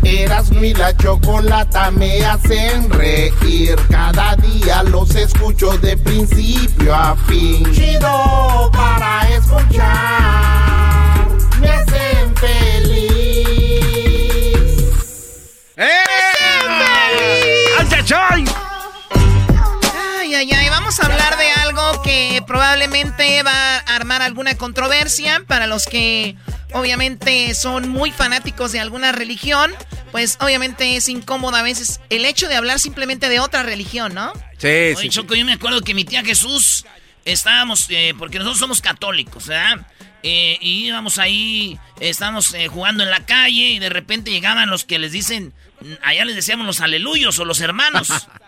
Erasmo y la Chocolata me hacen reír. Cada día los escucho de principio a fin. Chido para escuchar. Me hacen feliz. Probablemente va a armar alguna controversia para los que obviamente son muy fanáticos de alguna religión. Pues obviamente es incómodo a veces el hecho de hablar simplemente de otra religión, ¿no? Sí, sí. Choco, yo me acuerdo que mi tía Jesús estábamos, eh, porque nosotros somos católicos, ¿verdad? Eh, y íbamos ahí, estábamos eh, jugando en la calle y de repente llegaban los que les dicen, allá les decíamos los aleluyos o los hermanos.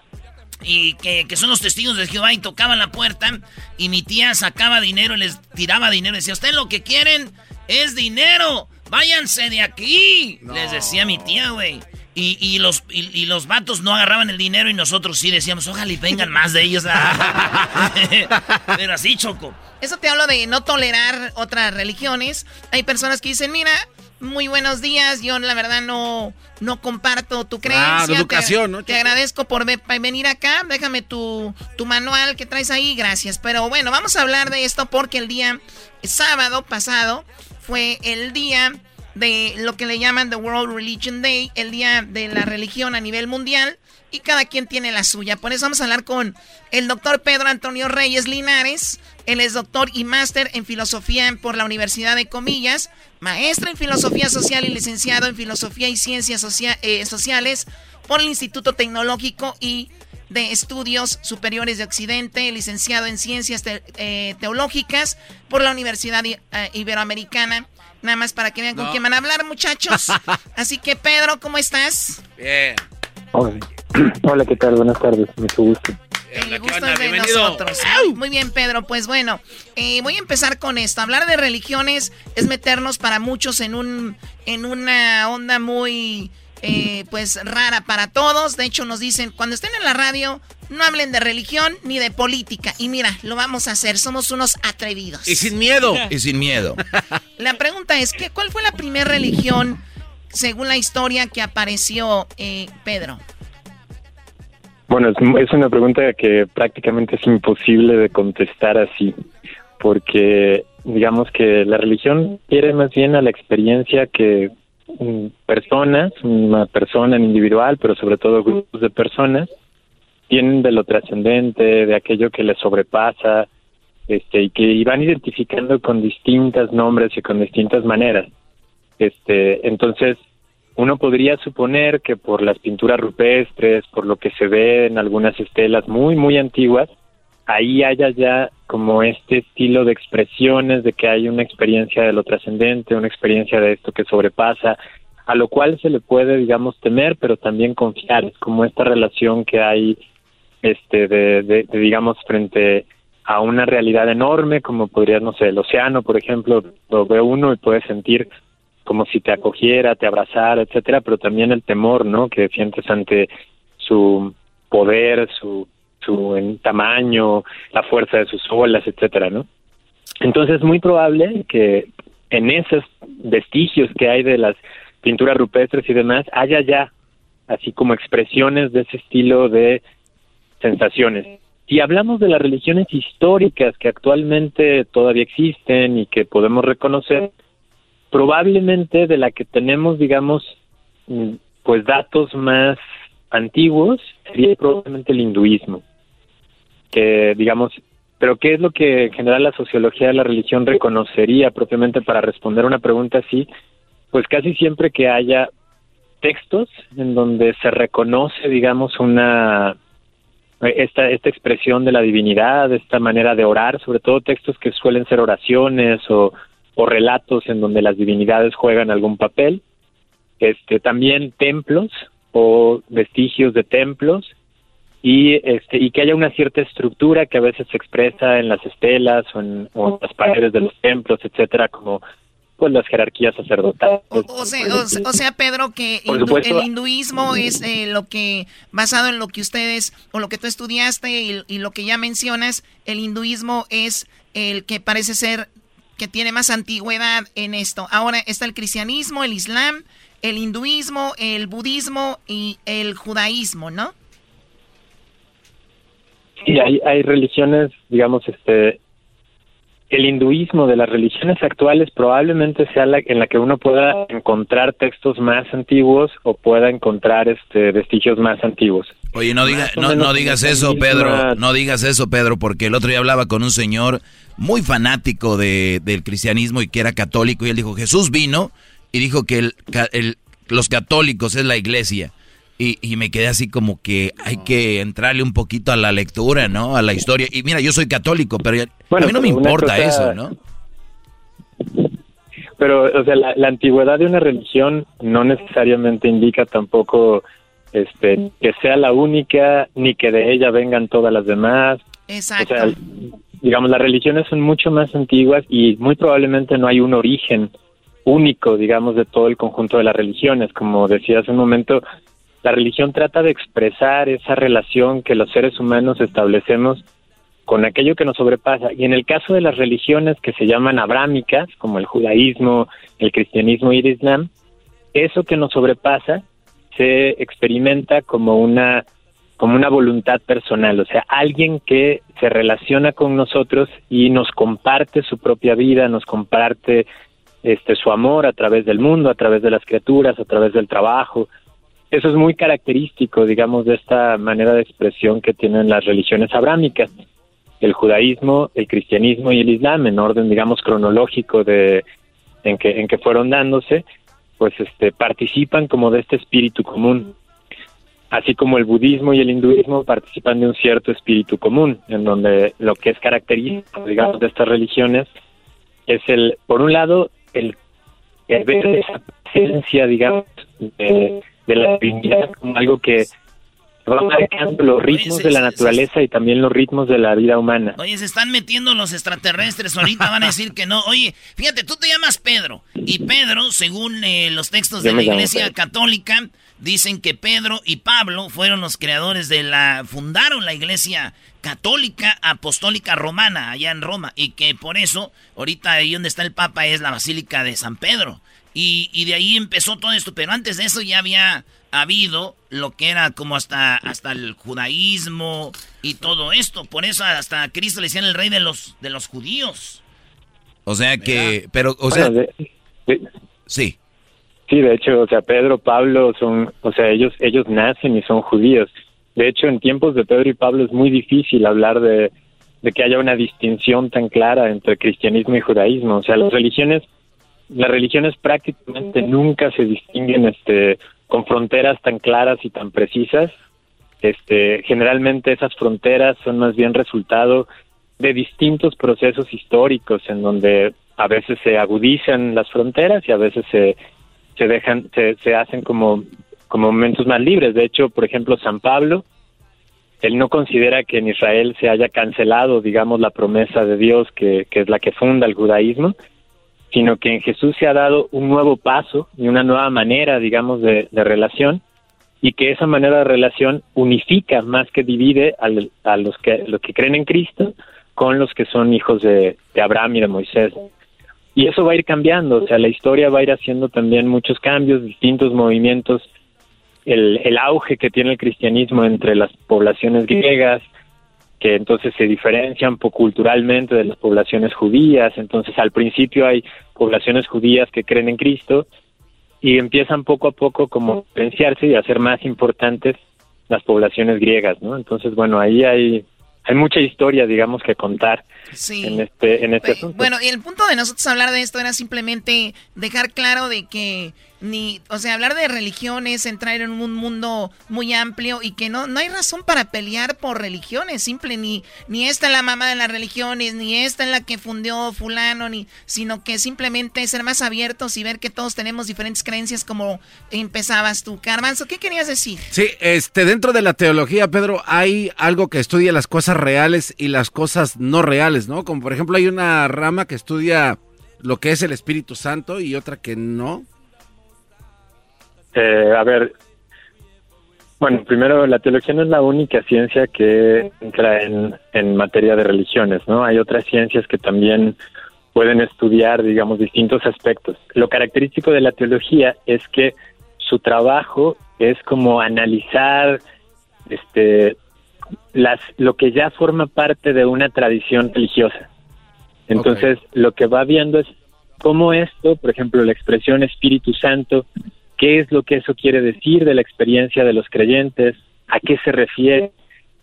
y que, son los testigos de Jehová y tocaban la puerta y mi tía sacaba dinero y les tiraba dinero y decía, ustedes lo que quieren es dinero, váyanse de aquí. Les decía mi tía, güey. Y, los, y, los vatos no agarraban el dinero y nosotros sí decíamos, ojalá y vengan más de ellos. Pero así, Choco. Eso te hablo de no tolerar otras religiones. Hay personas que dicen, mira, muy buenos días, yo la verdad no, no comparto tu creencia. Ah, educación, te, ¿no? Te agradezco por venir acá, déjame tu, tu manual que traes ahí, gracias. Pero bueno, vamos a hablar de esto porque el día sábado pasado fue el día de lo que le llaman The World Religion Day, el día de la religión a nivel mundial, y cada quien tiene la suya. Por eso vamos a hablar con el doctor Pedro Antonio Reyes Linares. Él es doctor y máster en filosofía por la Universidad de Comillas, maestro en filosofía social y licenciado en filosofía y ciencias eh, sociales por el Instituto Tecnológico y de Estudios Superiores de Occidente, licenciado en Ciencias eh, Teológicas por la Universidad eh, Iberoamericana. Nada más para que vean con quién van a hablar, muchachos. Así que, Pedro, ¿cómo estás? Bien. Hola, ¿qué tal? Buenas tardes, mucho gusto. El gusto es de nosotros. Muy bien, Pedro. Pues bueno, eh, voy a empezar con esto. Hablar de religiones es meternos para muchos en un en una onda muy eh, pues rara para todos. De hecho, nos dicen, cuando estén en la radio, no hablen de religión ni de política. Y mira, lo vamos a hacer. Somos unos atrevidos. Y sin miedo. y sin miedo. La pregunta es, ¿qué, ¿cuál fue la primera religión, según la historia, que apareció, eh, Pedro? Bueno, es, una pregunta que prácticamente es imposible de contestar así, porque digamos que la religión quiere más bien a la experiencia que mm, personas, una persona en individual, pero sobre todo grupos de personas, tienen de lo trascendente, de aquello que les sobrepasa, este, y que van identificando con distintas nombres y con distintas maneras. Este, entonces, uno podría suponer que por las pinturas rupestres, por lo que se ve en algunas estelas muy, muy antiguas, ahí haya ya como este estilo de expresiones de que hay una experiencia de lo trascendente, una experiencia de esto que sobrepasa, a lo cual se le puede, digamos, temer, pero también confiar, es como esta relación que hay, este, de, de digamos, frente a una realidad enorme, como podría, no sé, el océano, por ejemplo, lo ve uno y puede sentir como si te acogiera, te abrazara, etcétera, pero también el temor, ¿no? Que sientes ante su poder, su su tamaño, la fuerza de sus olas, etcétera, ¿no? Entonces es muy probable que en esos vestigios que hay de las pinturas rupestres y demás haya ya así como expresiones de ese estilo de sensaciones. Si hablamos de las religiones históricas que actualmente todavía existen y que podemos reconocer, probablemente de la que tenemos, digamos, mm, pues datos más antiguos, sería probablemente el hinduismo. Que, digamos, pero ¿qué es lo que en general la sociología de la religión reconocería propiamente para responder una pregunta así? Pues casi siempre que haya textos en donde se reconoce, digamos, una esta, esta expresión de la divinidad, esta manera de orar, sobre todo textos que suelen ser oraciones o o relatos en donde las divinidades juegan algún papel, este también templos o vestigios de templos y este y que haya una cierta estructura que a veces se expresa en las estelas o en, las paredes de los templos, etcétera, como pues las jerarquías sacerdotales. O, sea, Pedro, que el hinduismo es eh, lo que, basado en lo que ustedes, o lo que tú estudiaste y, y, lo que ya mencionas, el hinduismo es el que parece ser que tiene más antigüedad en esto. Ahora está el cristianismo, el islam, el hinduismo, el budismo y el judaísmo, ¿no? Sí, hay, hay religiones, digamos, este, el hinduismo de las religiones actuales probablemente sea la en la que uno pueda encontrar textos más antiguos o pueda encontrar este vestigios más antiguos. Oye, no, diga, no, no digas eso, Pedro, no digas eso, Pedro, porque el otro día hablaba con un señor muy fanático de, del cristianismo y que era católico y él dijo, Jesús vino y dijo que el, el, los católicos es la iglesia. Y, y, me quedé así como que hay que entrarle un poquito a la lectura, ¿no? A la historia. Y mira, yo soy católico, pero a mí no me importa eso, ¿no? Pero, o sea, la, antigüedad de una religión no necesariamente indica tampoco este que sea la única, ni que de ella vengan todas las demás. Exacto. O sea, digamos, las religiones son mucho más antiguas y muy probablemente no hay un origen único, digamos, de todo el conjunto de las religiones. Como decía hace un momento, la religión trata de expresar esa relación que los seres humanos establecemos con aquello que nos sobrepasa. Y en el caso de las religiones que se llaman abrámicas, como el judaísmo, el cristianismo y el islam, eso que nos sobrepasa se experimenta como una como una voluntad personal, o sea, alguien que se relaciona con nosotros y nos comparte su propia vida, nos comparte este su amor a través del mundo, a través de las criaturas, a través del trabajo. Eso es muy característico, digamos, de esta manera de expresión que tienen las religiones abrámicas, el judaísmo, el cristianismo y el islam en orden, digamos, cronológico de en que en que fueron dándose, pues este participan como de este espíritu común. Así como el budismo y el hinduismo participan de un cierto espíritu común, en donde lo que es característico, digamos, de estas religiones es el, por un lado, el, ver esa presencia, digamos, de, la divinidad como algo que va marcando los ritmos de la naturaleza y también los ritmos de la vida humana. Oye, se están metiendo los extraterrestres, ahorita van a decir que no. Oye, fíjate, tú te llamas Pedro, y Pedro, según eh, los textos de la Iglesia Católica, dicen que Pedro y Pablo fueron los creadores de la, fundaron la iglesia católica apostólica romana allá en Roma y que por eso ahorita ahí donde está el Papa es la Basílica de San Pedro. Y, y de ahí empezó todo esto, pero antes de eso ya había habido lo que era como hasta, hasta el judaísmo y todo esto. Por eso hasta a Cristo le decían el rey de los, de los judíos. O sea que, pero, o sea, sí. Sí, de hecho, o sea, Pedro, Pablo son, o sea, ellos ellos nacen y son judíos. De hecho, en tiempos de Pedro y Pablo es muy difícil hablar de, de que haya una distinción tan clara entre cristianismo y judaísmo. O sea, las religiones, las religiones prácticamente nunca se distinguen, este, con fronteras tan claras y tan precisas. Este, generalmente esas fronteras son más bien resultado de distintos procesos históricos en donde a veces se agudizan las fronteras y a veces se se dejan, se, se hacen como, como momentos más libres. De hecho, por ejemplo, San Pablo, él no considera que en Israel se haya cancelado, digamos, la promesa de Dios que, que es la que funda el judaísmo, sino que en Jesús se ha dado un nuevo paso y una nueva manera, digamos, de, de relación y que esa manera de relación unifica más que divide a los que, los que creen en Cristo con los que son hijos de, de Abraham y de Moisés. Y eso va a ir cambiando, o sea, la historia va a ir haciendo también muchos cambios, distintos movimientos, el, el auge que tiene el cristianismo entre las poblaciones griegas, que entonces se diferencian culturalmente de las poblaciones judías, entonces al principio hay poblaciones judías que creen en Cristo y empiezan poco a poco como a diferenciarse y a ser más importantes las poblaciones griegas, ¿no? Entonces, bueno, ahí hay hay mucha historia, digamos, que contar en este, en este asunto. Bueno, y el punto de nosotros hablar de esto era simplemente dejar claro de que ni, o sea, hablar de religiones, entrar en un mundo muy amplio y que no, no hay razón para pelear por religiones, simple, ni, ni esta es la mamá de las religiones, ni esta es la que fundió fulano, ni, sino que simplemente ser más abiertos y ver que todos tenemos diferentes creencias como empezabas tú. Carmanzo, ¿qué querías decir? Sí, este, dentro de la teología, Pedro, hay algo que estudia las cosas reales y las cosas no reales, ¿no? Como por ejemplo hay una rama que estudia lo que es el Espíritu Santo y otra que no. Eh, a ver, bueno, primero, la teología no es la única ciencia que entra en, en materia de religiones, ¿no? Hay otras ciencias que también pueden estudiar, digamos, distintos aspectos. Lo característico de la teología es que su trabajo es como analizar este las lo que ya forma parte de una tradición religiosa. Entonces, lo que va viendo es cómo esto, por ejemplo, la expresión Espíritu Santo qué es lo que eso quiere decir de la experiencia de los creyentes, a qué se refiere,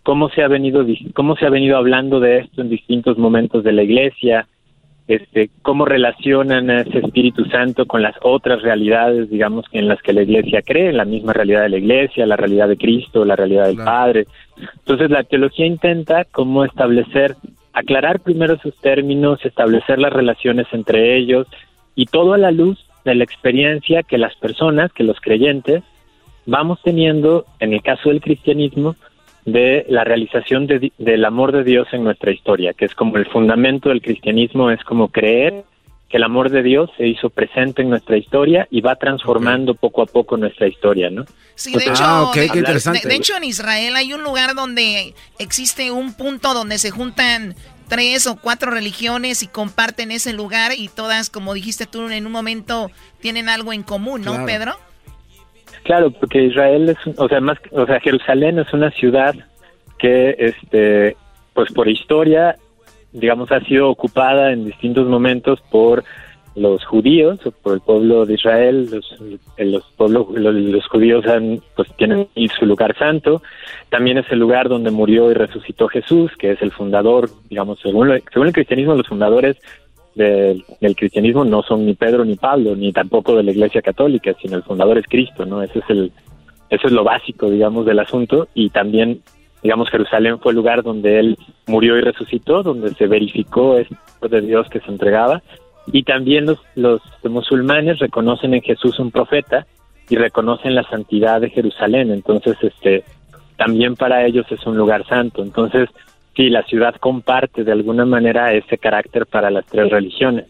cómo se ha venido cómo se ha venido hablando de esto en distintos momentos de la iglesia, este, cómo relacionan a ese Espíritu Santo con las otras realidades, digamos, en las que la iglesia cree, la misma realidad de la iglesia, la realidad de Cristo, la realidad del Padre. Entonces la teología intenta cómo establecer, aclarar primero sus términos, establecer las relaciones entre ellos y todo a la luz de la experiencia que las personas, que los creyentes, vamos teniendo, en el caso del cristianismo, de la realización del amor de Dios en nuestra historia, que es como el fundamento del cristianismo, es como creer que el amor de Dios se hizo presente en nuestra historia y va transformando poco a poco nuestra historia, ¿no? Sí, de hecho, ah, de, hecho en Israel hay un lugar donde existe un punto donde se juntan tres o cuatro religiones y comparten ese lugar y todas, como dijiste tú en un momento, tienen algo en común, ¿no, Pedro? Claro, porque Israel es, o sea, más, o sea, Jerusalén es una ciudad que, este, pues por historia, digamos, ha sido ocupada en distintos momentos por los judíos por el pueblo de Israel, los, los, pueblos, los, judíos han, pues tienen su lugar santo, también es el lugar donde murió y resucitó Jesús, que es el fundador, digamos, según, según el cristianismo, los fundadores del, cristianismo no son ni Pedro ni Pablo, ni tampoco de la Iglesia Católica, sino el fundador es Cristo, ¿no? Ese es el, eso es lo básico, digamos, del asunto. Y también digamos, Jerusalén fue el lugar donde él murió y resucitó, donde se verificó el de Dios que se entregaba y también los, los musulmanes reconocen en Jesús un profeta y reconocen la santidad de Jerusalén. Entonces, este, también para ellos es un lugar santo. Entonces, sí, la ciudad comparte de alguna manera ese carácter para las tres religiones.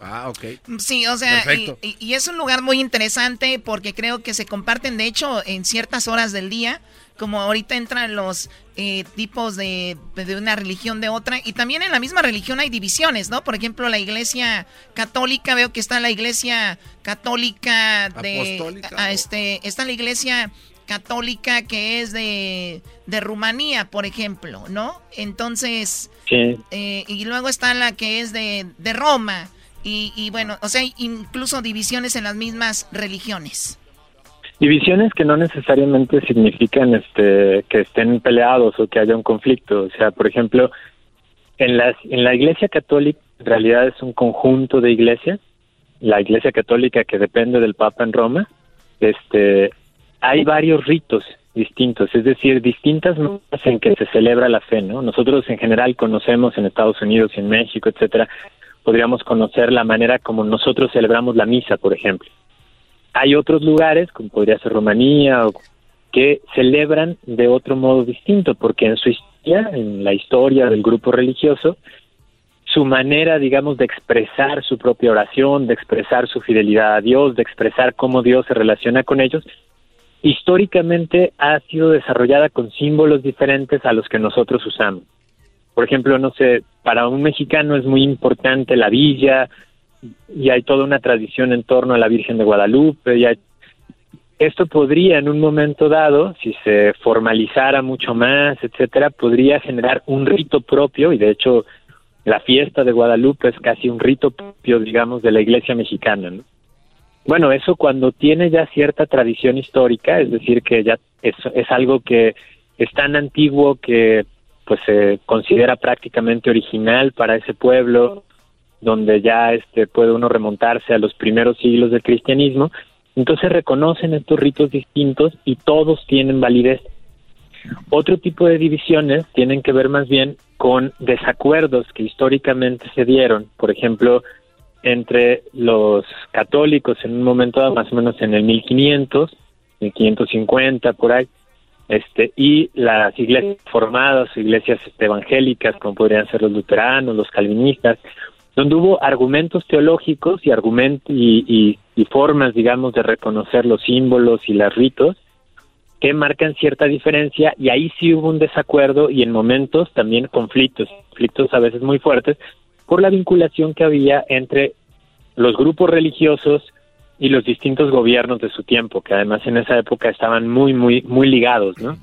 Ah, ok. Sí, o sea, y, y, es un lugar muy interesante porque creo que se comparten, de hecho, en ciertas horas del día como ahorita entran los eh, tipos de, de, una religión de otra, y también en la misma religión hay divisiones, ¿no? Por ejemplo, la iglesia católica, veo que está la iglesia católica de... A, este, está la iglesia católica que es de, de Rumanía, por ejemplo, ¿no? Entonces, eh, y luego está la que es de, de Roma, y, y bueno, o sea, incluso divisiones en las mismas religiones. Divisiones que no necesariamente significan este, que estén peleados o que haya un conflicto. O sea, por ejemplo, en, las, en la Iglesia Católica en realidad es un conjunto de iglesias. La Iglesia Católica que depende del Papa en Roma, este, hay varios ritos distintos, es decir, distintas maneras en que se celebra la fe, ¿no? Nosotros en general conocemos en Estados Unidos y en México, etcétera, podríamos conocer la manera como nosotros celebramos la misa, por ejemplo. Hay otros lugares, como podría ser Rumanía, que celebran de otro modo distinto, porque en su historia, en la historia del grupo religioso, su manera, digamos, de expresar su propia oración, de expresar su fidelidad a Dios, de expresar cómo Dios se relaciona con ellos, históricamente ha sido desarrollada con símbolos diferentes a los que nosotros usamos. Por ejemplo, no sé, para un mexicano es muy importante la villa, y hay toda una tradición en torno a la Virgen de Guadalupe. Y esto podría, en un momento dado, si se formalizara mucho más, etcétera, podría generar un rito propio, y de hecho, la fiesta de Guadalupe es casi un rito propio, digamos, de la iglesia mexicana, Bueno, eso cuando tiene ya cierta tradición histórica, es decir, que ya es, es algo que es tan antiguo que pues se considera prácticamente original para ese pueblo, donde ya este puede uno remontarse a los primeros siglos del cristianismo, entonces reconocen estos ritos distintos y todos tienen validez. Otro tipo de divisiones tienen que ver más bien con desacuerdos que históricamente se dieron, por ejemplo, entre los católicos en un momento dado, más o menos en el 1500, 1550 por ahí, este y las iglesias formadas, iglesias evangélicas como podrían ser los luteranos, los calvinistas, donde hubo argumentos teológicos y, argumentos y, formas, digamos, de reconocer los símbolos y los ritos que marcan cierta diferencia y ahí sí hubo un desacuerdo y en momentos también conflictos, conflictos a veces muy fuertes por la vinculación que había entre los grupos religiosos y los distintos gobiernos de su tiempo, que además en esa época estaban muy, muy, muy ligados, ¿no?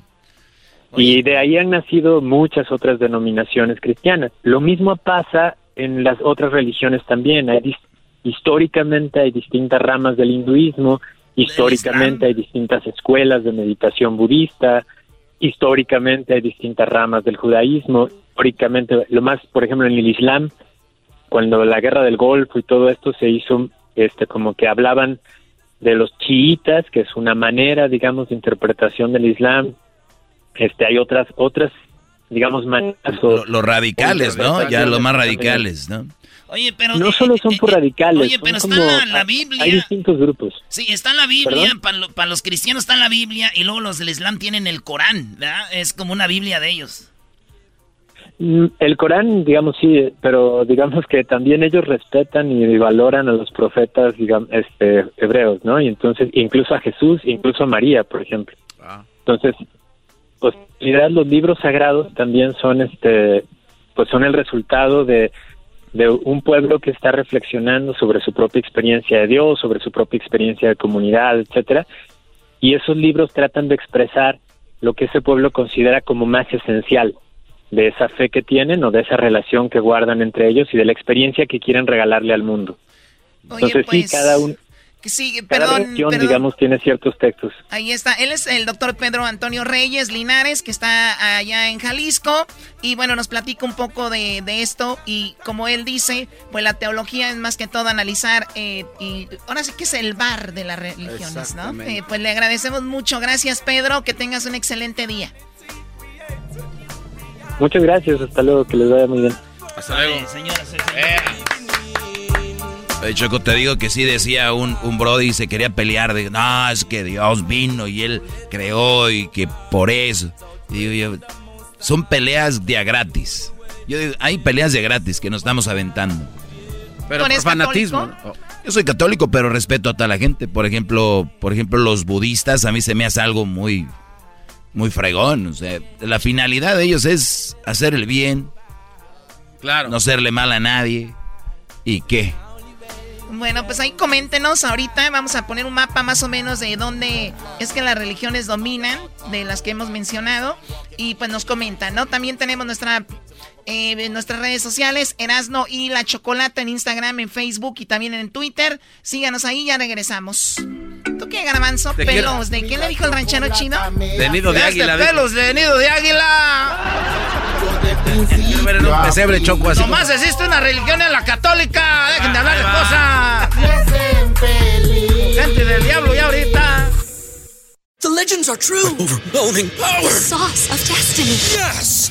Y de ahí han nacido muchas otras denominaciones cristianas. Lo mismo pasa en las otras religiones también. Hay históricamente hay distintas ramas del hinduismo, históricamente hay distintas escuelas de meditación budista, históricamente hay distintas ramas del judaísmo, históricamente, lo más, por ejemplo, en el Islam, cuando la guerra del Golfo y todo esto se hizo, este, como que hablaban de los chiitas, que es una manera, digamos, de interpretación del Islam. Este, hay otras, otras digamos. Los radicales, ¿no? Ya los más radicales, ¿no? Oye, pero... No solo son por radicales. Oye, pero está la, Biblia. Hay distintos grupos. Sí, está en la Biblia. Para, los cristianos está en la Biblia y luego los del Islam tienen el Corán, ¿verdad? Es como una Biblia de ellos. Mm, el Corán, digamos, sí, pero digamos que también ellos respetan y valoran a los profetas, digamos, este, hebreos, ¿no? Y entonces, incluso a Jesús, incluso a María, por ejemplo. Ah. Entonces, pues los libros sagrados también son este pues son el resultado de, de un pueblo que está reflexionando sobre su propia experiencia de Dios, sobre su propia experiencia de comunidad, etcétera, y esos libros tratan de expresar lo que ese pueblo considera como más esencial de esa fe que tienen o de esa relación que guardan entre ellos y de la experiencia que quieren regalarle al mundo. Entonces sí, pues, cada un, que sí, cada perdón, religión, perdón. digamos, tiene ciertos textos. Ahí está, él es el doctor Pedro Antonio Reyes Linares, que está allá en Jalisco, y bueno, nos platica un poco de, de esto, y como él dice, pues la teología es más que todo analizar, eh, y ahora sí que es el bar de las religiones, ¿no? Eh, pues le agradecemos mucho, gracias Pedro, que tengas un excelente día. Muchas gracias, hasta luego, que les vaya muy bien. Hasta luego. señoras y Oye, Choco, te digo que sí decía un, un Brody y se quería pelear. De, no, es que Dios vino y él creó y que por eso. Y digo yo, son peleas de a gratis. Yo digo, hay peleas de gratis que nos estamos aventando. Pero por fanatismo. Yo soy católico, pero respeto a toda la gente. Por ejemplo, por ejemplo, los budistas a mí se me hace algo muy, muy fregón. O sea, la finalidad de ellos es hacer el bien. Claro. No serle mal a nadie. ¿Y qué? Bueno, pues ahí coméntenos ahorita, vamos a poner un mapa más o menos de dónde es que las religiones dominan, de las que hemos mencionado, y pues nos comentan, ¿no? También tenemos nuestra, eh, nuestras redes sociales, Erasno y La Chocolata en Instagram, en Facebook y también en Twitter. Síganos ahí, ya regresamos. ¿Tú qué, garbanzo? ¿De pelos? ¿de quién le dijo el ranchero chino? De nido de Este águila. pelos de nido de águila. En un pesebre choco así. Nomás existe una religión en la católica. Dejen de hablar de cosas. Gente del diablo ya ahorita. The legends are true. Overwhelming power! The sauce of destiny. Yes!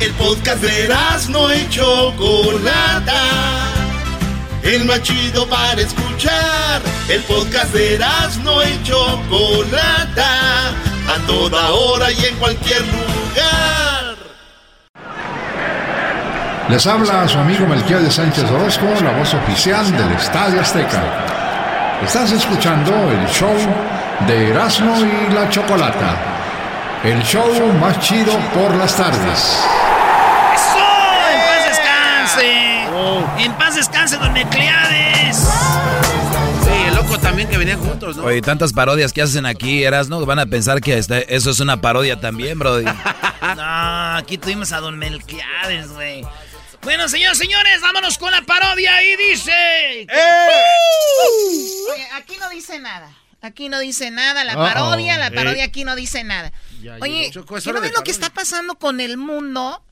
El podcast de no y Chocolata. El más chido para escuchar. El podcast de no y Chocolata. A toda hora y en cualquier lugar. Les habla su amigo Melquiel de Sánchez Orozco, la voz oficial del Estadio Azteca. Estás escuchando el show de Erasmo y la Chocolata. El show más chido por las tardes. ¡En paz descanse! ¡En paz descanse, don Necleades! Sí, el loco también que venían juntos, ¿no? Oye, tantas parodias que hacen aquí, eras, ¿no? Van a pensar que este- eso es una parodia también, Brody. No, aquí tuvimos a don Melquiades, güey. Bueno, señores, señores, vámonos con la parodia y dice... Oye, aquí no dice nada. Aquí no dice nada. La parodia, la Eh. parodia aquí no dice nada. Ya Oye, llegó. Choco, es ¿qué hora no ven lo que está pasando con el mundo?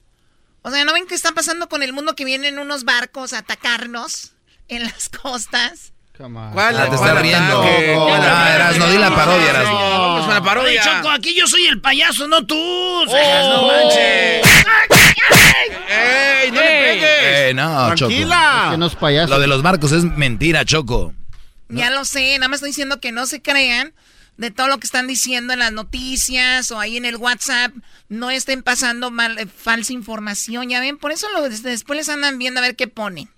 O sea, ¿no ven qué está pasando con el mundo que vienen unos barcos a atacarnos en las costas? ¿Cuál? Ah, te está riendo. Erasno, di la parodia, Erasno. Vamos con la parodia. Oye, Choco, aquí yo soy el payaso, no tú. Oh. no manches. ¡Ey, no le pegues! Eh, no, Tranquila. Choco. Es que no es payaso. Lo de los barcos es mentira, Choco. Ya lo sé, nada más estoy diciendo que no se crean de todo lo que están diciendo en las noticias o ahí en el WhatsApp. No estén pasando mal, eh, falsa información, ya ven. Por eso después les andan viendo a ver qué ponen.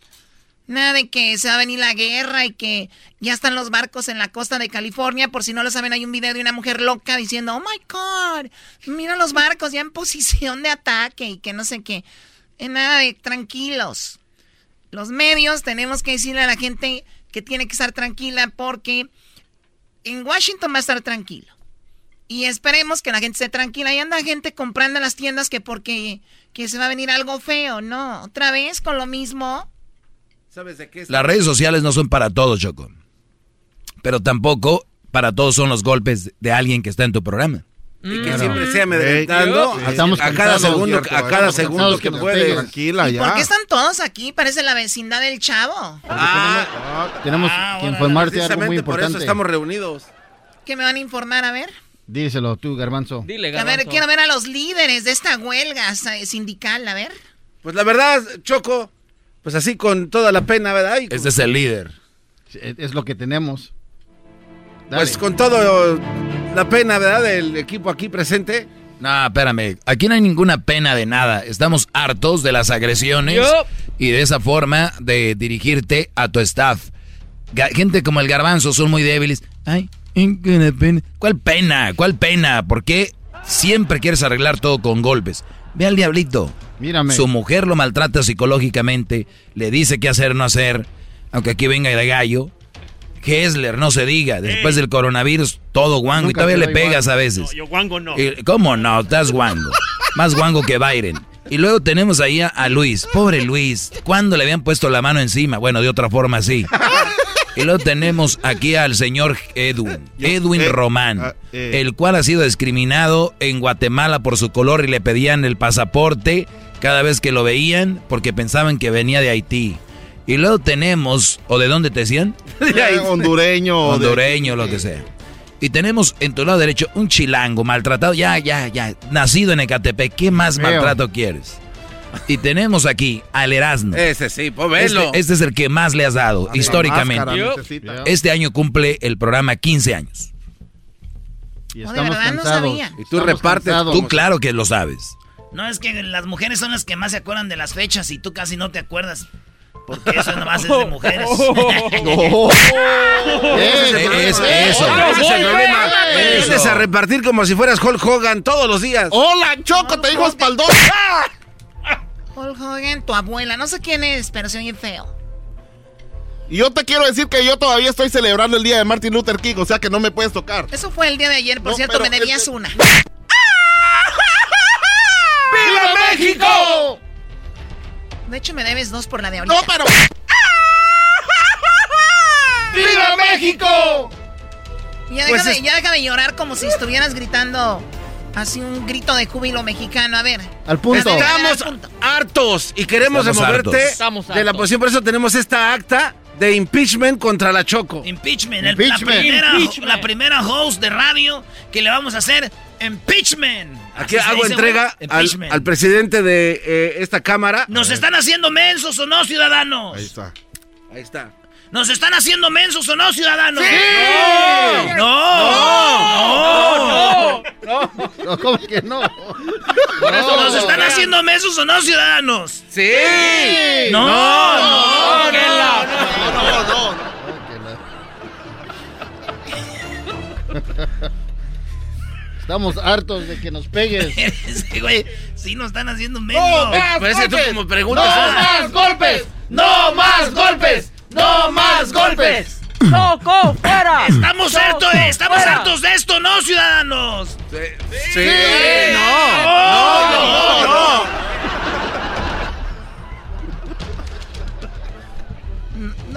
Nada de que se va a venir la guerra y que ya están los barcos en la costa de California. Por si no lo saben, hay un video de una mujer loca diciendo, oh my God, mira los barcos ya en posición de ataque y que no sé qué. Eh, nada de tranquilos. Los medios tenemos que decirle a la gente que tiene que estar tranquila porque en Washington va a estar tranquilo. Y esperemos que la gente esté tranquila. Y anda gente comprando en las tiendas que porque que se va a venir algo feo. No, otra vez con lo mismo. ¿Sabes de qué es? Las redes sociales no son para todos, Choco. Pero tampoco para todos son los golpes de alguien que está en tu programa. Y que siempre sea amedrentando Sí, a- estamos a cada segundo, a cada segundo que puede. Tranquila, ¿Y por qué están todos aquí? Parece la vecindad del chavo. Tenemos Ah, que informarte de algo muy Precisamente por eso importante. estamos reunidos. ¿Qué me van a informar? A ver. Díselo tú, Garbanzo. A ver, quiero ver a los líderes de esta huelga sindical. A ver. Pues la verdad, Choco, pues así con toda la pena, ¿verdad? Y Este es el líder. Es, es lo que tenemos. Dale. Pues con todo la pena, ¿verdad? Del equipo aquí presente. No, espérame. Aquí no hay ninguna pena de nada. Estamos hartos de las agresiones y de esa forma de dirigirte a tu staff. Gente como el garbanzo son muy débiles. Ay, ¿cuál pena? ¿Cuál pena? ¿Por qué siempre quieres arreglar todo con golpes? Ve al diablito. Mírame. Su mujer lo maltrata psicológicamente, le dice qué hacer, no hacer, aunque aquí venga de gallo. Hessler, no se diga, después del coronavirus, todo guango, y todavía le pegas a veces. yo guango no. Y- ¿Cómo no? Estás guango. Más guango que Byron. Y luego tenemos ahí a, a Luis. Pobre Luis. ¿Cuándo le habían puesto la mano encima? Bueno, de otra forma sí. Y luego tenemos aquí al señor Edwin, Edwin eh, Román, ah, eh. el cual ha sido discriminado en Guatemala por su color y le pedían el pasaporte cada vez que lo veían porque pensaban que venía de Haití. Y luego tenemos, ¿o de dónde te decían? Eh, hondureño. Hondureño, lo que sea. Y tenemos en tu lado derecho un chilango maltratado, ya, ya, ya, nacido en Ecatepec. ¿Qué más maltrato quieres? Y tenemos aquí al Erasmo. Ese sí, pues velo. Este, este es el que más le has dado, históricamente. Este año cumple el programa 15 años. Y Oh, de verdad no sabía. Y tú repartes, tú claro que lo sabes. No, es que las mujeres son las que más se acuerdan de las fechas y tú casi no te acuerdas. Porque eso nomás es de mujeres. Ese es Es- eso. Ese es el problema. Eso. Vienes a repartir como si fueras Hulk Hogan todos los días. Hola, Choco, te digo espaldón. Hulk Hogan, tu abuela. No sé quién es, pero se oye feo. Y yo te quiero decir que yo todavía estoy celebrando el día de Martin Luther King, o sea que no me puedes tocar. Eso fue el día de ayer, por No, cierto, me debías es que- una. ¡Viva México! De hecho, me debes dos por la de ahorita. No, pero. ¡Viva México! Ya Pues deja, de, es- ya deja de llorar como si estuvieras gritando así un grito de júbilo mexicano. A ver. Al punto. Al Estamos punto. hartos y queremos Estamos removerte hartos. Estamos de la posición. Por eso tenemos esta acta de impeachment contra la Choco. Impeachment, el- Impeachment. La, primera, Impeachment. la primera host de radio que le vamos a hacer impeachment. Aquí Así hago entrega al, presidente de eh, esta cámara. ¿Nos están haciendo mensos o no, ciudadanos? Ahí está. Ahí está. ¿Nos están haciendo mensos o no, ciudadanos? ¡Sí! ¡No! ¡No! No, ¿cómo que no? ¿Nos están haciendo mensos o no, ciudadanos? ¡Sí! ¡No! ¡No! No, no, no. Estamos hartos de que nos pegues. Sí, güey, sí nos están haciendo mensos. Parece que tú como preguntas. más golpes! ¡No más golpes! ¡No más golpes! ¡Choco, fuera! Estamos hartos, Choco, estamos fuera. hartos de esto, ¿no, ciudadanos? Sí. No, no, no. No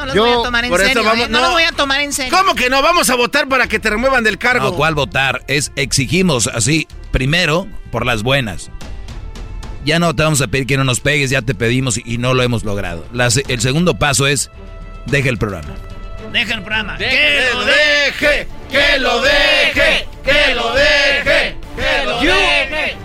los Yo, voy a tomar en por eso serio. vamos- ¿eh? no, no. los voy a tomar en serio. ¿Cómo que no? Vamos a votar para que te remuevan del cargo. No, ¿cuál votar? Es exigimos así, primero, por las buenas. Ya no te vamos a pedir que no nos pegues, ya te pedimos y, no lo hemos logrado. El segundo paso es, deja el programa. Deja el programa. Deje, Que lo deje. ¡Que lo deje! ¡Que lo deje! ¡Que lo Yo- deje!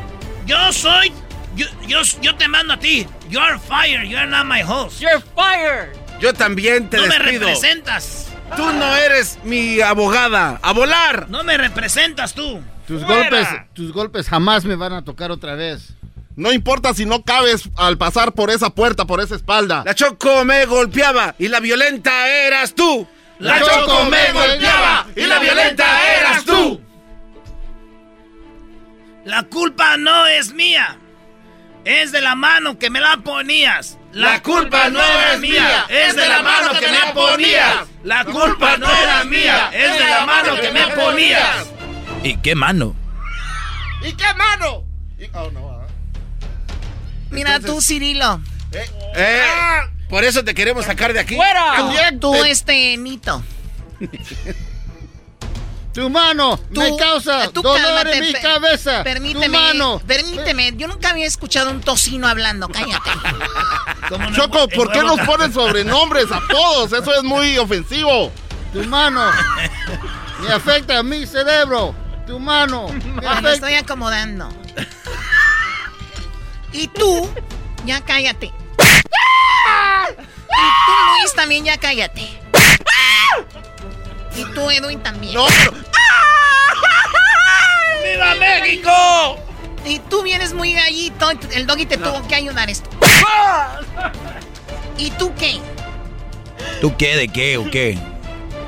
Yo soy. Yo, yo, yo te mando a ti. You're fired. You're not my host. You're fired. Yo también te no me representas. Tú no eres mi abogada. ¡A volar! No me representas tú. Tus Fuera. golpes, tus golpes jamás me van a tocar otra vez. No importa si no cabes al pasar por esa puerta, por esa espalda. La Choco me golpeaba y la violenta eras tú. La Choco me golpeaba y la violenta eras tú. La culpa no es mía. Es de la mano que me la ponías. La culpa no es mía, Es de la mano que me ponías. La culpa no era mía. Es de la mano que me ponías. ¿Y qué mano? ¿Y qué mano? Y- oh, no, ah. Mira tú, Cirilo. Eh, por eso te queremos sacar de aquí. ¡Fuera! También Tú, te- este, Nito. Tu mano Tú, me causa tú dolor cálmate, en mi cabeza. Permíteme. Tu mano. Permíteme. Yo nunca había escuchado un tocino hablando. Cállate. Choco, El ¿por qué nos ponen sobrenombres a todos? Eso es muy ofensivo. Tu mano me afecta a mi cerebro. Tu mano me afecta. estoy acomodando. Y tú, ya cállate. Y tú, Luis, también ya cállate. Y tú, Edwin, también. No, pero ¡Viva México! Y tú vienes muy gallito. El doggy te tuvo que ayudar esto. ¿Y tú qué? ¿Tú qué? ¿De qué o qué?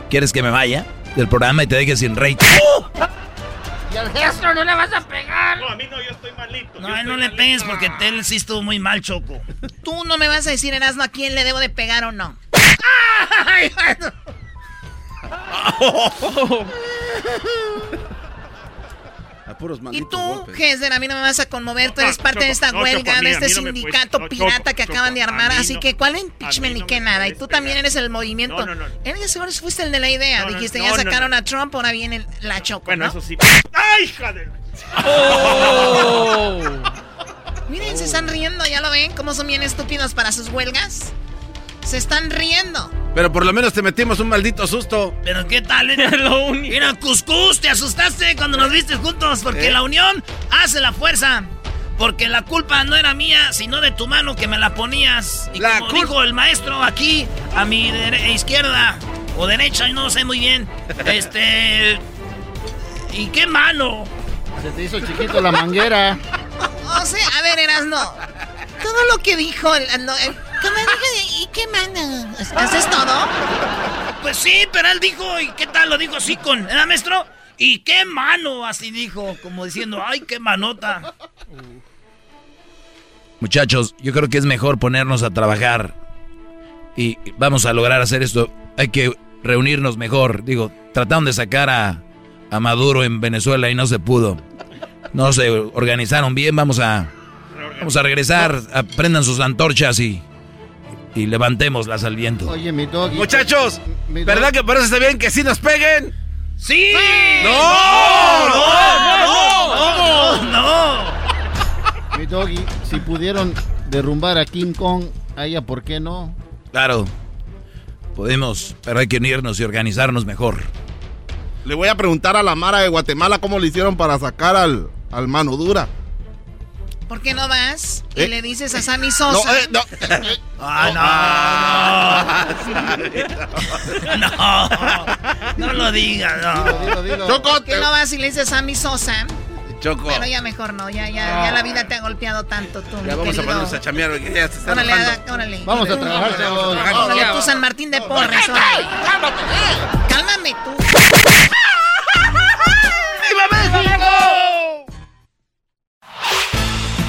¿Quieres que me vaya? del programa y te dejes sin rey. ¿Y al gesto no le vas a pegar? No, a mí no, yo estoy malito. No, no le pegues porque él sí estuvo muy mal, Choco. Tú no me vas a decir, Erasmo, a quién le debo de pegar o no. y tú, Gesser, a mí no me vas a conmover. Tú eres parte de esta huelga, de este sindicato pirata que acaban de armar. Así que, ¿cuál impeachment ni qué nada? Y tú también eres el movimiento. Eres seguro fuiste el de la idea. Dijiste, ya sacaron a Trump, ahora viene la choco. Bueno, ¿no? eso sí. ¡Ay, hija de... Oh. Miren, se están riendo, ¿ya lo ven? ¿Cómo son bien estúpidos para sus huelgas? Se están riendo. Pero por lo menos te metimos un maldito susto. Pero ¿qué tal? Era lo único. Era Cuscus, te asustaste cuando nos viste juntos porque ¿Eh? la unión hace la fuerza. Porque la culpa no era mía, sino de tu mano que me la ponías. Y como dijo el maestro aquí, a mi dere- izquierda o derecha, no sé muy bien. Este. ¿Y qué mano? Se te hizo chiquito la manguera. O sea, a ver, Erasno. Todo lo que dijo. el- el- el- ¿Cómo dijo? ¿Y qué mano? ¿Haces todo? Pues sí, pero él dijo, ¿y qué tal? Lo dijo así con, ¿verdad, maestro? ¿Y qué mano? Así dijo, como diciendo, ¡ay, qué manota! Muchachos, yo creo que es mejor ponernos a trabajar y vamos a lograr hacer esto. Hay que reunirnos mejor. Digo, trataron de sacar a, a Maduro en Venezuela y no se pudo. No se organizaron bien. Vamos a, vamos a regresar. Aprendan sus antorchas y, y levantémoslas al viento. Oye, mi doggy. Muchachos, Mi ¿verdad que parece está bien que sí nos peguen? ¡Sí! ¡No! ¡No! ¡No! ¡No! Mi doggy, si pudieron derrumbar a King Kong, a ella, ¿por qué no? Claro, podemos, pero hay que unirnos y organizarnos mejor. Le voy a preguntar a la Mara de Guatemala cómo le hicieron para sacar al, al mano dura. ¿Por qué no vas? Y ¿Eh? le dices a Sammy No, Sosa. eh, no. ¡Ah, no! ¡No! ¡No lo digas, no! Choco, ¿Por qué no vas y le dices a Sammy Sosa? Choco. Pero ya mejor no, ya, ya, ya la vida te ha golpeado tanto tú, Ya vamos a ponernos a chamear porque ya se está Órale, órale. Vamos a trabajar, chavos. Órale, tú San Martín de Porres, órale. Cálmame tú.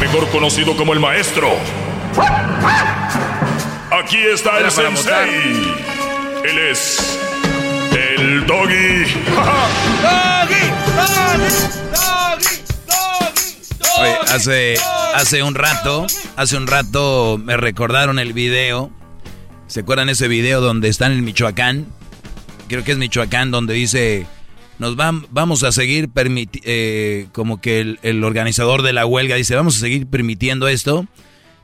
Mejor conocido como el maestro. Aquí está el sensei. Él es. El doggy. Oye, hace, hace un rato, hace un rato me recordaron el video. ¿Se acuerdan ese video donde están en Michoacán? Creo que es Michoacán donde dice, nos vam- vamos a seguir permiti eh, como que el, el organizador de la huelga dice, vamos a seguir permitiendo esto.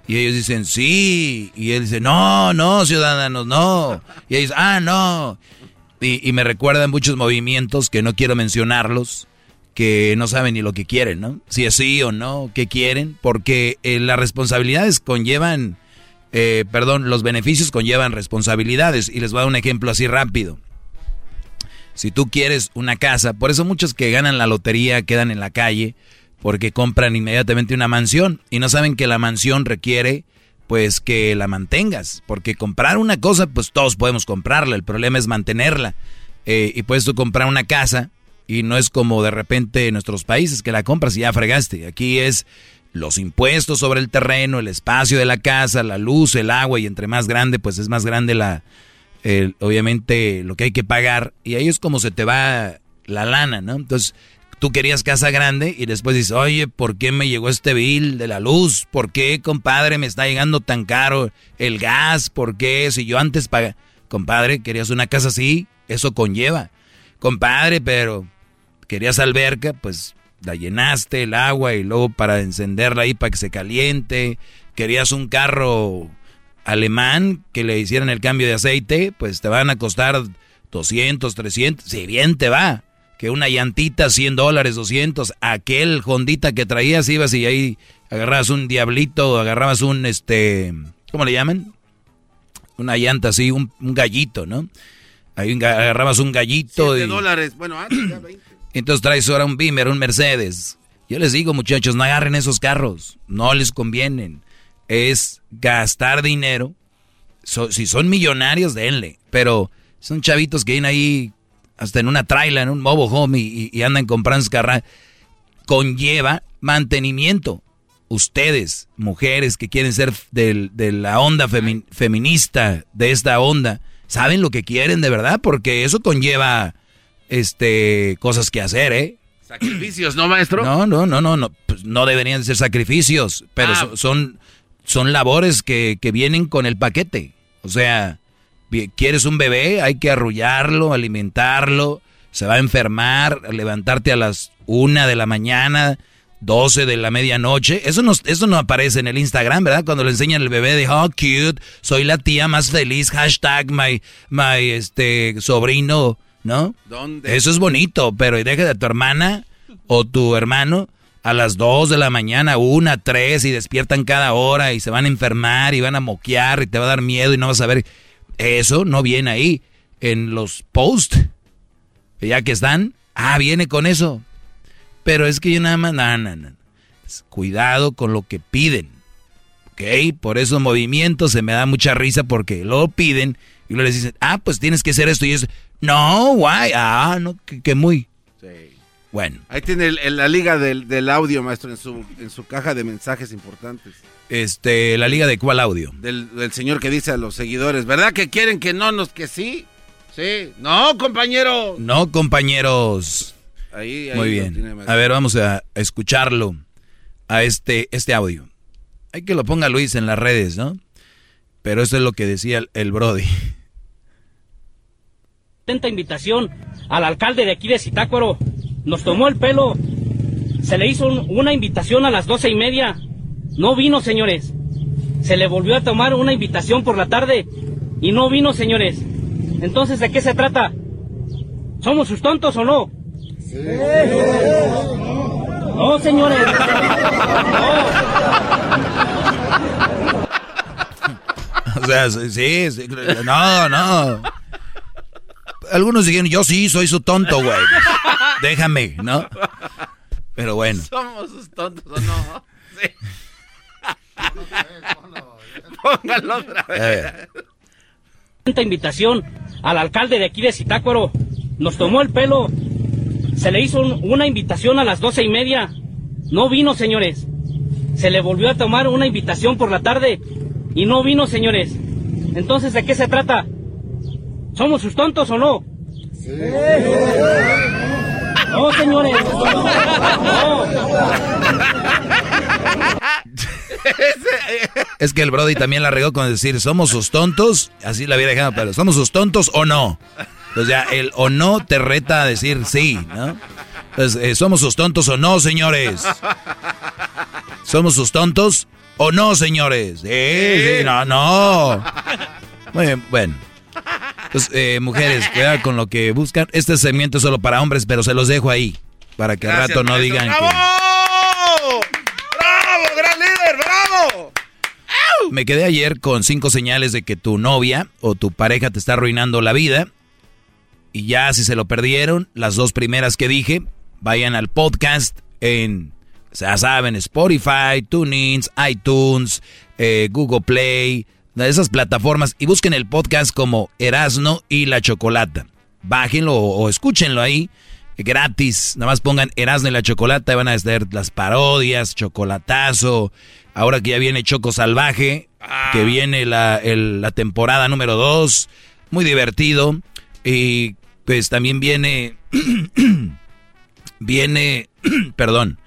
Y ellos dicen, sí. Y él dice, no, no, ciudadanos, no. Y ellos, ah, no. Y, y me recuerdan muchos movimientos que no quiero mencionarlos, que no saben ni lo que quieren, ¿no? Si es sí o no, qué quieren, porque eh, las responsabilidades conllevan, eh, perdón, los beneficios conllevan responsabilidades. Y les voy a dar un ejemplo así rápido. Si tú quieres una casa, por eso muchos que ganan la lotería quedan en la calle, porque compran inmediatamente una mansión y no saben que la mansión requiere pues que la mantengas, porque comprar una cosa pues todos podemos comprarla, el problema es mantenerla. Eh, y puedes tú comprar una casa y no es como de repente en nuestros países que la compras y ya fregaste. Aquí es los impuestos sobre el terreno, el espacio de la casa, la luz, el agua y entre más grande pues es más grande la, obviamente lo que hay que pagar y ahí es como se te va la lana, ¿no? Entonces tú querías casa grande y después dices, oye, ¿por qué me llegó este bill de la luz? ¿Por qué, compadre, me está llegando tan caro el gas? ¿Por qué? Si yo antes pagaba... Compadre, querías una casa así, eso conlleva. Compadre, pero querías alberca, pues la llenaste el agua y luego para encenderla ahí para que se caliente. Querías un carro alemán que le hicieran el cambio de aceite, pues te van a costar 200, 300, si bien te va. que una llantita 100 dólares, 200, aquel Hondita que traías ibas y ahí agarrabas un diablito, agarrabas un, este, ¿cómo le llaman? Una llanta así, un, gallito, ¿no? Ahí agarrabas un gallito. de dólares, bueno, antes ya 20. Entonces traes ahora un Beamer, un Mercedes. Yo les digo, muchachos, no agarren esos carros, no les convienen. Es gastar dinero. si son millonarios, denle. Pero son chavitos que vienen ahí hasta en una traila, en un mobile home y, andan comprando carros. Conlleva mantenimiento. Ustedes, mujeres que quieren ser de la onda feminista, de esta onda, saben lo que quieren de verdad, porque eso conlleva este cosas que hacer, ¿eh? Sacrificios, ¿no, maestro? No, no, no, no, no, pues no deberían ser sacrificios, pero ah. son, son labores que, que vienen con el paquete. O sea, quieres un bebé, hay que arrullarlo, alimentarlo, se va a enfermar, levantarte a las una de la mañana, 12 de la medianoche. Eso no, eso no aparece en el Instagram, ¿verdad? Cuando le enseñan el bebé de, oh, cute, soy la tía más feliz, hashtag my, my, este, sobrino, ¿no? ¿Dónde? Eso es bonito, pero deja de tu hermana o tu hermano a las 2 de la mañana, una, tres, y despiertan cada hora y se van a enfermar y van a moquear y te va a dar miedo y no vas a ver eso no viene ahí en los posts. Ya que están, ah, viene con eso. Pero es que yo nada más, no, no, no. Cuidado con lo que piden. ¿Ok? Por esos movimientos se me da mucha risa porque lo piden y luego les dicen, ah, pues tienes que hacer esto y eso. No, guay, ah, no, que, muy. Bueno. Ahí tiene la liga del, del, audio, maestro, en su, en su caja de mensajes importantes. Este, la liga de cuál audio? Del, señor que dice a los seguidores, ¿verdad que quieren que no nos, que sí? Sí. No, compañero. No, compañeros. Ahí, Muy bien. A ver, vamos a escucharlo a este, este audio. Hay que lo ponga Luis en las redes, ¿no? Pero eso es lo que decía el, el Brody. Invitación al alcalde de aquí de Zitácuaro. Nos tomó el pelo. Se le hizo una invitación a las doce y media no vino, señores. Se le volvió a tomar una invitación por la tarde y no vino, señores. Entonces, ¿de qué se trata? ¿Somos sus tontos o no? Sí. No, señores. O sea, sí, sí, no, no. Algunos dijeron, yo sí, soy su tonto, güey. Déjame, ¿no? Pero bueno. ¿Somos sus tontos o no? Sí. Póngalo otra vez. Esta invitación al alcalde de aquí de Zitácuaro nos tomó el pelo. Se le hizo una invitación a las doce y media. No vino, señores. Se le volvió a tomar una invitación por la tarde y no vino, señores. Entonces, ¿de qué se trata? ¿Somos sus tontos o no? Sí. No, señores. No. es que el Brody también la regó con decir, somos sus tontos, así la había dejado, pero somos sus tontos o no. Entonces ya el o no te reta a decir sí, ¿no? Entonces, eh, ¿somos sus tontos o no, señores? ¿Somos sus tontos o no, señores? Sí, sí, no, no. Muy bien, bueno. Entonces, eh, mujeres, cuidado con lo que buscan. Este segmento es solo para hombres, pero se los dejo ahí. Para que al rato no digan que... Me quedé ayer con cinco señales de que tu novia o tu pareja te está arruinando la vida. Y ya si se lo perdieron, las dos primeras que dije, vayan al podcast en, ya saben, Spotify, TuneIn, iTunes, eh, Google Play, de esas plataformas y busquen el podcast como Erasno y la Chocolata. Bájenlo o, escúchenlo ahí gratis. Nada más pongan Erasno y la Chocolata y van a ver las parodias, chocolatazo, Ahora que ya viene Choco Salvaje, que ah. viene la, la temporada número 2, muy divertido. Y pues también viene, viene, perdón,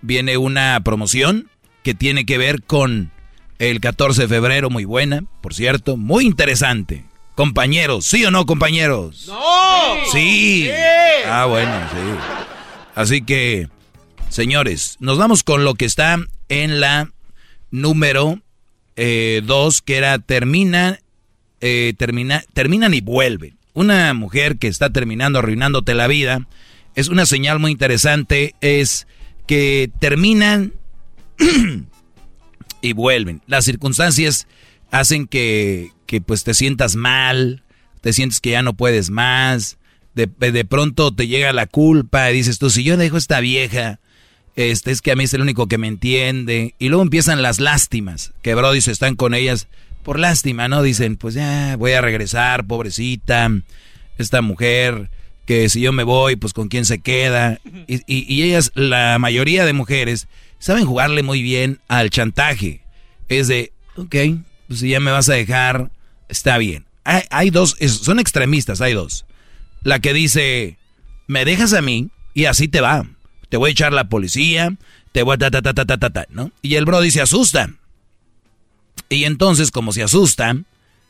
viene una promoción que tiene que ver con el 14 de febrero, muy buena, por cierto, muy interesante. Compañeros, ¿sí o no, compañeros? ¡No! Sí. Ah, bueno, sí. Así que, señores, nos vamos con lo que está en la número eh, dos, que era termina, eh, termina, terminan y vuelven. Una mujer que está terminando arruinándote la vida es una señal muy interesante, es que terminan y vuelven. Las circunstancias hacen que, que pues te sientas mal, te sientes que ya no puedes más, de, de pronto te llega la culpa y dices tú, si yo dejo a esta vieja, este es que a mí es el único que me entiende. Y luego empiezan las lástimas, que Brody se están con ellas por lástima, ¿no? Dicen, pues ya voy a regresar, pobrecita, esta mujer, que si yo me voy, pues con quién se queda. Y, y, ellas, la mayoría de mujeres, saben jugarle muy bien al chantaje. Es de, ok, pues si ya me vas a dejar, está bien. Hay, dos, son extremistas, hay dos. La que dice, me dejas a mí y así te va. Te voy a echar la policía, te voy a ta ta ta ta ta ta, ¿no? Y el Brody se asusta. Y entonces, como se asusta,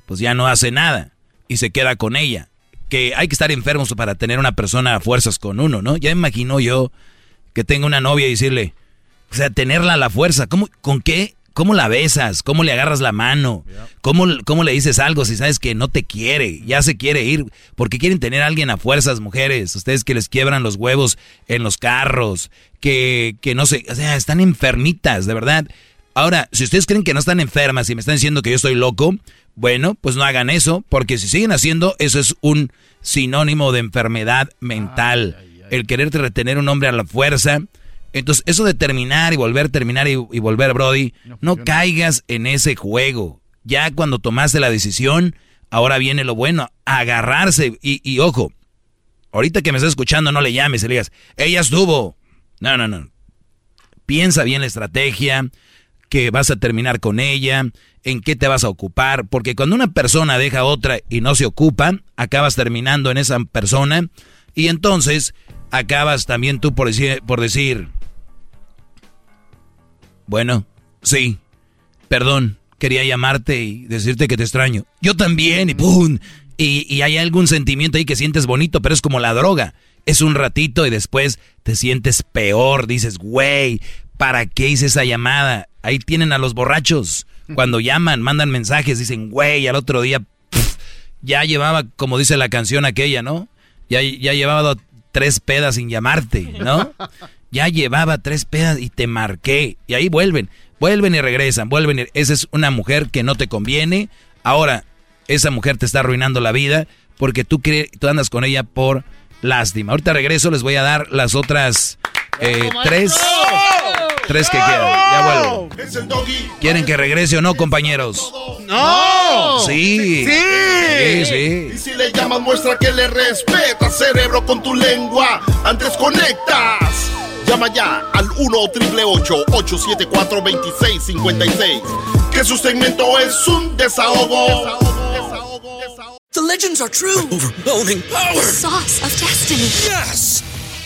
pues ya no hace nada y se queda con ella. Que hay que estar enfermos para tener una persona a fuerzas con uno, ¿no? Ya imagino yo que tengo una novia y decirle, o sea, tenerla a la fuerza, ¿cómo, ¿con qué? ¿Cómo la besas? ¿Cómo le agarras la mano? ¿Cómo, ¿Cómo le dices algo si sabes que no te quiere? Ya se quiere ir. ¿Por qué quieren tener a alguien a fuerzas, mujeres? Ustedes que les quiebran los huevos en los carros, que, que no sé, o sea, están enfermitas, de verdad. Ahora, si ustedes creen que no están enfermas y me están diciendo que yo estoy loco, bueno, pues no hagan eso, porque si siguen haciendo, eso es un sinónimo de enfermedad mental. El quererte retener un hombre a la fuerza. Entonces, eso de terminar y volver, terminar y, volver, Brody, no, caigas en ese juego. Ya cuando tomaste la decisión, ahora viene lo bueno, agarrarse. Y, y ojo, ahorita que me estás escuchando, no le llames y le digas, ella estuvo. No, no, no. Piensa bien la estrategia que vas a terminar con ella, en qué te vas a ocupar, porque cuando una persona deja a otra y no se ocupa, acabas terminando en esa persona y entonces acabas también tú por decir, por decir bueno, sí, perdón, quería llamarte y decirte que te extraño. Yo también, y ¡pum! Y, y hay algún sentimiento ahí que sientes bonito, pero es como la droga. Es un ratito y después te sientes peor. Dices, güey, ¿para qué hice esa llamada? Ahí tienen a los borrachos. Cuando llaman, mandan mensajes, dicen, güey, al otro día ya llevaba, como dice la canción aquella, ¿no? Ya, ya llevaba tres pedas sin llamarte, ¿no? Ya llevaba tres pedas y te marqué. Y ahí vuelven, vuelven y regresan, vuelven. Y... Esa es una mujer que no te conviene. Ahora, esa mujer te está arruinando la vida porque tú, tú andas con ella por lástima. Ahorita regreso, les voy a dar las otras eh, tres. Tres que quedan. Ya vuelvo. ¿Quieren que regrese o no, compañeros? ¡No! Sí. Sí. Sí, Y si le llamas, muestra que le respeta, cerebro, con tu lengua. Antes conectas. Llama ya al 1-888-874-2656. Que su segmento es un desahogo. desahogo. The legends are true. overwhelming power. The sauce of destiny. Yes.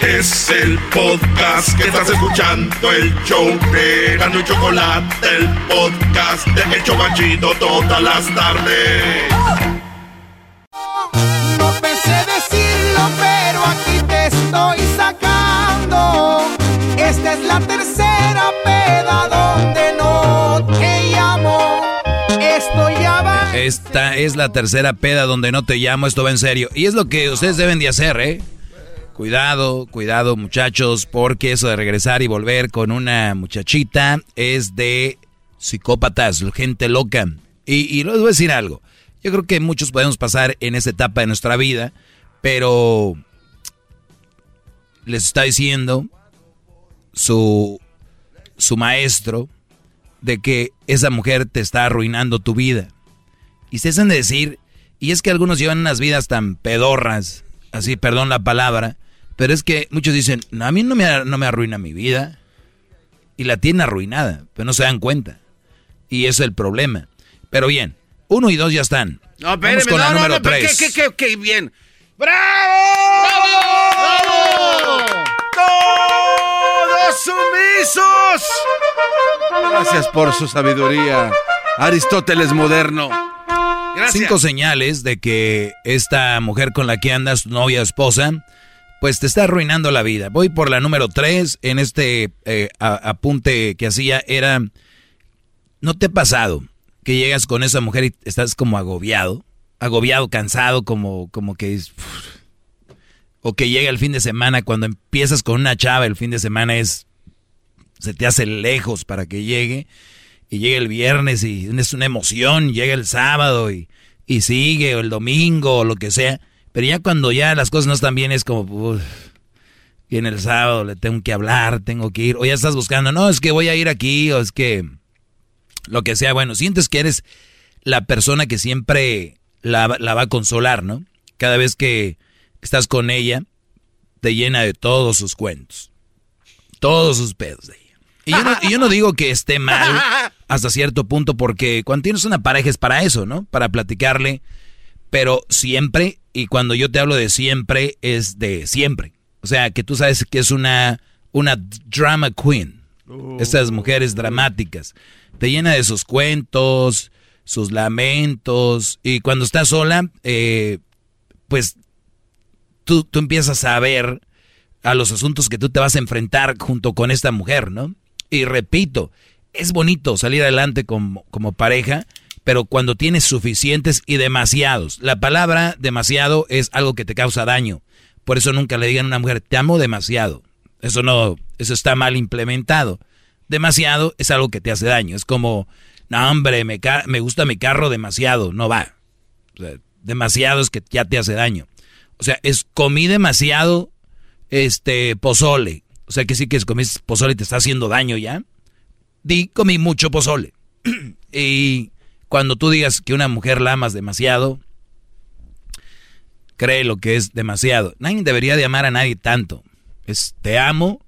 Es el podcast que estás escuchando, el show de Gano y Chocolate, el podcast de El Chobachito todas las tardes. No pensé decirlo, pero aquí te estoy sacando. Esta es la tercera peda donde no te llamo. Esto ya va. Esta es la tercera peda donde no te llamo, esto va en serio. Y es lo que ustedes deben de hacer, ¿eh? Cuidado, cuidado muchachos, porque eso de regresar y volver con una muchachita es de psicópatas, gente loca. Y, y les voy a decir algo, yo creo que muchos podemos pasar en esa etapa de nuestra vida, pero les está diciendo su, su maestro de que esa mujer te está arruinando tu vida. Y se hacen de decir, y es que algunos llevan unas vidas tan pedorras, así, perdón la palabra, pero es que muchos dicen, no, a mí no me, no me arruina mi vida. Y la tienen arruinada, pero no se dan cuenta. Y ese es el problema. Pero bien, uno y dos ya están. No, Vamos espérame, con la no, número no, tres. ¿qué, qué, qué, qué bien? ¡Bravo! ¡Bravo! ¡Todos Jesús! Gracias por su sabiduría. Aristóteles moderno. Gracias. Cinco señales de que esta mujer con la que andas, novia o esposa, pues te está arruinando la vida. Voy por la número tres. En este eh, apunte que hacía era, ¿no te ha pasado que llegas con esa mujer y estás como agobiado? Agobiado, cansado, como, como que... Es, o que llega el fin de semana, cuando empiezas con una chava, el fin de semana es... Se te hace lejos para que llegue. Y llega el viernes y es una emoción. Llega el sábado y, y sigue, o el domingo, o lo que sea pero ya cuando ya las cosas no están bien es como, viene el sábado, le tengo que hablar, tengo que ir. O ya estás buscando, no, es que voy a ir aquí, o es que lo que sea. Bueno, sientes que eres la persona que siempre la, va a consolar, ¿no? Cada vez que estás con ella, te llena de todos sus cuentos, todos sus pedos de ella. Y yo, no, y yo no digo que esté mal hasta cierto punto, porque cuando tienes una pareja es para eso, ¿no? Para platicarle, pero siempre y cuando yo te hablo de siempre, es de siempre. O sea, que tú sabes que es una, una drama queen. Estas mujeres dramáticas. Te llena de sus cuentos, sus lamentos. Y cuando estás sola, eh, pues tú, tú empiezas a ver a los asuntos que tú te vas a enfrentar junto con esta mujer, ¿no? Y repito, es bonito salir adelante como, como pareja, pero cuando tienes suficientes y demasiados. La palabra demasiado es algo que te causa daño. Por eso nunca le digan a una mujer, te amo demasiado. Eso no, eso está mal implementado. Demasiado es algo que te hace daño. Es como, no hombre, me, me gusta mi carro demasiado. No va. demasiado es que ya te hace daño. O sea, es comí demasiado este pozole. O sea que sí que es comí pozole y te está haciendo daño ya. Di, comí mucho pozole. y cuando tú digas que una mujer la amas demasiado, cree lo que es demasiado. Nadie debería de amar a nadie tanto. Es te amo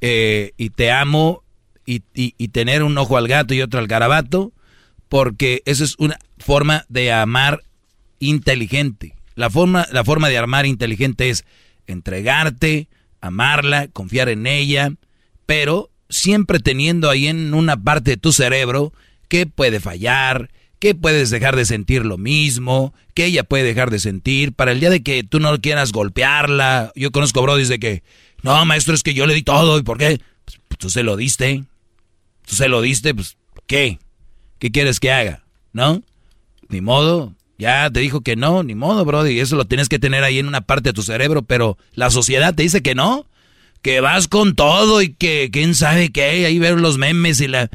eh, y te amo y, tener un ojo al gato y otro al garabato, porque eso es una forma de amar inteligente. La forma, la forma de amar inteligente es entregarte, amarla, confiar en ella, pero siempre teniendo ahí en una parte de tu cerebro que puede fallar, que puedes dejar de sentir lo mismo, que ella puede dejar de sentir, para el día de que tú no quieras golpearla. Yo conozco brodis de que, no, maestro, es que yo le di todo, ¿y por qué? Pues, pues, tú se lo diste, tú se lo diste, pues, ¿qué? ¿Qué quieres que haga? ¿No? Ni modo, ya te dijo que no, ni modo, brody, eso lo tienes que tener ahí en una parte de tu cerebro, pero la sociedad te dice que no, que vas con todo y que quién sabe qué, ahí ver los memes y la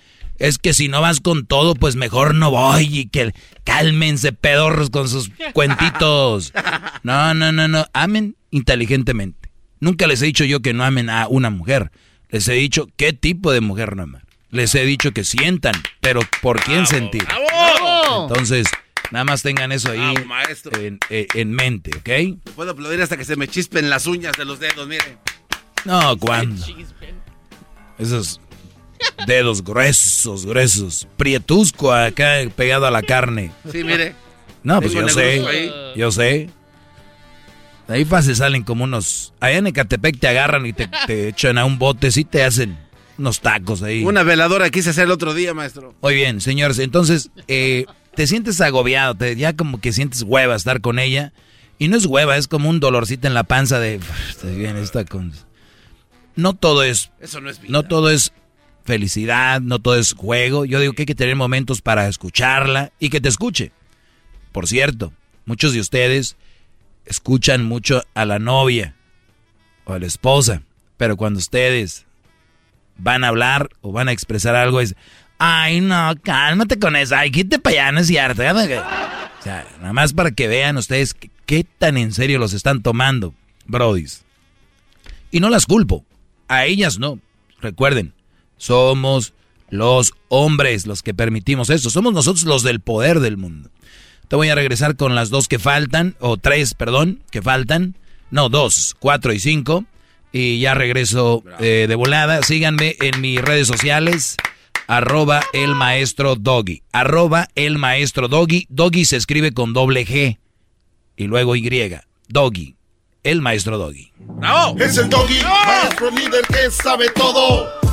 es que si no vas con todo, pues mejor no voy y que cálmense pedorros con sus cuentitos. No, no, no, no, amen inteligentemente. Nunca les he dicho yo que no amen a una mujer. Les he dicho qué tipo de mujer no aman. Les he dicho que sientan, pero por quién sentir. Entonces, nada más tengan eso ahí en, eh, en, mente, ¿ok? Puedo aplaudir hasta que se me chispen las uñas de los dedos, miren. No, ¿cuándo? Esos Dedos gruesos, gruesos. Prietusco acá pegado a la carne. Sí, mire. No, pues yo sé. Yo sé. ahí fácil salen como unos. Allá en Ecatepec te agarran y te, echan a un bote, sí te hacen unos tacos ahí. Una veladora quise hacer el otro día, maestro. Muy bien, señores. Entonces, eh, te sientes agobiado, te, ya como que sientes hueva estar con ella. Y no es hueva, es como un dolorcito en la panza de. bien, esta con. No todo es. Eso no es vida. No todo es felicidad, no todo es juego. Yo digo que hay que tener momentos para escucharla y que te escuche. Por cierto, muchos de ustedes escuchan mucho a la novia o a la esposa, pero cuando ustedes van a hablar o van a expresar algo es, ay no, cálmate con eso, ay, quítate para allá, no es. O sea, nada más para que vean ustedes qué tan en serio los están tomando, brodis. Y no las culpo, a ellas no. Recuerden, somos los hombres los que permitimos eso. Somos nosotros los del poder del mundo. Te voy a regresar con las dos que faltan, o tres, perdón, que faltan. No, dos, cuatro y cinco. Y ya regreso eh, de volada. Síganme en mis redes sociales. Arroba el maestro Doggy. Arroba el maestro Doggy. Doggy se escribe con doble G. Y luego Y. Doggy. El maestro Doggy. Es el Doggy, maestro líder que sabe todo.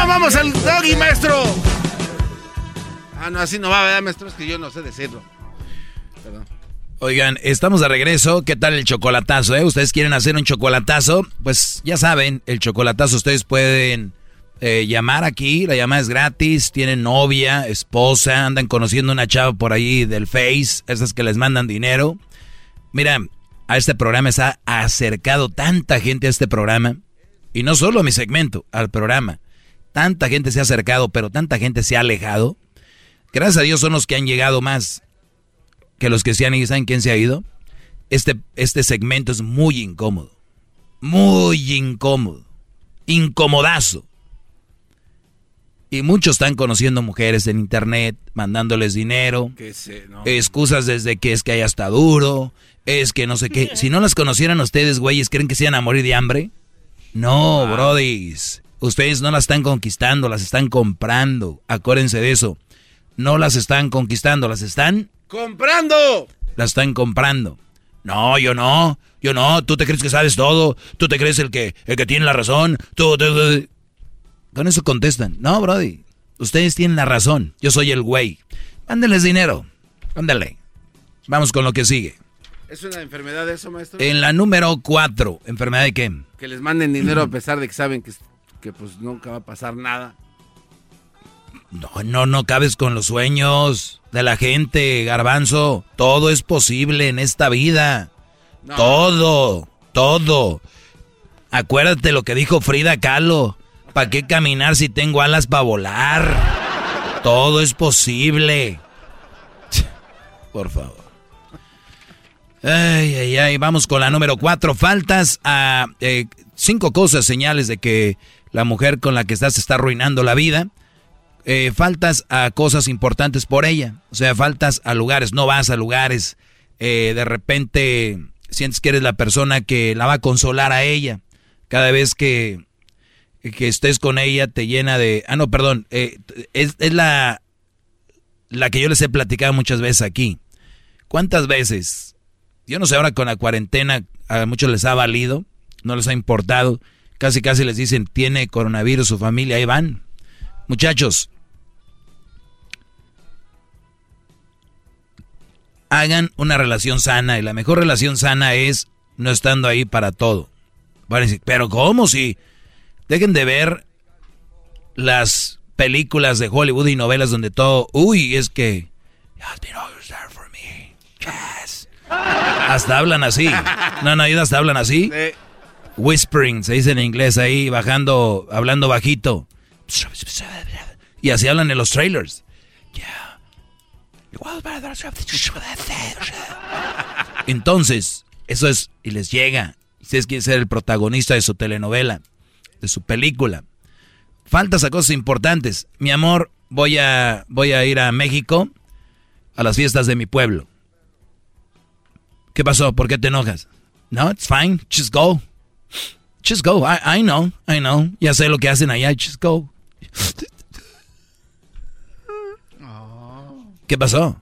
¿Amamos o no amamos al doggy, maestro? Ah, no, así no va, ¿verdad, maestro? Es que yo no sé decirlo. Perdón. Oigan, estamos de regreso. ¿Qué tal el chocolatazo? Eh? ¿Ustedes quieren hacer un chocolatazo? Pues ya saben, el chocolatazo ustedes pueden eh, llamar aquí. La llamada es gratis. Tienen novia, esposa, andan conociendo una chava por ahí del Face, esas que les mandan dinero. Mira, a este programa se ha acercado tanta gente a este programa. Y no solo a mi segmento, al programa. Tanta gente se ha acercado, pero tanta gente se ha alejado. Gracias a Dios son los que han llegado más que los que se han ido. ¿Saben quién se ha ido? Este, este segmento es muy incómodo. Muy incómodo. Incomodazo. Y muchos están conociendo mujeres en internet, mandándoles dinero. Que se, no. Excusas desde que es que haya está duro, es que no sé qué. Si no las conocieran ustedes, güeyes, ¿creen que se iban a morir de hambre? No, brodis. Ustedes no las están conquistando, las están comprando. Acuérdense de eso. No las están conquistando, las están ¡Comprando! las están comprando. No, yo no, yo no, tú te crees que sabes todo, tú te crees el que, el que tiene la razón, tú, tú, tú. Con eso contestan. No, Brody, ustedes tienen la razón, yo soy el güey. Mándenles dinero, ándale. Vamos con lo que sigue. ¿Es una enfermedad eso, maestro? En la número cuatro, ¿enfermedad de qué? Que les manden dinero a pesar de que saben que, que pues nunca va a pasar nada. No, no, no cabes con los sueños de la gente, garbanzo. Todo es posible en esta vida. No. Todo, todo. Acuérdate lo que dijo Frida Kahlo. ¿Para qué caminar si tengo alas para volar? Todo es posible. Por favor. Ay, ay, ay. Vamos con la número cuatro. Faltas a eh, cinco cosas, señales de que la mujer con la que estás está arruinando la vida. Eh, faltas a cosas importantes por ella. O sea, faltas a lugares, no vas a lugares. Eh, de repente sientes que eres la persona que la va a consolar a ella. Cada vez que, que estés con ella te llena de... Ah, no, perdón. eh, es, es la, la que yo les he platicado muchas veces aquí. ¿Cuántas veces? Yo no sé ahora con la cuarentena a muchos les ha valido, no les ha importado. Casi casi les dicen, tiene coronavirus su familia, ahí van. Muchachos, hagan una relación sana y la mejor relación sana es no estando ahí para todo. Van a decir, pero ¿cómo si? Dejen de ver las películas de Hollywood y novelas donde todo, uy, es que hasta hablan así. No, no, hasta hablan así. Whispering, se dice en inglés ahí, bajando, hablando bajito. Y así hablan en los trailers. Entonces, eso es, y les llega. Ustedes quieren ser el protagonista de su telenovela, de su película. Faltas a cosas importantes. Mi amor, voy a, voy a ir a México a las fiestas de mi pueblo. ¿Qué pasó? ¿Por qué te enojas? No, it's fine. Just go. Just go. I, I know. I know. Ya sé lo que hacen allá. Just go. ¿Qué pasó?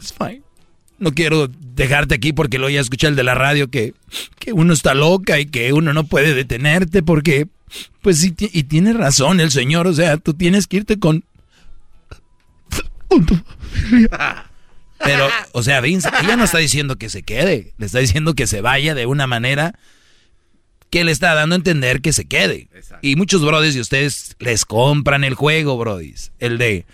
It's fine. No quiero dejarte aquí porque lo ya escuché el de la radio que, que uno está loca y que uno no puede detenerte porque, pues sí, y tiene razón el señor, o sea, tú tienes que irte con... Pero, o sea, Vince, ella no está diciendo que se quede, le está diciendo que se vaya de una manera que le está dando a entender que se quede. Y muchos brodis de ustedes les compran el juego, brodis. El de,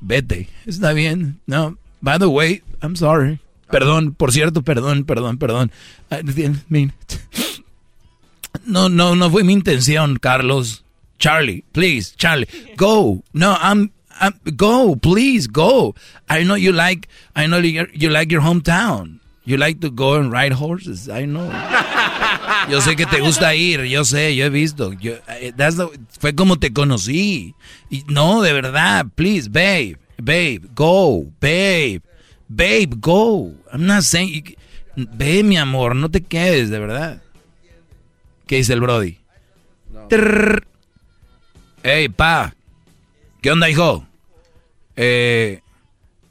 vete, está bien, no, by the way, I'm sorry. Perdón, por cierto, perdón, perdón, perdón. It. No, no, no fue mi intención, Carlos. Charlie, please, Charlie, go. No, I'm, Go, please, go. I know you like, I know you, you like your hometown. You like to go and ride horses? I know. Yo sé que te gusta ir, yo sé, yo he visto. Yo, eh, that's the- fue como te conocí. Y no, de verdad, please, babe, babe, go, babe, babe, go. I'm not saying. Ve, mi amor, no te quedes, de verdad. ¿Qué dice el Brody? Hey, pa. ¿Qué onda, hijo? Eh,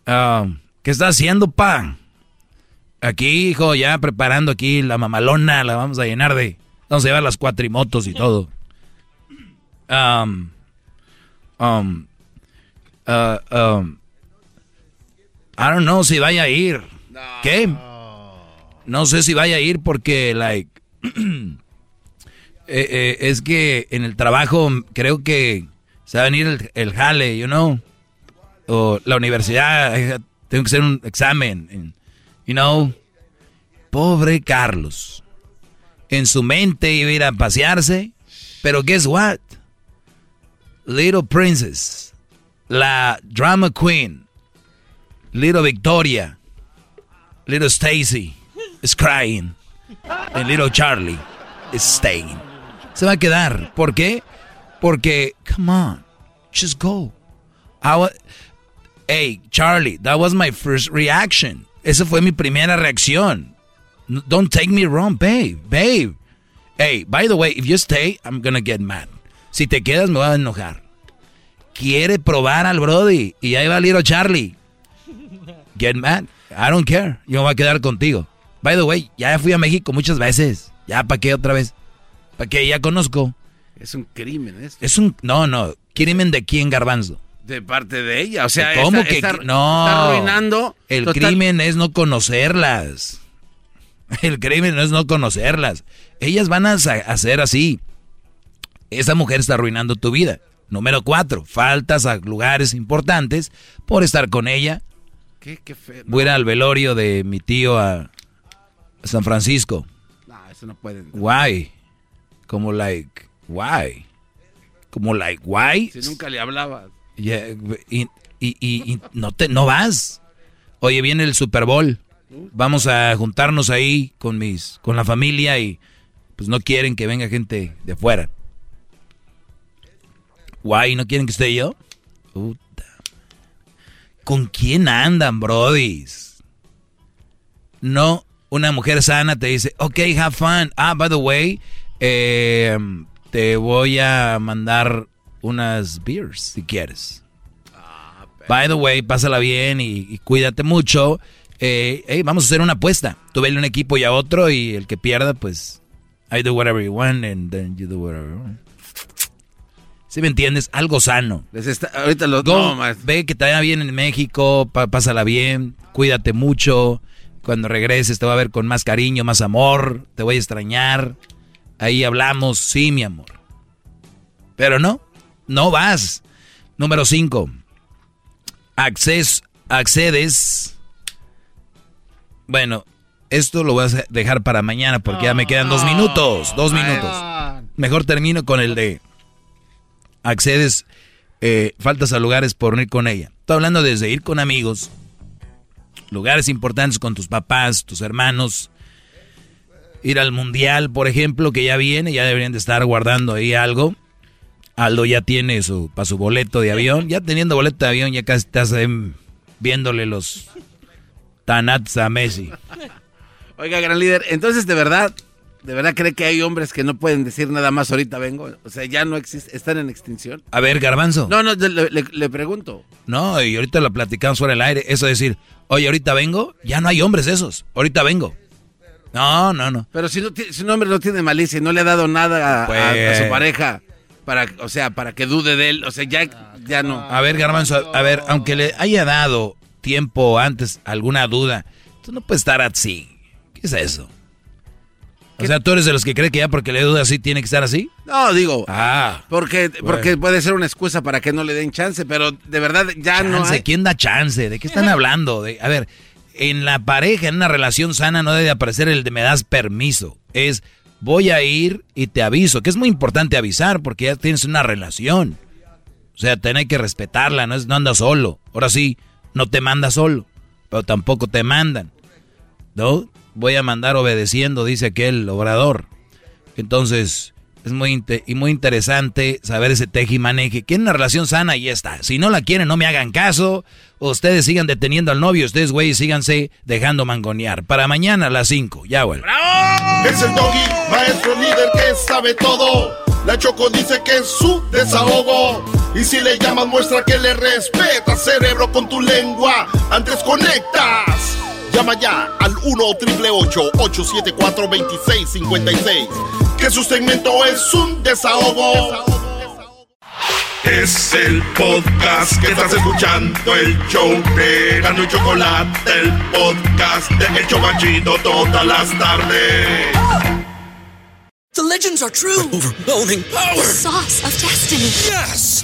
ah, ¿Qué está haciendo, pa? Aquí, hijo, ya preparando aquí la mamalona, la vamos a llenar de... Vamos a llevar las cuatrimotos y todo. Um, um, uh, um, I don't know si vaya a ir. ¿Qué? No sé si vaya a ir porque, like... eh, eh, es que en el trabajo creo que se va a venir el, el jale, you know. O la universidad, eh, tengo que hacer un examen. You know. Pobre Carlos. En su mente iba a ir a pasearse. Pero guess what? Little Princess. La drama queen. Little Victoria. Little Stacy is crying. And little Charlie is staying. Se va a quedar. ¿Por qué? Porque, come on, just go. Hey, Charlie, that was my first reaction. Esa fue mi primera reacción. Don't take me wrong, babe, babe. Hey, by the way, if you stay, I'm gonna get mad. Si te quedas, me voy a enojar. Quiere probar al Brody. Y ahí va Little Charlie. Get mad. I don't care. Yo me voy a quedar contigo. By the way, ya fui a México muchas veces. Ya, ¿para qué otra vez? ¿Para qué? Ya conozco. Es un crimen esto. Es un... No, no. ¿Crimen de quién, Garbanzo? De parte de ella. O sea, ¿Cómo está- que está- no? está arruinando El total- crimen es no conocerlas. El crimen no es no conocerlas. Ellas van a hacer así. Esa mujer está arruinando tu vida. Número cuatro, faltas a lugares importantes por estar con ella. ¿Qué, qué feo. Voy al velorio de mi tío a San Francisco. No, eso no puede. Why? Como like, why? Como like, why? Si nunca le hablabas. Y, y- y- no te no vas. Oye, viene el Super Bowl. Vamos a juntarnos ahí con mis con la familia y pues no quieren que venga gente de afuera. Guay, ¿no quieren que esté yo? ¿Con quién andan, brodis? No, una mujer sana te dice, ok, have fun. Ah, by the way, eh, te voy a mandar unas beers si quieres. By the way, pásala bien y, y cuídate mucho. Eh, hey, vamos a hacer una apuesta. Tú vele un equipo y a otro y el que pierda, pues, I do whatever you want and then you do whatever you want. ¿Sí me entiendes? Algo sano. Les está- ahorita los Go, no, ve que te vaya bien en México, pa- pásala bien, cuídate mucho. Cuando regreses te voy a ver con más cariño, más amor, te voy a extrañar. Ahí hablamos, sí, mi amor. Pero no, no vas. Número 5. Acces, accedes. Bueno, esto lo voy a dejar para mañana porque ya me quedan dos minutos. Dos minutos. Mejor termino con el de accedes, eh, faltas a lugares por ir con ella. Estoy hablando desde ir con amigos, lugares importantes con tus papás, tus hermanos, ir al mundial, por ejemplo, que ya viene, ya deberían de estar guardando ahí algo. Aldo ya tiene su para su boleto de avión, ya teniendo boleto de avión ya casi estás em, viéndole los tanats a Messi. Oiga, gran líder, entonces de verdad, de verdad cree que hay hombres que no pueden decir nada más ahorita vengo. O sea, ya no existe, están en extinción. A ver, Garbanzo. No, no, le, le- le pregunto. No, y ahorita lo platicamos fuera del aire. Eso de decir, oye, ahorita vengo, ya no hay hombres esos. Ahorita vengo. No, no, no. Pero si, no, si un hombre no tiene malicia y no le ha dado nada a, a- Pues- a su pareja, para, o sea, para que dude de él, o sea, ya, ya no. A ver, Garbanzo, a, ver, aunque le haya dado tiempo antes alguna duda, tú no puedes estar así. ¿Qué es eso? O sea, tú eres de los que cree que ya porque le duda así tiene que estar así. No, digo, Ah, porque, porque puede ser una excusa para que no le den chance, pero de verdad ya no hay. ¿Quién da chance? ¿De qué están hablando? De, a ver, en la pareja, en una relación sana, no debe aparecer el de me das permiso. Es voy a ir y te aviso, que es muy importante avisar porque ya tienes una relación. O sea, tenés que respetarla, no, no andas solo. Ahora sí, no te manda solo, pero tampoco te mandan. ¿no? Voy a mandar obedeciendo, dice aquel obrador. Entonces, es muy, y muy interesante saber ese teje y maneje. Quieren una relación sana y ya está. Si no la quieren, no me hagan caso. Ustedes sigan deteniendo al novio. Ustedes, güey, síganse dejando mangonear. Para mañana a las 5. Ya, vuelvo. Es el doggy, maestro líder que sabe todo. La Choco dice que es su desahogo. Y si le llamas, muestra que le respeta, cerebro, con tu lengua. Antes conectas. Llama ya al 1-888-874-2656. Que su segmento es un desahogo. Es el podcast que estás escuchando, el show de Gano y Chocolate, el podcast de El Chocachito todas las tardes. The legends are true. Overwhelming power! The sauce of destiny. Yes!